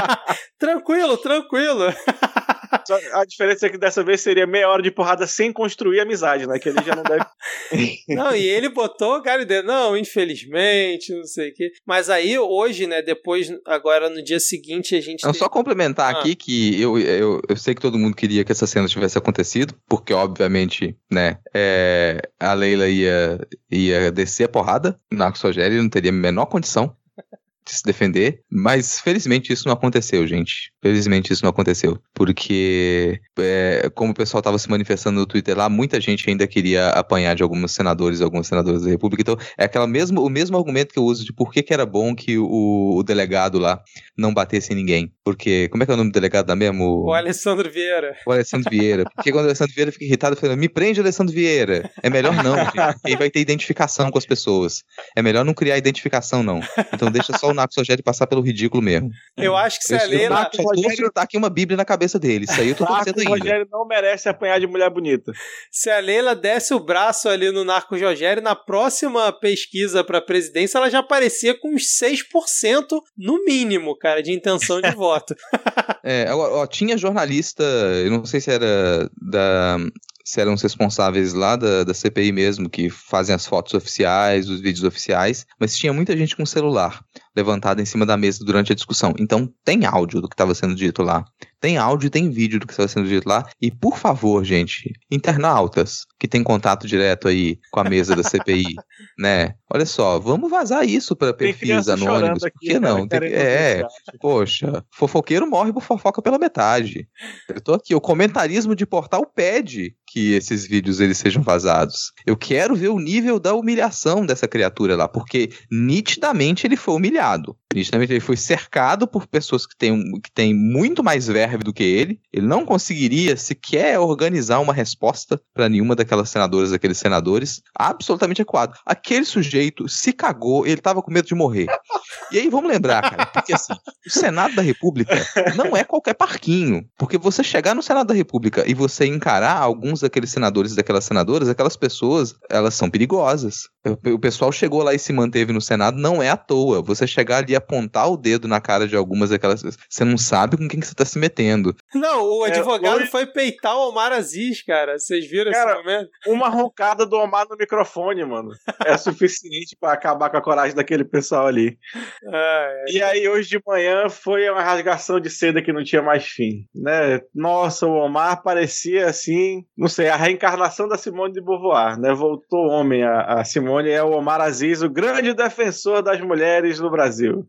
Tranquilo, tranquilo. Só a diferença é que dessa vez seria meia hora de porrada sem construir amizade, né? Que ele já não deve. Não, e ele botou o cara dentro. Não, infelizmente, não sei o quê. Mas aí, hoje, né, depois, agora no dia seguinte, a gente. Não, tem- só complementar Ah. aqui que eu, eu, eu sei que todo mundo queria que essa cena tivesse acontecido, porque obviamente, né, é, a Leila ia, ia descer a porrada, o Marcos Rogério não teria a menor condição de se defender, mas felizmente isso não aconteceu, gente. Felizmente isso não aconteceu, porque é, como o pessoal estava se manifestando no Twitter lá, muita gente ainda queria apanhar de alguns senadores algumas senadoras da República, então é aquela mesmo, o mesmo argumento que eu uso de por que, que era bom que o, o delegado lá não batesse em ninguém, porque, como é que é o nome do delegado lá mesmo? O Alessandro Vieira. O Alessandro Vieira. Porque quando o Alessandro Vieira fica irritado, ele fala, me prende, Alessandro Vieira. É melhor não, gente, aí vai ter identificação com as pessoas. É melhor não criar identificação, não. Então deixa só o Narcos Rogério passar pelo ridículo mesmo. Eu acho que se a Eu, eu, Leila. só tô fritar aqui uma bíblia na cabeça dele. Isso aí eu tô torcendo ainda. Rogério não merece apanhar de mulher bonita. Se a Leila desse o braço ali no Narco Rogério, na próxima pesquisa pra presidência, ela já aparecia com uns 6% no mínimo, cara, de intenção de voto. É, agora, ó, tinha jornalista, eu não sei se era da. Se eram os responsáveis lá da, da CPI mesmo, que fazem as fotos oficiais, os vídeos oficiais, mas tinha muita gente com celular levantado em cima da mesa durante a discussão. Então tem áudio do que estava sendo dito lá. Tem áudio e tem vídeo do que estava sendo dito lá. E por favor, gente, internautas que tem contato direto aí com a mesa da CPI, né? Olha só, vamos vazar isso para perfis anônimos. Por que não? Tem é. Poxa, fofoqueiro morre por fofoca pela metade. Eu tô aqui, o comentarismo de portal pede que esses vídeos eles sejam vazados. Eu quero ver o nível da humilhação dessa criatura lá, porque nitidamente ele foi humilhado molhado. Nitidamente ele foi cercado por pessoas que têm, que têm muito mais verve do que ele. Ele não conseguiria sequer organizar uma resposta para nenhuma daquelas senadoras, daqueles senadores. Absolutamente acuado. Aquele sujeito se cagou, ele tava com medo de morrer. E aí vamos lembrar, cara, porque assim, o Senado da República não é qualquer parquinho. Porque você chegar no Senado da República e você encarar alguns daqueles senadores e daquelas senadoras, aquelas pessoas, elas são perigosas. O pessoal chegou lá e se manteve no Senado, não é à toa. Você chegar ali apontar o dedo na cara de algumas daquelas. Você não sabe com quem que você tá se metendo. Não, o É, advogado hoje- foi peitar o Omar Aziz, cara. Vocês viram Cara, esse momento? Uma roncada do Omar no microfone, mano. É suficiente pra acabar com a coragem daquele pessoal ali. Ah, é. E aí, hoje de manhã, foi uma rasgação de seda que não tinha mais fim, né? Nossa, o Omar parecia assim, não sei, a reencarnação da Simone de Beauvoir, né? Voltou homem a, a Simone, é o Omar Aziz, o grande defensor das mulheres no Brasil.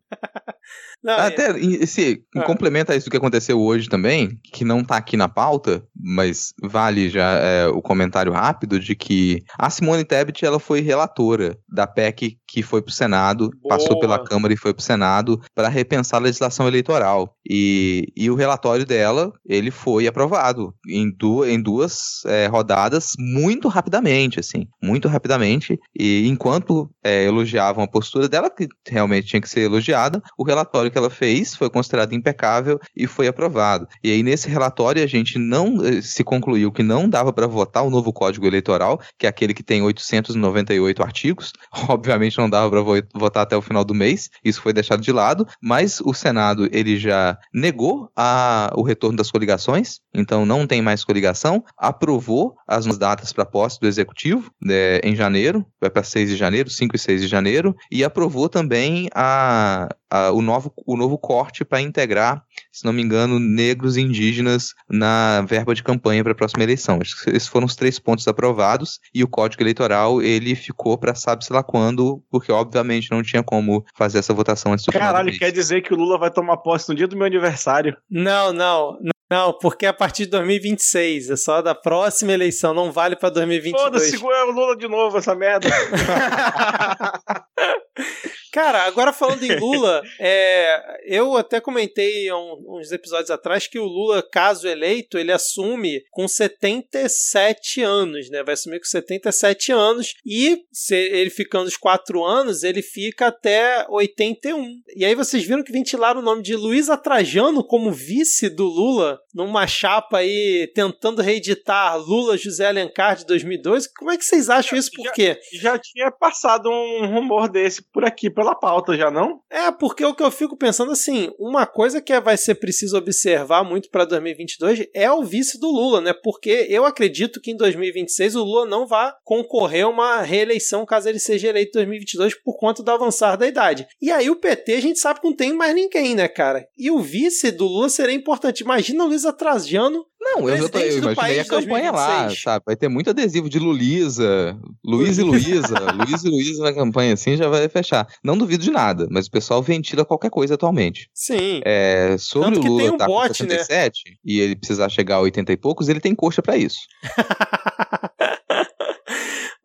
Não, Até esse Ah. complementa isso que aconteceu hoje também, que não tá aqui na pauta, mas vale já é, o comentário rápido de que a Simone Tebet ela foi relatora da PEC que foi pro Senado, passou Boa. pela Câmara e foi pro Senado para repensar a legislação eleitoral. E, e o relatório dela, ele foi aprovado em, du em duas é, rodadas muito rapidamente, assim, muito rapidamente. E enquanto é, elogiavam a postura dela, que realmente tinha que ser elogiada, o relatório que ela fez foi considerado impecável e foi aprovado. E aí, nesse relatório, a gente não eh, se concluiu que não dava para votar o novo Código Eleitoral, que é aquele que tem 898 artigos. Obviamente não dava para votar até o final do mês, isso foi deixado de lado, mas o Senado ele já negou a, o retorno das coligações, então não tem mais coligação, aprovou as datas para posse do Executivo né, em janeiro, vai para 6 de janeiro, 5 e 6 de janeiro, e aprovou também a, a- o, novo, o novo corte para integrar, se não me engano, negros e indígenas na verba de campanha para a próxima eleição. Acho que Esses foram os três pontos aprovados e o Código Eleitoral ele ficou para sabe-se lá quando, porque obviamente não tinha como fazer essa votação antes do Caralho, quer dizer que o Lula vai tomar posse no dia do meu aniversário. Não, não, não, porque é a partir de 2026, é só da próxima eleição, não vale pra 2022. Foda-se, é o Lula de novo, essa merda. Cara, agora falando em Lula, é, eu até comentei um- uns episódios atrás que o Lula, caso eleito, ele assume com 77 anos, né? Vai assumir com 77 anos e se ele ficando os 4 anos, ele fica até 81. E aí vocês viram que ventilaram o nome de Luiz Trajano como vice do Lula numa chapa aí tentando reeditar Lula José Alencar de 2002. Como é que vocês acham isso? Por quê? Já tinha passado um rumor desse por aqui, pela pauta, já não? É, porque o que eu fico pensando assim, uma coisa que vai ser preciso observar muito para 2022 é o vice do Lula, né? Porque eu acredito que em 2026 o Lula não vai concorrer a uma reeleição caso ele seja eleito em 2022 por conta do avançar da idade. E aí o PT a gente sabe que não tem mais ninguém, né, cara? E o vice do Lula seria importante. Imagina o Luiz Atrajano Não, eu, tô, eu imaginei a campanha lá, 2026. sabe? Vai ter muito adesivo de Lulisa, Luiz e Luísa, Luiz e Luísa na campanha, assim, já vai fechar. Não duvido de nada, mas o pessoal ventila qualquer coisa atualmente. Sim. É, sobre o Lula um tá bot, com 67 e ele precisar chegar a 80 e poucos, ele tem coxa pra isso.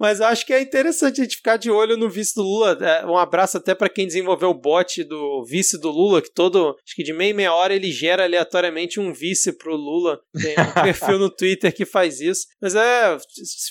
Mas acho que é interessante a gente ficar de olho no vice do Lula. É, Um abraço até para quem desenvolveu o bot do vice do Lula, que todo, acho que de meia meia hora ele gera aleatoriamente um vice pro Lula. Tem um perfil no Twitter que faz isso. Mas é,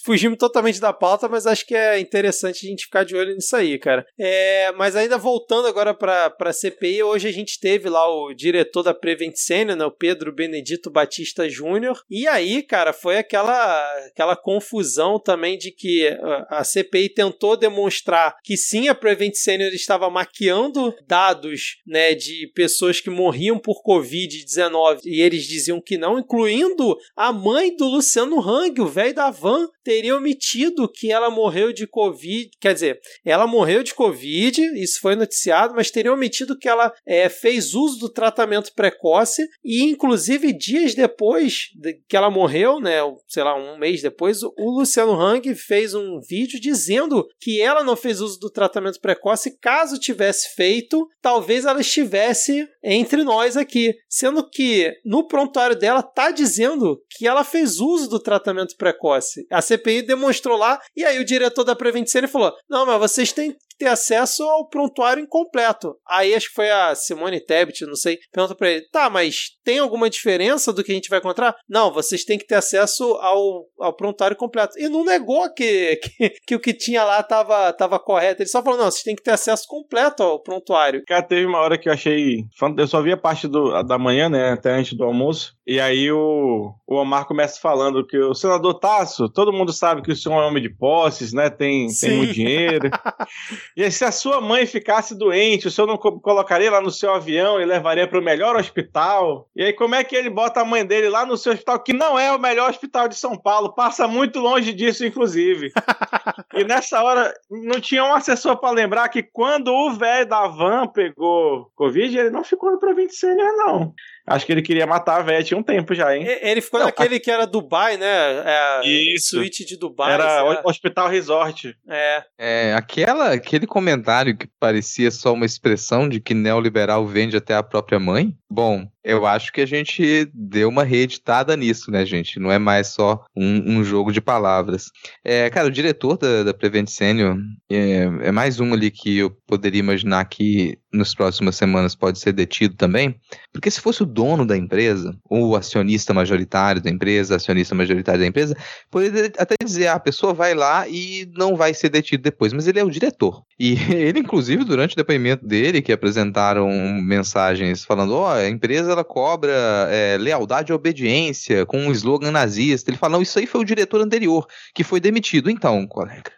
fugimos totalmente da pauta, mas acho que é interessante a gente ficar de olho nisso aí, cara. É, mas ainda voltando agora para a CPI, hoje a gente teve lá o diretor da Prevent Senior, né, o Pedro Benedito Batista Júnior. E aí, cara, foi aquela, aquela confusão também de que a CPI tentou demonstrar que sim, a Prevent Senior estava maquiando dados né, de pessoas que morriam por Covid-19 e eles diziam que não, incluindo a mãe do Luciano Hang, o velho da van, teria omitido que ela morreu de Covid. Quer dizer, ela morreu de Covid, isso foi noticiado, mas teria omitido que ela é, fez uso do tratamento precoce e, inclusive, dias depois de que ela morreu, né, sei lá, um mês depois, o Luciano Hang fez um vídeo dizendo que ela não fez uso do tratamento precoce. Caso tivesse feito, talvez ela estivesse entre nós aqui. Sendo que no prontuário dela tá dizendo que ela fez uso do tratamento precoce. A CPI demonstrou lá, e aí o diretor da Prevent Senior falou: não, mas vocês têm ter acesso ao prontuário incompleto. Aí acho que foi a Simone Tebet, não sei, pergunta pra ele: tá, mas tem alguma diferença do que a gente vai encontrar? Não, vocês têm que ter acesso ao, ao prontuário completo. E não negou que, que, que o que tinha lá tava, tava correto. Ele só falou: não, vocês têm que ter acesso completo ao prontuário. Cara, teve uma hora que eu achei. Eu só vi a parte do, da manhã, né? Até antes do almoço. E aí o, o Omar começa falando que o senador Tasso, todo mundo sabe que o senhor é homem de posses, né? Tem, Sim. tem muito dinheiro. e se a sua mãe ficasse doente, o senhor não co- colocaria lá no seu avião e levaria para o melhor hospital? E aí, como é que ele bota a mãe dele lá no seu hospital, que não é o melhor hospital de São Paulo? Passa muito longe disso, inclusive. E nessa hora, não tinha um assessor pra lembrar que quando o velho da van pegou Covid, ele não ficou no Província Sênior, não. Acho que ele queria matar a velha, tinha um tempo já, hein? E- Ele ficou Não, naquele que era Dubai, né? É, Isso. Suíte de Dubai. Era o Hospital Resort. É. É, aquela, aquele aquele comentário que parecia só uma expressão de que neoliberal vende até a própria mãe? Bom, eu acho que a gente deu uma reeditada nisso, né, gente? Não é mais só um, um jogo de palavras. É, cara, o diretor da, da Prevent Senior é, é, mais um ali que eu poderia imaginar que nas próximas semanas pode ser detido também. Porque se fosse o dono da empresa, ou o acionista majoritário da empresa, acionista majoritário da empresa, poderia até dizer, ah, a pessoa vai lá e não vai ser detido depois, mas ele é o diretor. E ele, inclusive, durante o depoimento dele, que apresentaram mensagens falando, ó, oh, a empresa ela cobra é, lealdade e obediência com um slogan nazista. Ele fala, não, isso aí foi o diretor anterior que foi demitido. Então, colega,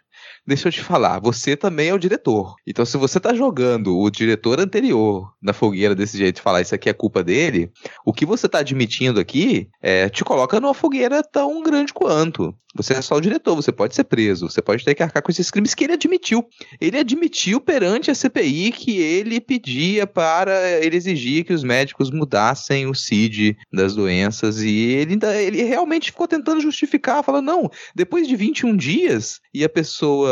deixa eu te falar, você também é o diretor. Então, se você tá jogando o diretor anterior na fogueira desse jeito falar isso aqui é culpa dele, o que você tá admitindo aqui é, te coloca numa fogueira tão grande quanto. Você é só o diretor, você pode ser preso, você pode ter que arcar com esses crimes que ele admitiu. Ele admitiu perante a CPI que ele pedia para, ele exigia que os médicos mudassem o CID das doenças e ele, ainda, ele realmente ficou tentando justificar, falando, não, depois de 21 dias e a pessoa,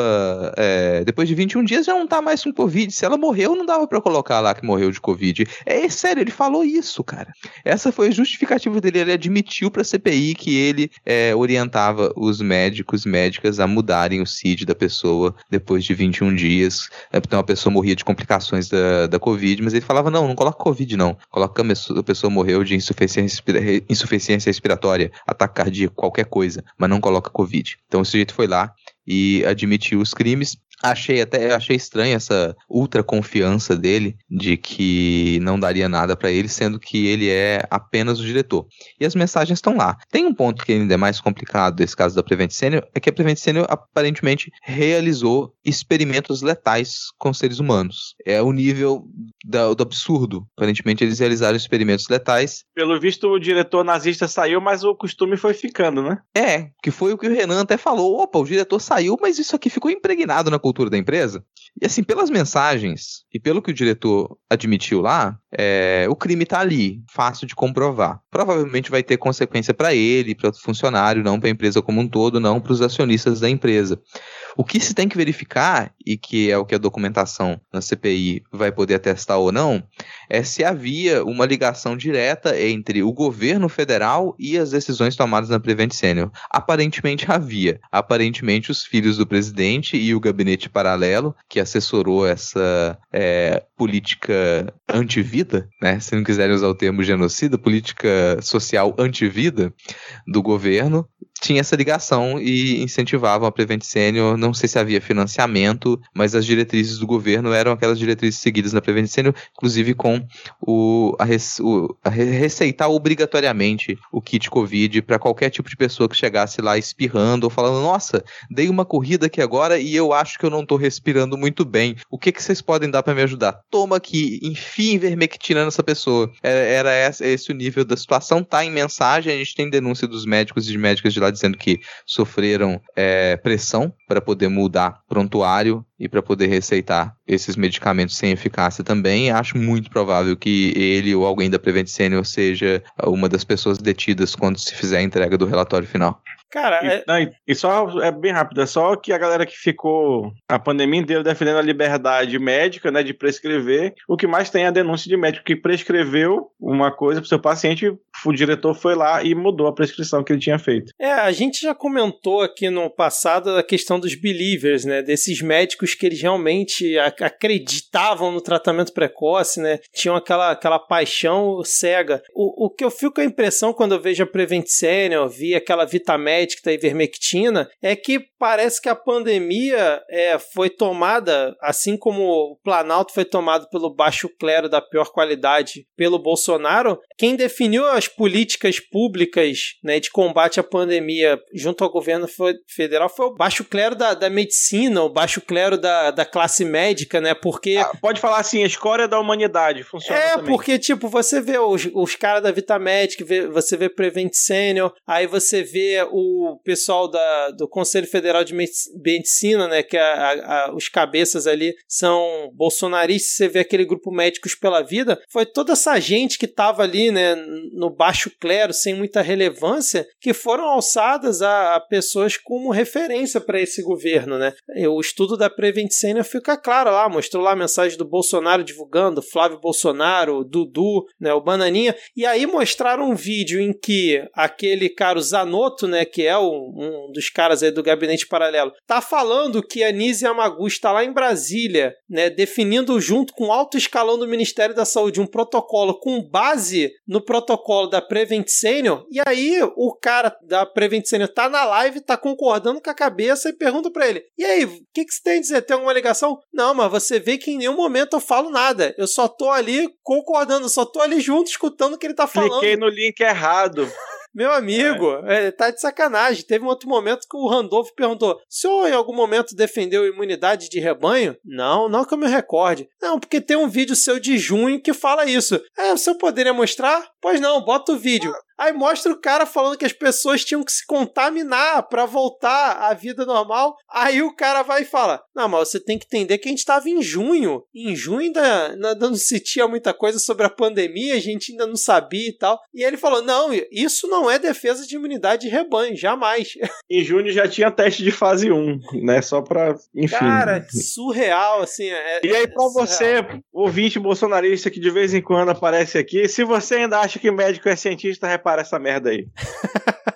é, depois de 21 dias já não tá mais com Covid, se ela morreu não dava para colocar lá que morreu de Covid. É, é sério, ele falou isso, cara. Essa foi a justificativa dele, ele admitiu para a CPI que ele é, orientava os os médicos médicas a mudarem o CID da pessoa depois de 21 dias. Então a pessoa morria de complicações da, da Covid, mas ele falava: não, não coloca Covid, não. Coloca a pessoa morreu de insuficiência, insuficiência respiratória, ataque cardíaco, qualquer coisa, mas não coloca Covid. Então o sujeito foi lá e admitiu os crimes Achei até achei estranha essa ultra confiança dele de que não daria nada para ele, sendo que ele é apenas o diretor. E as mensagens estão lá. Tem um ponto que ainda é mais complicado desse caso da Prevent Senior, é que a Prevent Senior aparentemente realizou experimentos letais com seres humanos. É o nível da, do absurdo. Aparentemente eles realizaram experimentos letais. Pelo visto o diretor nazista saiu, mas o costume foi ficando, né? É, que foi o que o Renan até falou. Opa, o diretor saiu, mas isso aqui ficou impregnado na cultura da empresa. E assim, pelas mensagens e pelo que o diretor admitiu lá, é, o crime está ali, fácil de comprovar. Provavelmente vai ter consequência para ele, para o funcionário, não para a empresa como um todo, não para os acionistas da empresa. O que se tem que verificar, e que é o que a documentação na CPI vai poder atestar ou não, é se havia uma ligação direta entre o governo federal e as decisões tomadas na Prevent Senior. Aparentemente havia. Aparentemente os filhos do presidente e o gabinete paralelo, que assessorou essa é, política antivida, né, se não quiserem usar o termo genocida, política social antivida do governo, tinha essa ligação e incentivavam a Prevent Senior. Não sei se havia financiamento, mas as diretrizes do governo eram aquelas diretrizes seguidas na Prevent Senior, inclusive com o, a, o, a receitar obrigatoriamente o kit Covid para qualquer tipo de pessoa que chegasse lá espirrando ou falando: Nossa, dei uma corrida aqui agora e eu acho que eu não estou respirando muito bem. O que, que vocês podem dar para me ajudar? Toma aqui, enfim, vermectina nessa pessoa. Era, era esse, esse, o nível da situação. Tá em mensagem, a gente tem denúncia dos médicos e de médicas de lá dizendo que sofreram é, pressão para poder mudar prontuário e para poder receitar esses medicamentos sem eficácia também. Acho muito provável que ele ou alguém da Prevent Senior seja uma das pessoas detidas quando se fizer a entrega do relatório final. Cara, e, é... Não, e só é bem rápido, é só que a galera que ficou a pandemia inteira defendendo a liberdade médica, né, de prescrever, o que mais tem é a denúncia de médico que prescreveu uma coisa pro seu paciente, o diretor foi lá e mudou a prescrição que ele tinha feito. É, a gente já comentou aqui no passado a questão dos believers, né, desses médicos que eles realmente acreditavam no tratamento precoce, né, tinham aquela, aquela paixão cega. O, o que eu fico com a impressão quando eu vejo a Prevent Senior, vi aquela Vitamed e ivermectina, é que parece que a pandemia é, foi tomada, assim como o Planalto foi tomado pelo baixo clero da pior qualidade pelo Bolsonaro, quem definiu as políticas públicas né, de combate à pandemia junto ao governo federal foi o baixo clero da, da medicina, o baixo clero da, da classe médica, né? Porque. Ah, pode falar assim, a escória da humanidade funciona. É, também. porque, tipo, você vê os, os caras da Vitamedic, você vê Prevent Senior, aí você vê o o pessoal da, do Conselho Federal de Medicina, né, que a, a, os cabeças ali são bolsonaristas, você vê aquele grupo Médicos pela Vida, foi toda essa gente que estava ali, né, no baixo clero, sem muita relevância, que foram alçadas a, a pessoas como referência para esse governo, né. O estudo da Prevent Senior fica claro lá, mostrou lá a mensagem do Bolsonaro divulgando, Flávio Bolsonaro, Dudu, né, o Bananinha, e aí mostraram um vídeo em que aquele cara, o Zanotto, né, que é o, um dos caras aí do gabinete paralelo, tá falando que a Nise Yamaguchi está lá em Brasília, né, definindo junto com o alto escalão do Ministério da Saúde um protocolo com base no protocolo da Prevent Senior, e aí o cara da Prevent Senior tá na live, tá concordando com a cabeça e pergunta para ele: "E aí, o que que você tem a dizer? Tem alguma ligação?" "Não, mas você vê que em nenhum momento eu falo nada. Eu só tô ali concordando, só tô ali junto escutando o que ele tá falando." Cliquei no link errado. Meu amigo, é. É, tá de sacanagem. Teve um outro momento que o Randolph perguntou: o senhor em algum momento defendeu imunidade de rebanho? Não, não que eu me recorde. Não, porque tem um vídeo seu de junho que fala isso. É, o senhor poderia mostrar? Pois não, bota o vídeo. Aí mostra o cara falando que as pessoas tinham que se contaminar para voltar à vida normal. Aí o cara vai e fala: Não, mas você tem que entender que a gente estava em junho. Em junho ainda, ainda não se tinha muita coisa sobre a pandemia, a gente ainda não sabia e tal. E ele falou: Não, isso não é defesa de imunidade de rebanho, jamais. Em junho já tinha teste de fase 1, né? Só pra. Enfim. Cara, surreal, assim. É, e aí, pra é você, ouvinte bolsonarista que de vez em quando aparece aqui, se você ainda acha que médico é cientista, para essa merda aí.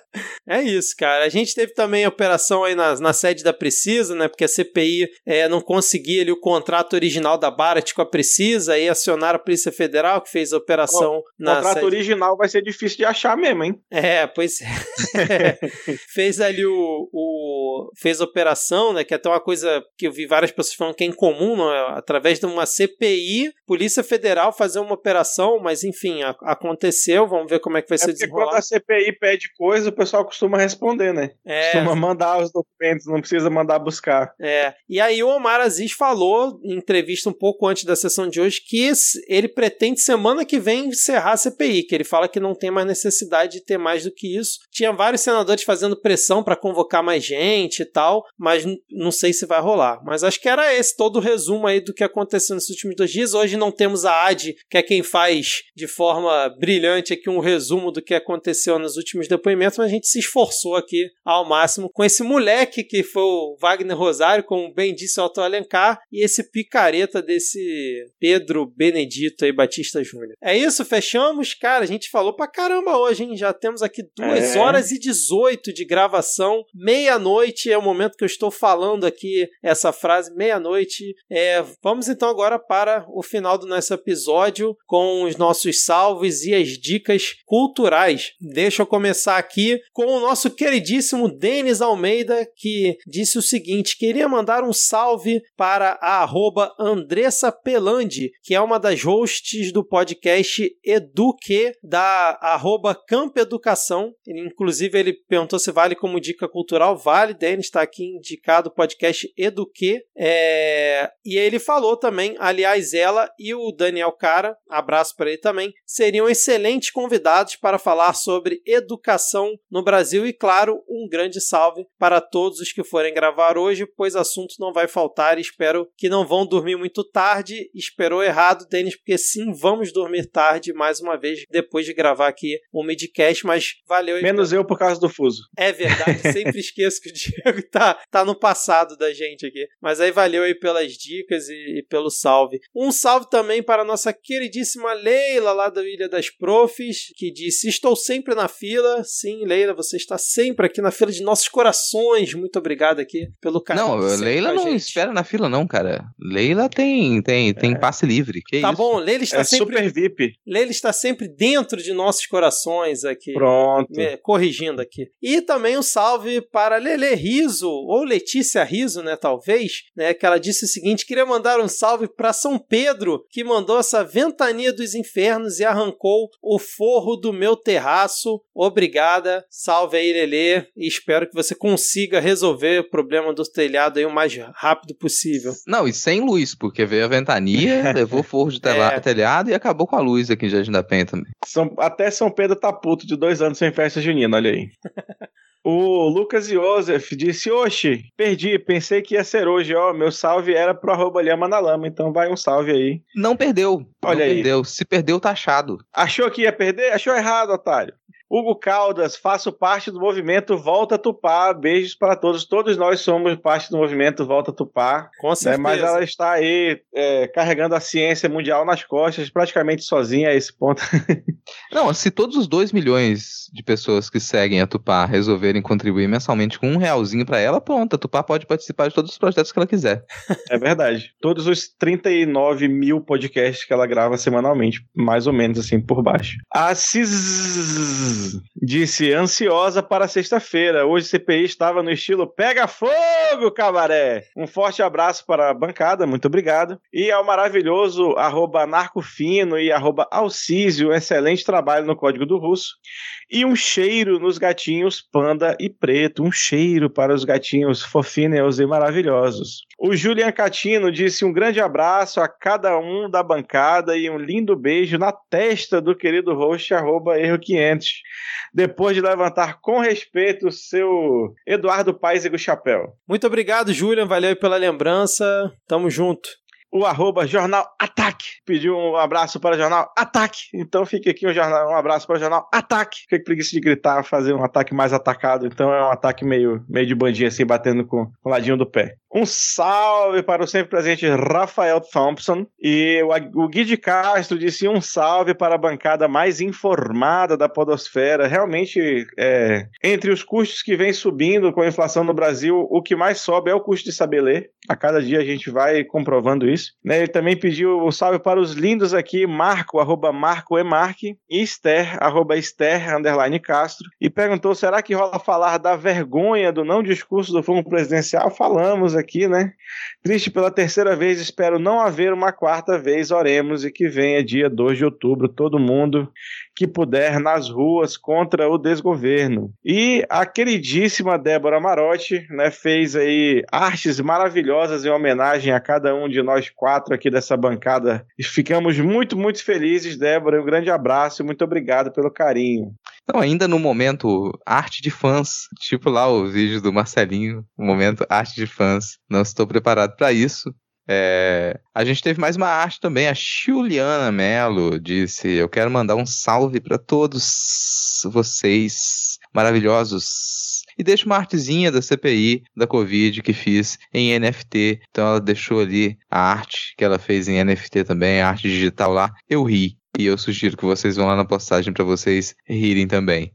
É isso, cara. A gente teve também a operação aí na, na sede da Precisa, né? Porque a CPI é, não conseguia ali o contrato original da Barat com a Precisa, aí acionaram a Polícia Federal, que fez a operação o na. O contrato sede... original vai ser difícil de achar mesmo, hein? É, pois é. fez ali o, o. fez a operação, né? Que é até uma coisa que eu vi várias pessoas falando que é incomum, né, através de uma CPI, Polícia Federal fazer uma operação, mas enfim, a, aconteceu. Vamos ver como é que vai é ser desenrolado. Quando a CPI pede coisa, o pessoal costuma responder, né? É. Costuma mandar os documentos, não precisa mandar buscar. É. E aí o Omar Aziz falou, em entrevista um pouco antes da sessão de hoje, que ele pretende semana que vem encerrar a CPI, que ele fala que não tem mais necessidade de ter mais do que isso. Tinha vários senadores fazendo pressão para convocar mais gente e tal, mas não sei se vai rolar. Mas acho que era esse todo o resumo aí do que aconteceu nesses últimos dois dias. Hoje não temos a AD, que é quem faz de forma brilhante aqui um resumo do que aconteceu nos últimos depoimentos, mas a gente se esforçou aqui ao máximo com esse moleque que foi o Wagner Rosário, como bem disse o Otto Alencar, e esse picareta desse Pedro Benedito aí, Batista Júnior. É isso, fechamos? Cara, a gente falou pra caramba hoje, hein? Já temos aqui 2 É. horas e 18 de gravação, meia-noite é o momento que eu estou falando aqui essa frase, meia-noite. É, vamos então agora para o final do nosso episódio com os nossos salves e as dicas culturais. Deixa eu começar aqui com o nosso queridíssimo Denis Almeida, que disse o seguinte: queria mandar um salve para a arroba Andressa Pelandi, que é uma das hosts do podcast Eduque, da arroba Campo Educação. Inclusive, ele perguntou se vale como dica cultural. Vale, Denis está aqui indicado o podcast Eduque. É... E ele falou também, aliás, ela e o Daniel Cara, abraço para ele também, seriam excelentes convidados para falar sobre educação no Brasil e, claro, um grande salve para todos os que forem gravar hoje, pois assunto não vai faltar espero que não vão dormir muito tarde. Esperou errado, Denis, porque sim, vamos dormir tarde mais uma vez depois de gravar aqui o Midcast, mas valeu. Menos eu por causa do fuso. é verdade, sempre esqueço que o Diego tá, tá no passado da gente aqui. Mas aí valeu aí pelas dicas e, e pelo salve. Um salve também para a nossa queridíssima Leila, lá da Ilha das Profs, que disse: Estou sempre na fila. Sim, Leila, você está sempre aqui na fila de nossos corações. Muito obrigado aqui pelo carinho. Não, Leila não gente. espera na fila, não, cara. Leila tem, tem, tem passe livre. Que Tá isso? bom, Leila está, É sempre, super VIP. Leila está sempre dentro de nossos corações aqui. Pronto. Me- corrigindo aqui. E também um salve para Lele Riso, ou Letícia Riso, né, talvez, né, que ela disse o seguinte, queria mandar um salve para São Pedro, que mandou essa ventania dos infernos e arrancou o forro do meu terraço. Obrigada, salve aí, Lele, e espero que você consiga resolver o problema do telhado aí o mais rápido possível. Não, e sem luz, porque veio a ventania, levou forro de É. telhado e acabou com a luz aqui em Jardim da Penha também. São- até São Pedro tá puto de dois anos sem festa junina, olha aí. O Lucas Joseph disse: Oxi, perdi, pensei que ia ser hoje, ó. Meu salve era pro arroba Lhama na Lama, então vai um salve aí. Não perdeu. Olha não aí. perdeu. Se perdeu, tá achado. Achou que ia perder? Achou errado, otário. Hugo Caldas, faço parte do movimento Volta Tupá. Beijos para todos. Todos nós somos parte do movimento Volta Tupá. Com né? certeza. Mas ela está aí é, carregando a ciência mundial nas costas, praticamente sozinha a esse ponto. Não, se todos os 2 milhões de pessoas que seguem a Tupá resolverem contribuir mensalmente com um realzinho pra ela, pronto, a Tupá pode participar de todos os projetos que ela quiser. É verdade. Todos os 39 mil podcasts que ela grava semanalmente, mais ou menos assim, por baixo. A Cis disse, ansiosa para sexta-feira. Hoje CPI estava no estilo Pega Fogo, cabaré! Um forte abraço para a bancada, muito obrigado. E ao maravilhoso arroba narcofino e arroba Alcísio, excelente trabalho no Código do Russo. E um cheiro nos gatinhos panda e preto. Um cheiro para os gatinhos fofinhos e maravilhosos. O Julian Catino disse um grande abraço a cada um da bancada e um lindo beijo na testa do querido host, arroba erro 500. Depois de levantar com respeito o seu Eduardo Paes e o Chapéu. Muito obrigado, Julian. Valeu pela lembrança. Tamo junto. o arroba Jornal Ataque. Pediu um abraço para o Jornal Ataque. Então fica aqui um, jornal, um abraço para o Jornal Ataque. Fiquei com preguiça de gritar, fazer um ataque mais atacado. Então é um ataque meio, meio de bandinha assim, batendo com o ladinho do pé. Um salve para o sempre presente Rafael Thompson. E o, Gui de Castro disse um salve para a bancada mais informada da podosfera. Realmente, é, entre os custos que vem subindo com a inflação no Brasil, o que mais sobe é o custo de saber ler. A cada dia a gente vai comprovando isso. Né, ele também pediu um salve para os lindos aqui, Marco, arroba Marco e Esther, arroba Esther, underline Castro, e perguntou, será que rola falar da vergonha do não discurso do fundo presidencial? Falamos aqui, né? Triste pela terceira vez, espero não haver uma quarta vez, oremos, e que venha dia 2 de outubro, todo mundo que puder nas ruas contra o desgoverno. E a queridíssima Débora Marotti, né, fez aí artes maravilhosas em homenagem a cada um de nós quatro aqui dessa bancada. E ficamos muito, muito felizes, Débora. Um grande abraço e muito obrigado pelo carinho. Então, ainda no momento arte de fãs, tipo lá o vídeo do Marcelinho, o momento arte de fãs. Não estou preparado para isso. É, a gente teve mais uma arte também. A Juliana Mello disse: Eu quero mandar um salve para todos vocês maravilhosos. E deixa uma artezinha da CPI da Covid que fiz em NFT. Então ela deixou ali a arte que ela fez em NFT também, a arte digital lá. Eu ri. E eu sugiro que vocês vão lá na postagem para vocês rirem também.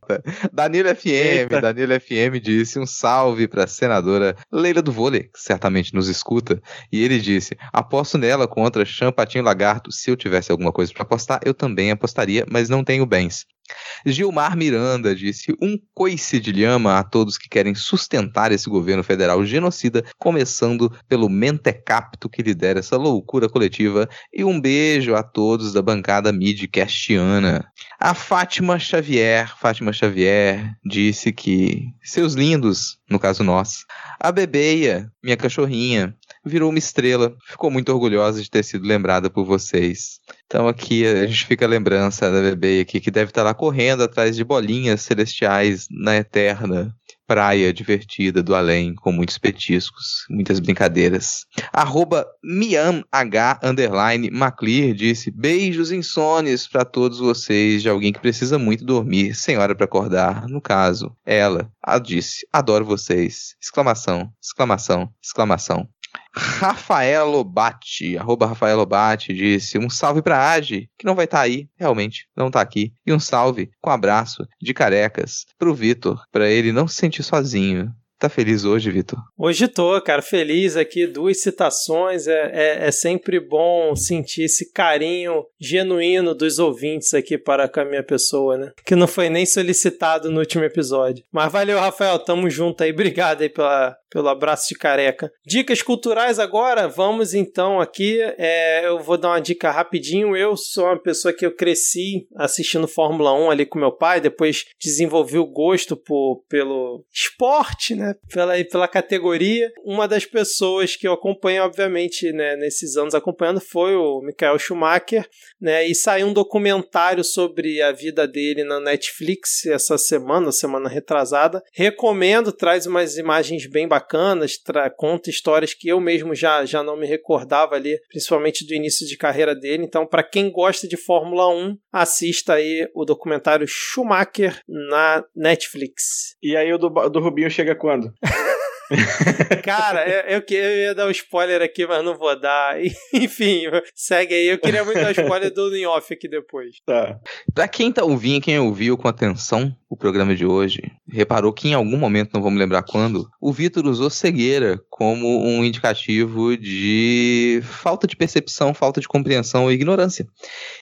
Danilo FM, Eita. Danilo FM disse um salve para a senadora Leila do Vôlei, que certamente nos escuta. E ele disse: aposto nela contra Champatinho Lagarto. Se eu tivesse alguma coisa para apostar, eu também apostaria, mas não tenho bens. Gilmar Miranda disse um coice de lhama a todos que querem sustentar esse governo federal genocida, começando pelo mentecapto que lidera essa loucura coletiva, e um beijo a todos da bancada midcastiana. A Fátima Xavier, Fátima Xavier, disse que seus lindos, no caso nós, a Bebeia, minha cachorrinha, virou uma estrela, ficou muito orgulhosa de ter sido lembrada por vocês. Então aqui a gente fica a lembrança da bebê aqui que deve estar lá correndo atrás de bolinhas celestiais na eterna praia divertida do além, com muitos petiscos, muitas brincadeiras. Arroba miamh underline Maclear disse beijos insones para todos vocês de alguém que precisa muito dormir, sem hora para acordar. No caso, ela, a disse, adoro vocês. Exclamação, exclamação, exclamação. Rafaela Lobate, arroba Rafaela Lobate, disse um salve pra Adi, que não vai estar aí, realmente, não tá aqui. E um salve, com abraço, de carecas, pro Vitor, pra ele não se sentir sozinho. Tá feliz hoje, Vitor? Hoje tô, cara, feliz aqui, duas citações. É, é, é sempre bom sentir esse carinho genuíno dos ouvintes aqui para com a minha pessoa, né? Que não foi nem solicitado no último episódio. Mas valeu, Rafael, tamo junto aí. Obrigado aí pela, pelo abraço de careca. Dicas culturais agora, vamos então aqui. É, eu vou dar uma dica rapidinho. Eu sou uma pessoa que eu cresci assistindo Fórmula 1 ali com meu pai, depois desenvolvi o gosto por, pelo esporte, né? Pela, pela categoria. Uma das pessoas que eu acompanho, obviamente, né, nesses anos acompanhando foi o Michael Schumacher, né? E saiu um documentário sobre a vida dele na Netflix essa semana, semana retrasada. Recomendo, traz umas imagens bem bacanas, conta histórias que eu mesmo já, já não me recordava ali, principalmente do início de carreira dele. Então, para quem gosta de Fórmula 1, assista aí o documentário Schumacher na Netflix. E aí o do, do Rubinho chega quando? Cara, eu, eu, ia dar um spoiler aqui, mas não vou dar. Enfim, segue aí. Eu queria muito dar um spoiler do in off aqui depois. Tá. Pra quem tá ouvindo, quem ouviu com atenção o programa de hoje, reparou que em algum momento, não vamos lembrar quando, o Vitor usou cegueira como um indicativo de falta de percepção, falta de compreensão e ignorância.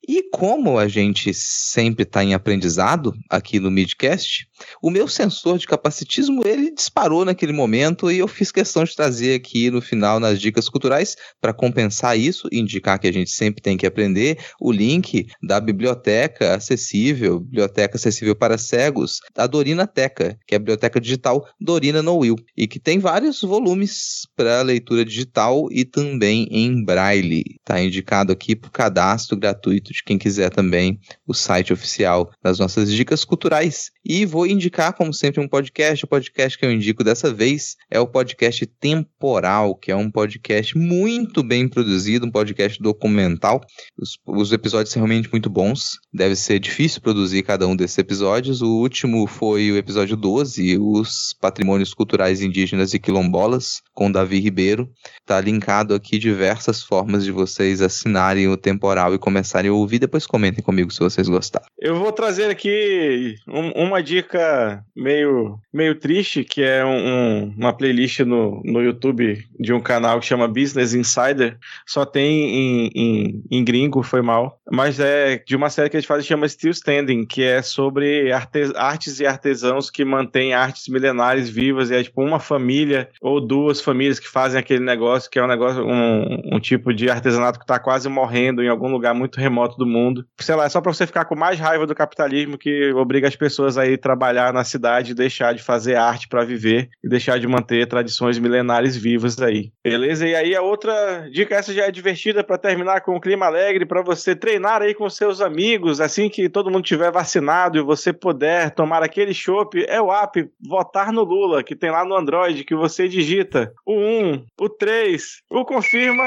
E como a gente sempre está em aprendizado aqui no Midcast, o meu sensor de capacitismo ele disparou naquele momento e eu fiz questão de trazer aqui no final nas dicas culturais para compensar isso, indicar que a gente sempre tem que aprender o link da biblioteca acessível, biblioteca acessível para cegos, da Dorina Teca, que é a biblioteca digital Dorina No Will, e que tem vários volumes para leitura digital e também em braille. Está indicado aqui para o cadastro gratuito de quem quiser também o site oficial das nossas dicas culturais. E vou indicar, como sempre, um podcast. O podcast que eu indico dessa vez é o podcast Temporal, que é um podcast muito bem produzido, um podcast documental. Os, os episódios são realmente muito bons. Deve ser difícil produzir cada um desses episódios. O último foi o episódio 12, Os Patrimônios Culturais Indígenas e Quilombolas, com Davi Ribeiro. Tá linkado aqui diversas formas de vocês assinarem o Temporal e começarem a ouvir. Depois comentem comigo se vocês gostaram. Eu vou trazer aqui um, uma dica meio, meio triste, que é um, uma playlist no, no YouTube de um canal que chama Business Insider. Só tem em, em, em gringo, foi mal. Mas é de uma série que eles fazem que chama Still Standing, que é sobre artes, artes e artesãos que mantêm artes milenares vivas. E é tipo uma família ou duas famílias que fazem aquele negócio, que é um negócio, um, um tipo de artesanato que está quase morrendo em algum lugar muito remoto do mundo. Sei lá, é só para você ficar com mais raiva do capitalismo que obriga as pessoas a ir trabalhar na cidade e deixar de fazer arte para viver e deixar de manter tradições milenares vivas aí. Beleza? E aí a outra dica essa já é divertida para terminar com um clima alegre para você treinar aí com seus amigos assim que todo mundo tiver vacinado e você puder tomar aquele chopp, é o app Votar no Lula que tem lá no Android que você digita o 1, o 3, o confirma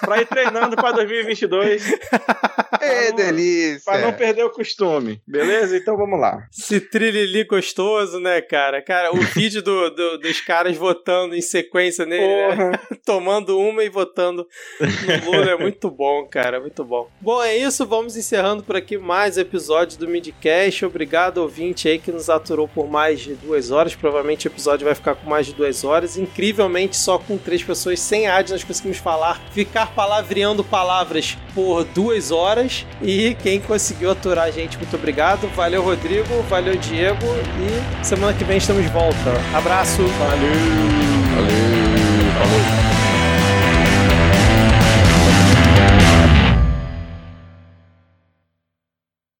pra ir treinando pra 2022. É delícia! Pra não perder o costume, beleza? Então vamos lá. Esse trilili gostoso, né, cara? Cara, o vídeo do, do, dos caras votando em sequência nele, né? tomando uma e votando no Lula é muito bom, cara, muito bom. Bom, é isso, vamos encerrando por aqui mais episódios do Midcast. Obrigado, ouvinte aí, que nos aturou por mais de duas horas. Provavelmente o episódio vai ficar com mais de duas horas. Incrivelmente, só com três pessoas sem ad nós conseguimos falar ficar palavreando palavras por duas horas. E quem conseguiu aturar a gente, muito obrigado. Valeu, Rodrigo. Valeu, Diego. E semana que vem estamos de volta. Abraço. Valeu. Valeu. Falou.